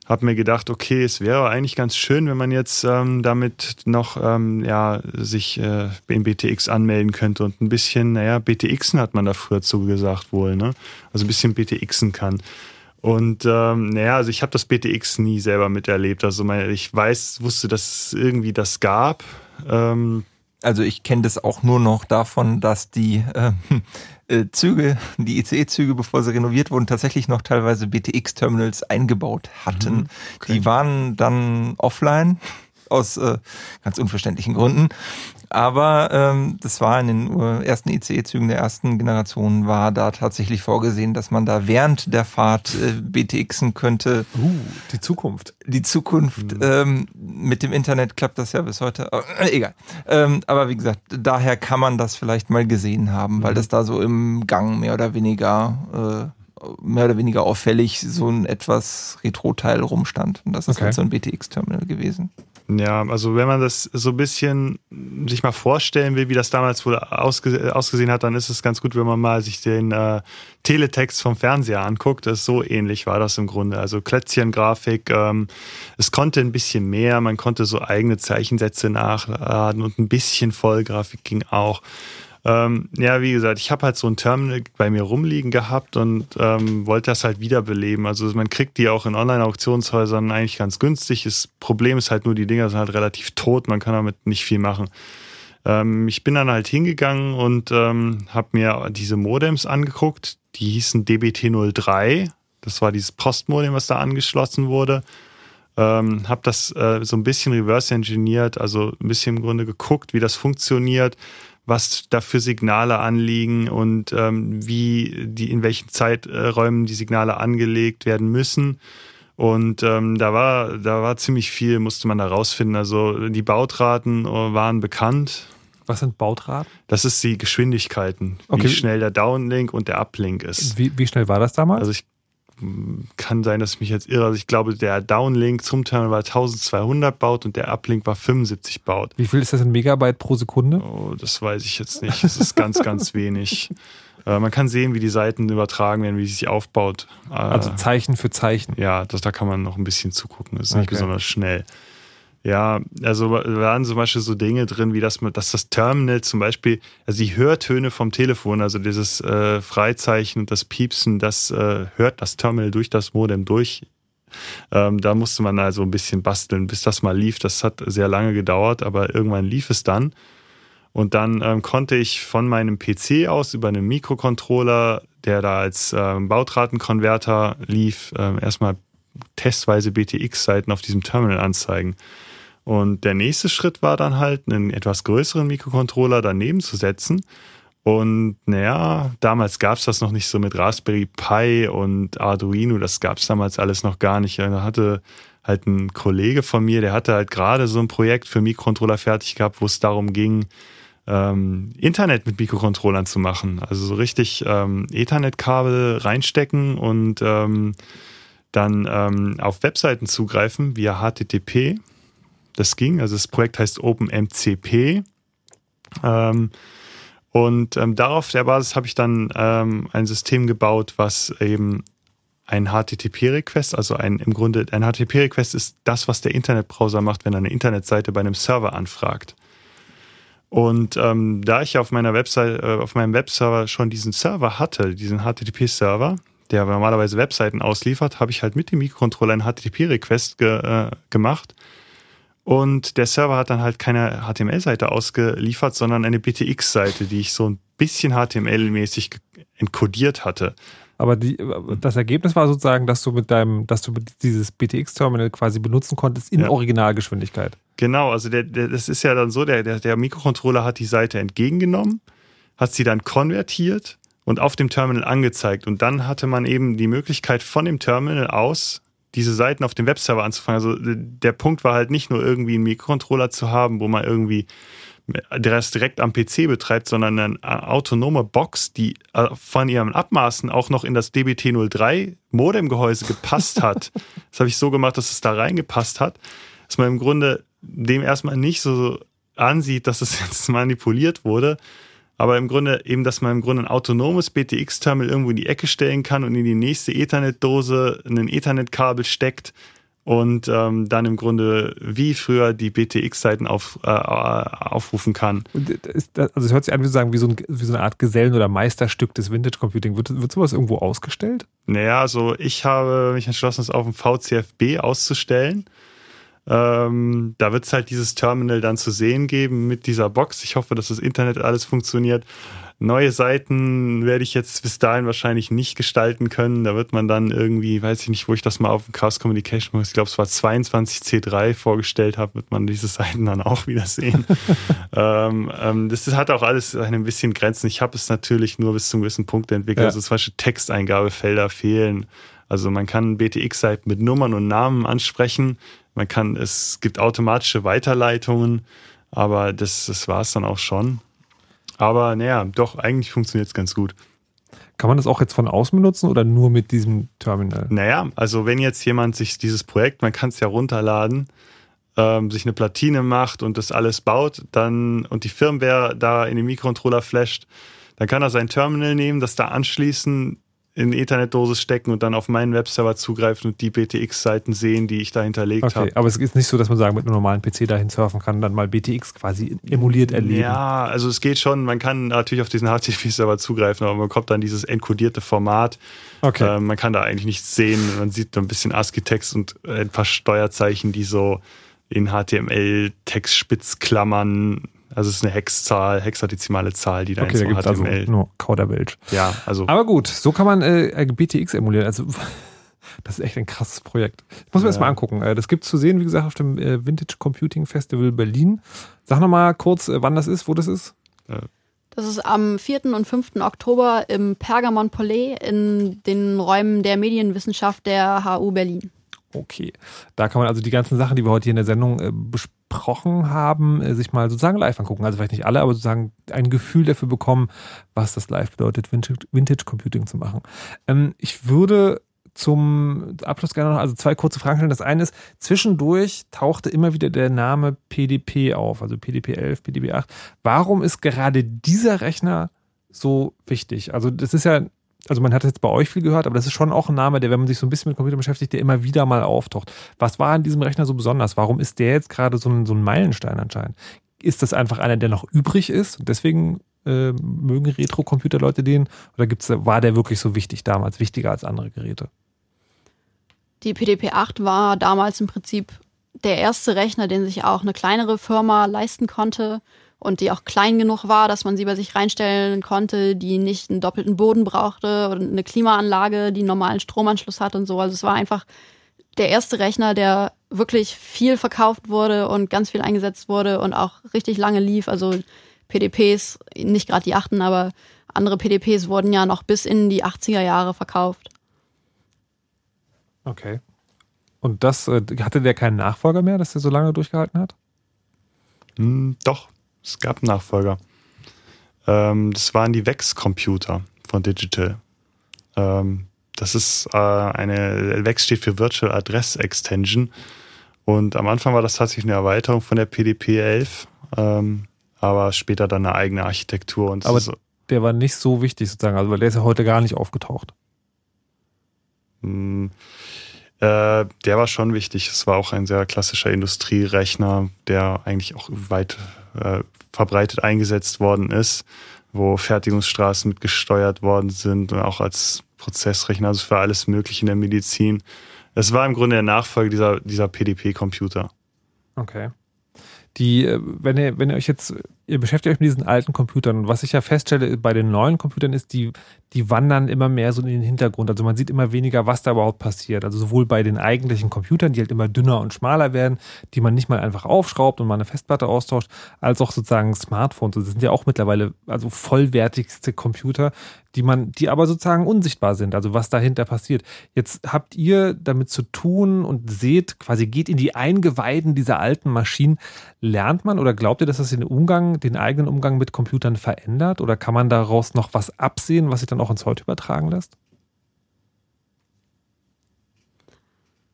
habe mir gedacht, okay, es wäre eigentlich ganz schön, wenn man jetzt ähm, damit noch ähm, ja, sich äh, in BTX anmelden könnte und ein bisschen, naja, BTXen hat man da früher zu gesagt wohl, ne? Also ein bisschen BTXen kann. Und ähm, naja, also ich habe das BTX nie selber miterlebt. Also ich weiß, wusste, dass es irgendwie das gab. Ähm, also ich kenne das auch nur noch davon, dass die äh, äh, Züge, die ICE-Züge, bevor sie renoviert wurden, tatsächlich noch teilweise BTX-Terminals eingebaut hatten. Mhm. Die waren dann offline aus äh, ganz unverständlichen Gründen. Aber ähm, das war in den äh, ersten ICE-Zügen der ersten Generation, war da tatsächlich vorgesehen, dass man da während der Fahrt äh, BTXen könnte. Uh, die Zukunft. Die Zukunft. Ähm, mit dem Internet klappt das ja bis heute. Äh, egal. Ähm, aber wie gesagt, daher kann man das vielleicht mal gesehen haben, weil Mhm. das da so im Gang mehr oder weniger äh, mehr oder weniger auffällig so ein etwas Retro-Teil rumstand. Und das ist Okay. halt so ein BTX-Terminal gewesen. Ja, also wenn man das so ein bisschen sich mal vorstellen will, wie das damals wohl ausge ausgesehen hat, dann ist es ganz gut, wenn man mal sich den äh, Teletext vom Fernseher anguckt. Das ist so ähnlich war das im Grunde. Also Klötzchen-Grafik, ähm, es konnte ein bisschen mehr, man konnte so eigene Zeichensätze nachladen und ein bisschen Vollgrafik ging auch. Ähm, ja, wie gesagt, ich habe halt so ein Terminal bei mir rumliegen gehabt und ähm, wollte das halt wiederbeleben. Also man kriegt die auch in Online-Auktionshäusern eigentlich ganz günstig. Das Problem ist halt nur, die Dinger sind halt relativ tot, man kann damit nicht viel machen. Ähm, ich bin dann halt hingegangen und ähm, habe mir diese Modems angeguckt. Die hießen DBT03. Das war dieses Postmodem, was da angeschlossen wurde. Ähm, habe das äh, so ein bisschen reverse engineert, also ein bisschen im Grunde geguckt, wie das funktioniert, was da für Signale anliegen und ähm, wie die in welchen Zeiträumen die Signale angelegt werden müssen. Und ähm, da war da war ziemlich viel, musste man da rausfinden. Also die Bautraten äh, waren bekannt. Was sind Bautraten? Das ist die Geschwindigkeiten, Okay. wie schnell der Downlink und der Uplink ist. Wie, wie schnell war das damals? Also ich kann sein, dass ich mich jetzt irre. Also ich glaube, der Downlink zum Terminal war 1200 baut und der Uplink war 75 baut. Wie viel ist das in Megabyte pro Sekunde? Oh, das weiß ich jetzt nicht. Das ist ganz, ganz wenig. Äh, man kann sehen, wie die Seiten übertragen werden, wie sie sich aufbaut. Äh, Also Zeichen für Zeichen. ja, das, da kann man noch ein bisschen zugucken. Das ist nicht Okay. besonders schnell. Ja, also waren zum Beispiel so Dinge drin, wie dass, man, dass das Terminal zum Beispiel, also die Hörtöne vom Telefon, also dieses äh, Freizeichen und das Piepsen, das äh, hört das Terminal durch das Modem durch. Ähm, da musste man also ein bisschen basteln, bis das mal lief. Das hat sehr lange gedauert, aber irgendwann lief es dann. Und dann ähm, konnte ich von meinem PC aus über einen Mikrocontroller, der da als ähm, Bautratenkonverter lief, ähm, erstmal testweise BTX-Seiten auf diesem Terminal anzeigen. Und der nächste Schritt war dann halt, einen etwas größeren Mikrocontroller daneben zu setzen. Und naja, damals gab es das noch nicht so mit Raspberry Pi und Arduino, das gab es damals alles noch gar nicht. Da hatte halt ein Kollege von mir, der hatte halt gerade so ein Projekt für Mikrocontroller fertig gehabt, wo es darum ging, ähm, Internet mit Mikrocontrollern zu machen. Also so richtig ähm, Ethernet-Kabel reinstecken und ähm, dann ähm, auf Webseiten zugreifen via HTTP. Das ging, also das Projekt heißt OpenMCP. Ähm, und ähm, darauf der Basis habe ich dann ähm, ein System gebaut, was eben ein HTTP-Request, also ein im Grunde ein HTTP-Request ist das, was der Internetbrowser macht, wenn er eine Internetseite bei einem Server anfragt. Und ähm, da ich auf meiner Website, äh, auf meinem Webserver schon diesen Server hatte, diesen HTTP-Server, der normalerweise Webseiten ausliefert, habe ich halt mit dem Mikrocontroller einen HTTP-Request ge äh, gemacht. Und der Server hat dann halt keine HTML-Seite ausgeliefert, sondern eine BTX-Seite, die ich so ein bisschen HTML-mäßig encodiert hatte. Aber die, das Ergebnis war sozusagen, dass du mit deinem, dass du dieses BTX-Terminal quasi benutzen konntest in Ja. Originalgeschwindigkeit. Genau, also der, der, das ist ja dann so, der, der, der Mikrocontroller hat die Seite entgegengenommen, hat sie dann konvertiert und auf dem Terminal angezeigt. Und dann hatte man eben die Möglichkeit von dem Terminal aus diese Seiten auf dem Webserver anzufangen. Also der Punkt war halt nicht nur irgendwie einen Mikrocontroller zu haben, wo man irgendwie das direkt am PC betreibt, sondern eine autonome Box, die äh, von ihren Abmaßen auch noch in das DBT03 Modemgehäuse gepasst hat. das habe ich so gemacht, dass es da reingepasst hat, dass man im Grunde dem erstmal nicht so ansieht, dass es jetzt manipuliert wurde, aber im Grunde eben, dass man im Grunde ein autonomes BTX-Terminal irgendwo in die Ecke stellen kann und in die nächste Ethernet-Dose ein Ethernet-Kabel steckt und ähm, dann im Grunde wie früher die BTX-Seiten auf, äh, aufrufen kann. Und ist das, also es hört sich an wie, sagen, wie, so ein, wie so eine Art Gesellen- oder Meisterstück des Vintage Computing. Wird, wird sowas irgendwo ausgestellt? Naja, also ich habe mich entschlossen, es auf dem VCFB auszustellen. Ähm, da wird es halt dieses Terminal dann zu sehen geben mit dieser Box. Ich hoffe, dass das Internet alles funktioniert. Neue Seiten werde ich jetzt bis dahin wahrscheinlich nicht gestalten können. Da wird man dann irgendwie, weiß ich nicht, wo ich das mal auf dem Chaos Communication, ich glaube, es war 22C3 vorgestellt habe, wird man diese Seiten dann auch wieder sehen. ähm, ähm, das, hat auch alles ein bisschen Grenzen. Ich habe es natürlich nur bis zum gewissen Punkt entwickelt. Ja. Also zum Beispiel Texteingabefelder fehlen. Also man kann BTX-Seiten mit Nummern und Namen ansprechen. Man kann, es gibt automatische Weiterleitungen, aber das, das war es dann auch schon. Aber naja, doch, eigentlich funktioniert es ganz gut. Kann man das auch jetzt von außen benutzen oder nur mit diesem Terminal? Naja, also wenn jetzt jemand sich dieses Projekt, man kann es ja runterladen, ähm, sich eine Platine macht und das alles baut, dann und die Firmware da in den Mikrocontroller flasht, dann kann er sein Terminal nehmen, das da anschließen, in eine Ethernet-Dose stecken und dann auf meinen Webserver zugreifen und die BTX-Seiten sehen, die ich da hinterlegt Okay, habe. aber es ist nicht so, dass man sagen, mit einem normalen PC dahin surfen kann, dann mal BTX quasi emuliert erleben. Ja, also es geht schon, man kann natürlich auf diesen HTTP-Server zugreifen, aber man bekommt dann dieses enkodierte Format. Okay. Ähm, man kann da eigentlich nichts sehen. Man sieht ein bisschen ASCII-Text und ein paar Steuerzeichen, die so in HTML-Textspitzklammern, also es ist eine Hexzahl, hexadezimale Zahl, die da Okay, in so gibt es also HTML. nur Kauderwelsch. ja, also Aber gut, so kann man äh, BTX emulieren. Also das ist echt ein krasses Projekt. Ich muss mir das Ja. mal angucken. Äh, Das gibt es zu sehen, wie gesagt, auf dem äh, Vintage Computing Festival Berlin. Sag noch mal kurz, äh, wann das ist, wo das ist. Das ist am 4. und 5. Oktober im Pergamon Palais in den Räumen der Medienwissenschaft der HU Berlin. Okay. Da kann man also die ganzen Sachen, die wir heute hier in der Sendung äh, besprochen haben, äh, sich mal sozusagen live angucken. Also vielleicht nicht alle, aber sozusagen ein Gefühl dafür bekommen, was das live bedeutet, Vintage, Vintage Computing zu machen. Ähm, ich würde zum Abschluss gerne noch also zwei kurze Fragen stellen. Das eine ist, zwischendurch tauchte immer wieder der Name PDP auf, also PDP 11, PDP 8. Warum ist gerade dieser Rechner so wichtig? Also das ist ja, also man hat jetzt bei euch viel gehört, aber das ist schon auch ein Name, der, wenn man sich so ein bisschen mit Computern beschäftigt, der immer wieder mal auftaucht. Was war an diesem Rechner so besonders? Warum ist der jetzt gerade so ein, so ein Meilenstein anscheinend? Ist das einfach einer, der noch übrig ist und deswegen äh, mögen Retro-Computer-Leute den? Oder gibt's, war der wirklich so wichtig damals, wichtiger als andere Geräte? Die PDP-8 war damals im Prinzip der erste Rechner, den sich auch eine kleinere Firma leisten konnte und die auch klein genug war, dass man sie bei sich reinstellen konnte, die nicht einen doppelten Boden brauchte oder eine Klimaanlage, die einen normalen Stromanschluss hat und so. Also es war einfach der erste Rechner, der wirklich viel verkauft wurde und ganz viel eingesetzt wurde und auch richtig lange lief. Also PDPs, nicht gerade die achten, aber andere PDPs wurden ja noch bis in die 80er Jahre verkauft. Okay. Und das, äh, hatte der keinen Nachfolger mehr, dass der so lange durchgehalten hat? Hm, doch, es gab einen Nachfolger. Ähm, das waren die VEX-Computer von Digital. Ähm, das ist äh, eine, VEX steht für Virtual Address Extension. Und am Anfang war das tatsächlich eine Erweiterung von der PDP 11, ähm, aber später dann eine eigene Architektur. Und Aber ist, der war nicht so wichtig sozusagen, also weil der ist ja heute gar nicht aufgetaucht. mh, äh, der war schon wichtig. Es war auch ein sehr klassischer Industrierechner, der eigentlich auch weit äh, verbreitet eingesetzt worden ist, wo Fertigungsstraßen mit gesteuert worden sind und auch als Prozessrechner, also für alles Mögliche in der Medizin. Es war im Grunde der Nachfolger dieser, dieser PDP-Computer. Okay. Die, äh, wenn ihr, wenn ihr euch jetzt, ihr beschäftigt euch mit diesen alten Computern und was ich ja feststelle bei den neuen Computern ist, die, die wandern immer mehr so in den Hintergrund. Also man sieht immer weniger, was da überhaupt passiert. Also sowohl bei den eigentlichen Computern, die halt immer dünner und schmaler werden, die man nicht mal einfach aufschraubt und mal eine Festplatte austauscht, als auch sozusagen Smartphones. Das sind ja auch mittlerweile also vollwertigste Computer, die man, die aber sozusagen unsichtbar sind, also was dahinter passiert. Jetzt habt ihr damit zu tun und seht, quasi geht in die Eingeweiden dieser alten Maschinen. Lernt man oder glaubt ihr, dass das den Umgang, den eigenen Umgang mit Computern verändert? Oder kann man daraus noch was absehen, was sich dann auch ins Heute übertragen lässt?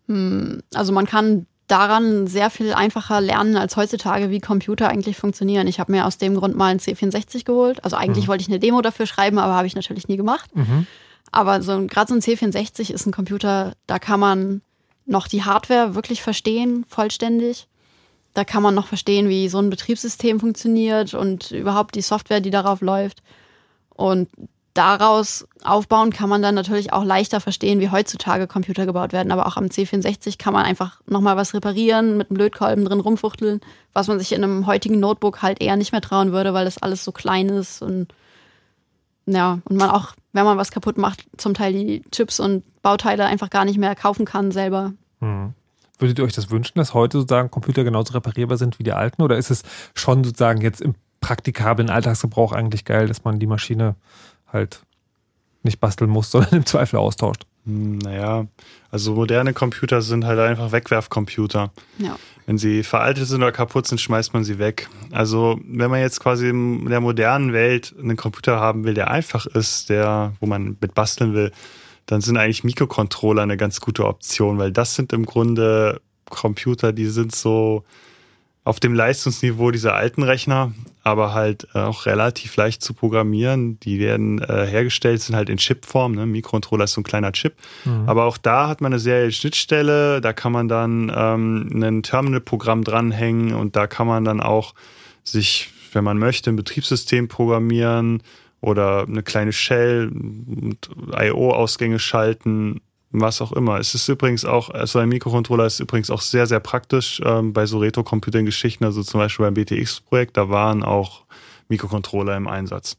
Hm, Also man kann daran sehr viel einfacher lernen als heutzutage, wie Computer eigentlich funktionieren. Ich habe mir aus dem Grund mal einen C64 geholt. Also eigentlich Mhm. wollte ich eine Demo dafür schreiben, aber habe ich natürlich nie gemacht. Aber so gerade so ein C64 ist ein Computer, da kann man noch die Hardware wirklich verstehen, vollständig. Da kann man noch verstehen, wie so ein Betriebssystem funktioniert und überhaupt die Software, die darauf läuft. Und daraus aufbauen kann man dann natürlich auch leichter verstehen, wie heutzutage Computer gebaut werden. Aber auch am C64 kann man einfach nochmal was reparieren, mit einem Lötkolben drin rumfuchteln, was man sich in einem heutigen Notebook halt eher nicht mehr trauen würde, weil das alles so klein ist und ja, und man auch, wenn man was kaputt macht, zum Teil die Chips und Bauteile einfach gar nicht mehr kaufen kann selber. Hm. Würdet ihr euch das wünschen, dass heute sozusagen Computer genauso reparierbar sind wie die alten? Oder ist es schon sozusagen jetzt im praktikablen Alltagsgebrauch eigentlich geil, dass man die Maschine halt nicht basteln muss, sondern im Zweifel austauscht? Hm, Naja, also moderne Computer sind halt einfach Wegwerfcomputer. Ja. Wenn sie veraltet sind oder kaputt sind, schmeißt man sie weg. Also wenn man jetzt quasi in der modernen Welt einen Computer haben will, der einfach ist, der, wo man mit basteln will, dann sind eigentlich Mikrocontroller eine ganz gute Option, weil das sind im Grunde Computer, die sind so auf dem Leistungsniveau dieser alten Rechner, aber halt äh, auch relativ leicht zu programmieren. Die werden äh, hergestellt, sind halt in Chipform. Ne? Mikrocontroller ist so ein kleiner Chip. Mhm. Aber auch da hat man eine serielle Schnittstelle. Da kann man dann ähm, ein Terminal-Programm dranhängen und da kann man dann auch sich, wenn man möchte, ein Betriebssystem programmieren oder eine kleine Shell und I.O.-Ausgänge schalten, was auch immer. Es ist übrigens auch, also ein Mikrocontroller ist übrigens auch sehr, sehr praktisch ähm, bei so Retro-Computing-Geschichten, also zum Beispiel beim BTX-Projekt, da waren auch Mikrocontroller im Einsatz.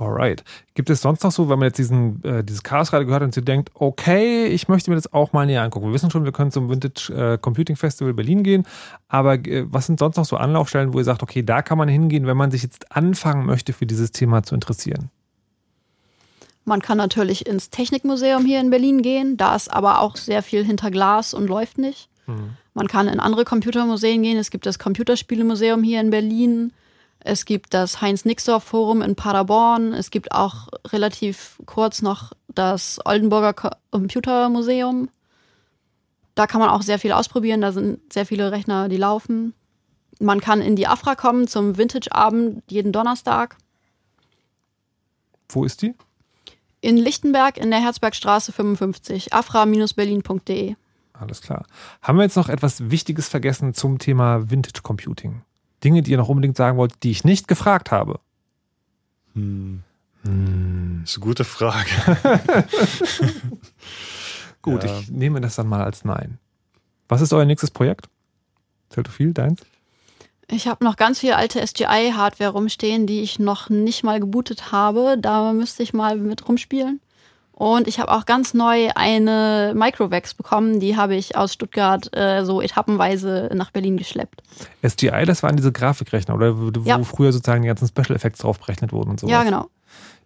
Alright. Gibt es sonst noch so, wenn man jetzt diesen, äh, dieses Chaos gerade gehört und sie denkt, okay, ich möchte mir das auch mal näher angucken. Wir wissen schon, wir können zum Vintage äh, Computing Festival Berlin gehen, aber äh, was sind sonst noch so Anlaufstellen, wo ihr sagt, okay, da kann man hingehen, wenn man sich jetzt anfangen möchte, für dieses Thema zu interessieren? Man kann natürlich ins Technikmuseum hier in Berlin gehen. Da ist aber auch sehr viel hinter Glas und läuft nicht. Man kann in andere Computermuseen gehen. Es gibt das Computerspielemuseum hier in Berlin. Es gibt das Heinz-Nixdorf-Forum in Paderborn. Es gibt auch relativ kurz noch das Oldenburger Computermuseum. Da kann man auch sehr viel ausprobieren. Da sind sehr viele Rechner, die laufen. Man kann in die Afra kommen zum Vintage-Abend jeden Donnerstag. Wo ist die? In Lichtenberg in der Herzbergstraße 55, afra-berlin.de. Alles klar. Haben wir jetzt noch etwas Wichtiges vergessen zum Thema Vintage Computing? Dinge, die ihr noch unbedingt sagen wollt, die ich nicht gefragt habe. Hm. Das ist eine gute Frage. Gut, Ja. ich nehme das dann mal als Nein. Was ist euer nächstes Projekt? Zählt du viel, deins? Ich habe noch ganz viel alte SGI-Hardware rumstehen, die ich noch nicht mal gebootet habe. Da müsste ich mal mit rumspielen. Und ich habe auch ganz neu eine Microvax bekommen. Die habe ich aus Stuttgart äh, so etappenweise nach Berlin geschleppt. SGI, das waren diese Grafikrechner, oder wo, Ja. früher sozusagen die ganzen Special Effects drauf berechnet wurden und sowas. Ja, genau.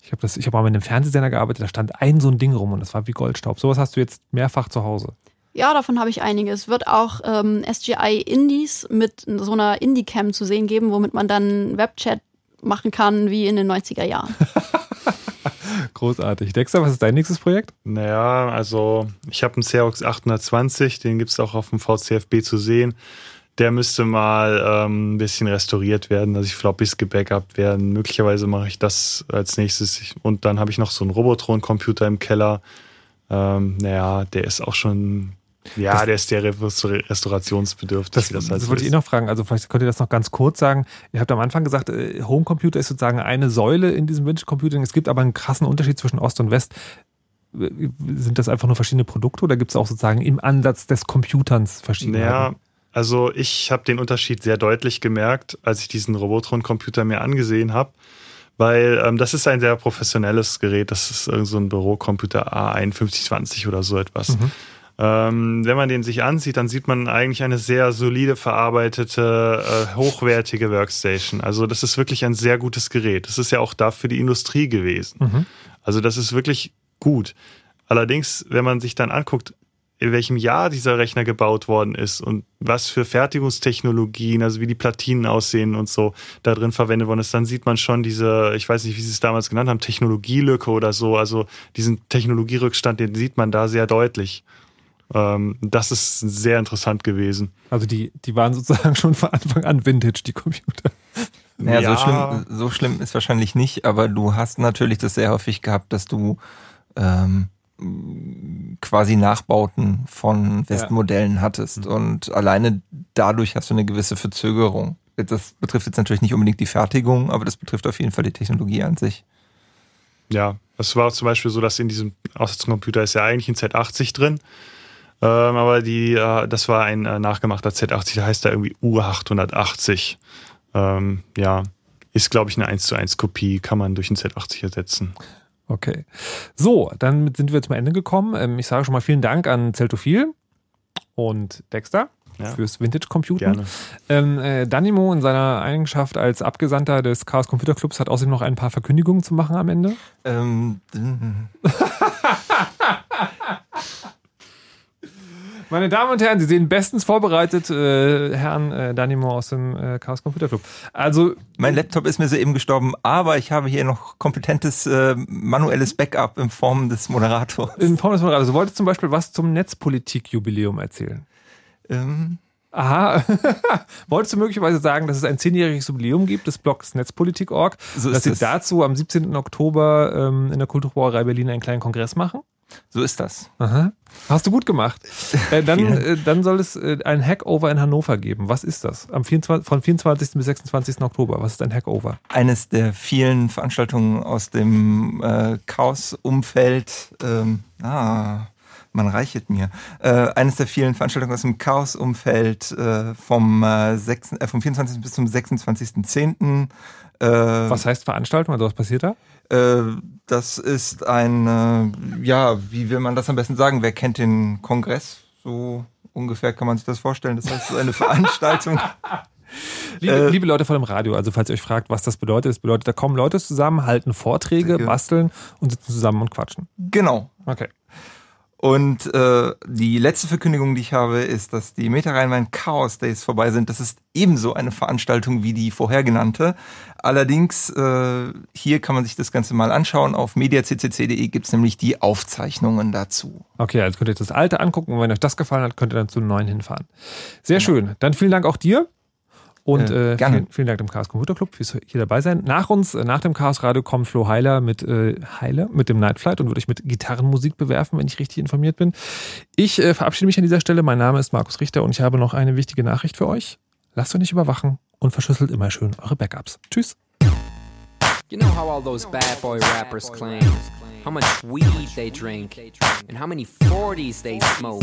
Ich habe hab mal mit einem Fernsehsender gearbeitet, da stand ein so ein Ding rum und das war wie Goldstaub. Sowas hast du jetzt mehrfach zu Hause. Ja, davon habe ich einiges. Es wird auch ähm, SGI Indies mit so einer Indie-Cam zu sehen geben, womit man dann Webchat machen kann wie in den 90er Jahren. Großartig. Dexter, was ist dein nächstes Projekt? Naja, also ich habe einen Xerox 820, den gibt es auch auf dem VCFB zu sehen. Der müsste mal ähm, ein bisschen restauriert werden, dass die Floppies gebackupt werden. Möglicherweise mache ich das als nächstes. Ich- Und dann habe ich noch so einen Robotron-Computer im Keller. Ähm, naja, der ist auch schon, ja, Das- der ist restaur- restaurationsbedürftig. Das, das das, wollte ich eh noch fragen. Also vielleicht könnt ihr das noch ganz kurz sagen. Ihr habt am Anfang gesagt, äh, Homecomputer ist sozusagen eine Säule in diesem Vintage Computing. Es gibt aber einen krassen Unterschied zwischen Ost und West. Sind das einfach nur verschiedene Produkte oder gibt es auch sozusagen im Ansatz des Computerns verschiedene? Naja, also ich habe den Unterschied sehr deutlich gemerkt, als ich diesen Robotron-Computer mir angesehen habe, weil ähm, das ist ein sehr professionelles Gerät. Das ist irgend so ein Bürocomputer A5120 oder so etwas. Mhm. Ähm, wenn man den sich ansieht, dann sieht man eigentlich eine sehr solide verarbeitete, äh, hochwertige Workstation. Also das ist wirklich ein sehr gutes Gerät. Das ist ja auch da für die Industrie gewesen. Mhm. Also das ist wirklich gut. Allerdings, wenn man sich dann anguckt, in welchem Jahr dieser Rechner gebaut worden ist und was für Fertigungstechnologien, also wie die Platinen aussehen und so da drin verwendet worden ist, dann sieht man schon diese, ich weiß nicht, wie sie es damals genannt haben, Technologielücke oder so. Also diesen Technologierückstand, den sieht man da sehr deutlich. Ähm, das ist sehr interessant gewesen. Also die, die waren sozusagen schon von Anfang an Vintage, die Computer. Naja, Ja. so, schlimm, so schlimm ist wahrscheinlich nicht, aber du hast natürlich das sehr häufig gehabt, dass du ähm, quasi Nachbauten von Westmodellen hattest und alleine dadurch hast du eine gewisse Verzögerung. Das betrifft jetzt natürlich nicht unbedingt die Fertigung, aber das betrifft auf jeden Fall die Technologie an sich. ja, es war zum Beispiel so, dass in diesem Aussatzcomputer ist ja eigentlich ein Z80 drin. Ähm, aber die, äh, das war ein äh, nachgemachter Z80, der heißt da irgendwie U880. Ähm, ja, ist, glaube ich, eine 1 zu 1 Kopie, kann man durch ein Z80 ersetzen. Okay. So, dann sind wir zum Ende gekommen. Ähm, ich sage schon mal vielen Dank an Zeltophil und Dexter Ja. fürs Vintage Computing. Gerne. Ähm, äh, Danimo in seiner Eigenschaft als Abgesandter des Chaos Computer Clubs hat außerdem noch ein paar Verkündigungen zu machen am Ende. Ähm, Meine Damen und Herren, Sie sehen bestens vorbereitet äh, Herrn äh, Danimo aus dem äh, Chaos Computer Club. Also mein Laptop ist mir soeben gestorben, aber ich habe hier noch kompetentes äh, manuelles Backup in Form des Moderators. in Form des Moderators. Du wolltest zum Beispiel was zum Netzpolitik-Jubiläum erzählen. Ähm, Aha. Wolltest du möglicherweise sagen, dass es ein zehnjähriges Jubiläum gibt des Blogs Netzpolitik.org, So dass Sie dazu am 17. Oktober ähm, in der Kulturbrauerei Berlin einen kleinen Kongress machen? So ist das. Aha. Hast du gut gemacht. Äh, dann, äh, dann soll es äh, ein Hackover in Hannover geben. Was ist das? Am 24, von 24. bis 26. Oktober. Was ist ein Hackover? Eines der vielen Veranstaltungen aus dem äh, Chaos-Umfeld. Ähm, ah, man reichert mir. Äh, eines der vielen Veranstaltungen aus dem Chaos-Umfeld äh, vom, äh, 6, äh, vom 24. bis zum 26.10. Äh, Was heißt Veranstaltung? Also was passiert da? Äh, das ist ein, äh, ja, wie will man das am besten sagen? Wer kennt den Kongress? So ungefähr kann man sich das vorstellen. Das heißt, so eine Veranstaltung. Liebe, Äh, liebe Leute vor dem Radio, also falls ihr euch fragt, was das bedeutet, das bedeutet, da kommen Leute zusammen, halten Vorträge, basteln und sitzen zusammen und quatschen. Genau. Okay. Und äh, die letzte Verkündigung, die ich habe, ist, dass die Meta Rheinwein Chaos Days vorbei sind. Das ist ebenso eine Veranstaltung wie die vorher genannte. Allerdings, äh, hier kann man sich das Ganze mal anschauen. Auf mediaccc.de gibt es nämlich die Aufzeichnungen dazu. Okay, also könnt ihr euch das alte angucken und wenn euch das gefallen hat, könnt ihr dann zu neuen hinfahren. Sehr schön. Dann vielen Dank auch dir. Und Äh, äh, gerne. vielen, vielen Dank dem Chaos Computer Club fürs hier dabei sein. Nach uns, äh, nach dem Chaos Radio, kommt Flo Heiler mit äh, Heiler, mit dem Night Flight und wird euch mit Gitarrenmusik bewerfen, wenn ich richtig informiert bin. Ich äh, verabschiede mich an dieser Stelle. Mein Name ist Markus Richter und ich habe noch eine wichtige Nachricht für euch. Lasst euch nicht überwachen und verschlüsselt immer schön eure Backups. Tschüss. You know how all those bad boy rappers claim how much weed they drink, and how many 40s they smoke,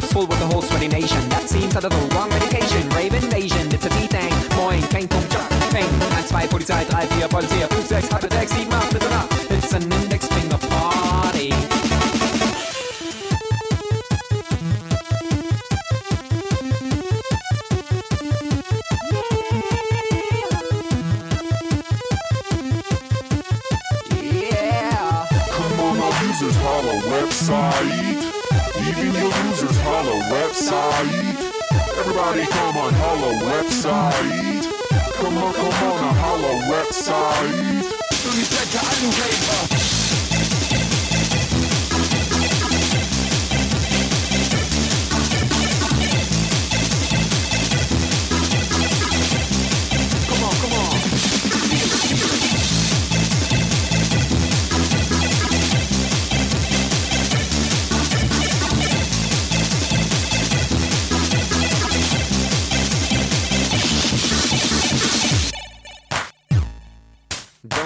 club's full with the whole sweaty nation. That seems out of the wrong medication. Rave invasion, it's a D-Thing. Moin, kein Punkt, Job, Peng. 1, 2, Polizei, 3, 4, Polizei, 5, 6, halbe 6, 7, 8, bitte nach. It's an index finger party. Yeah. Come on, our users holla website. Even your users holla website. Everybody come on holla website. come on, come on, a holla website.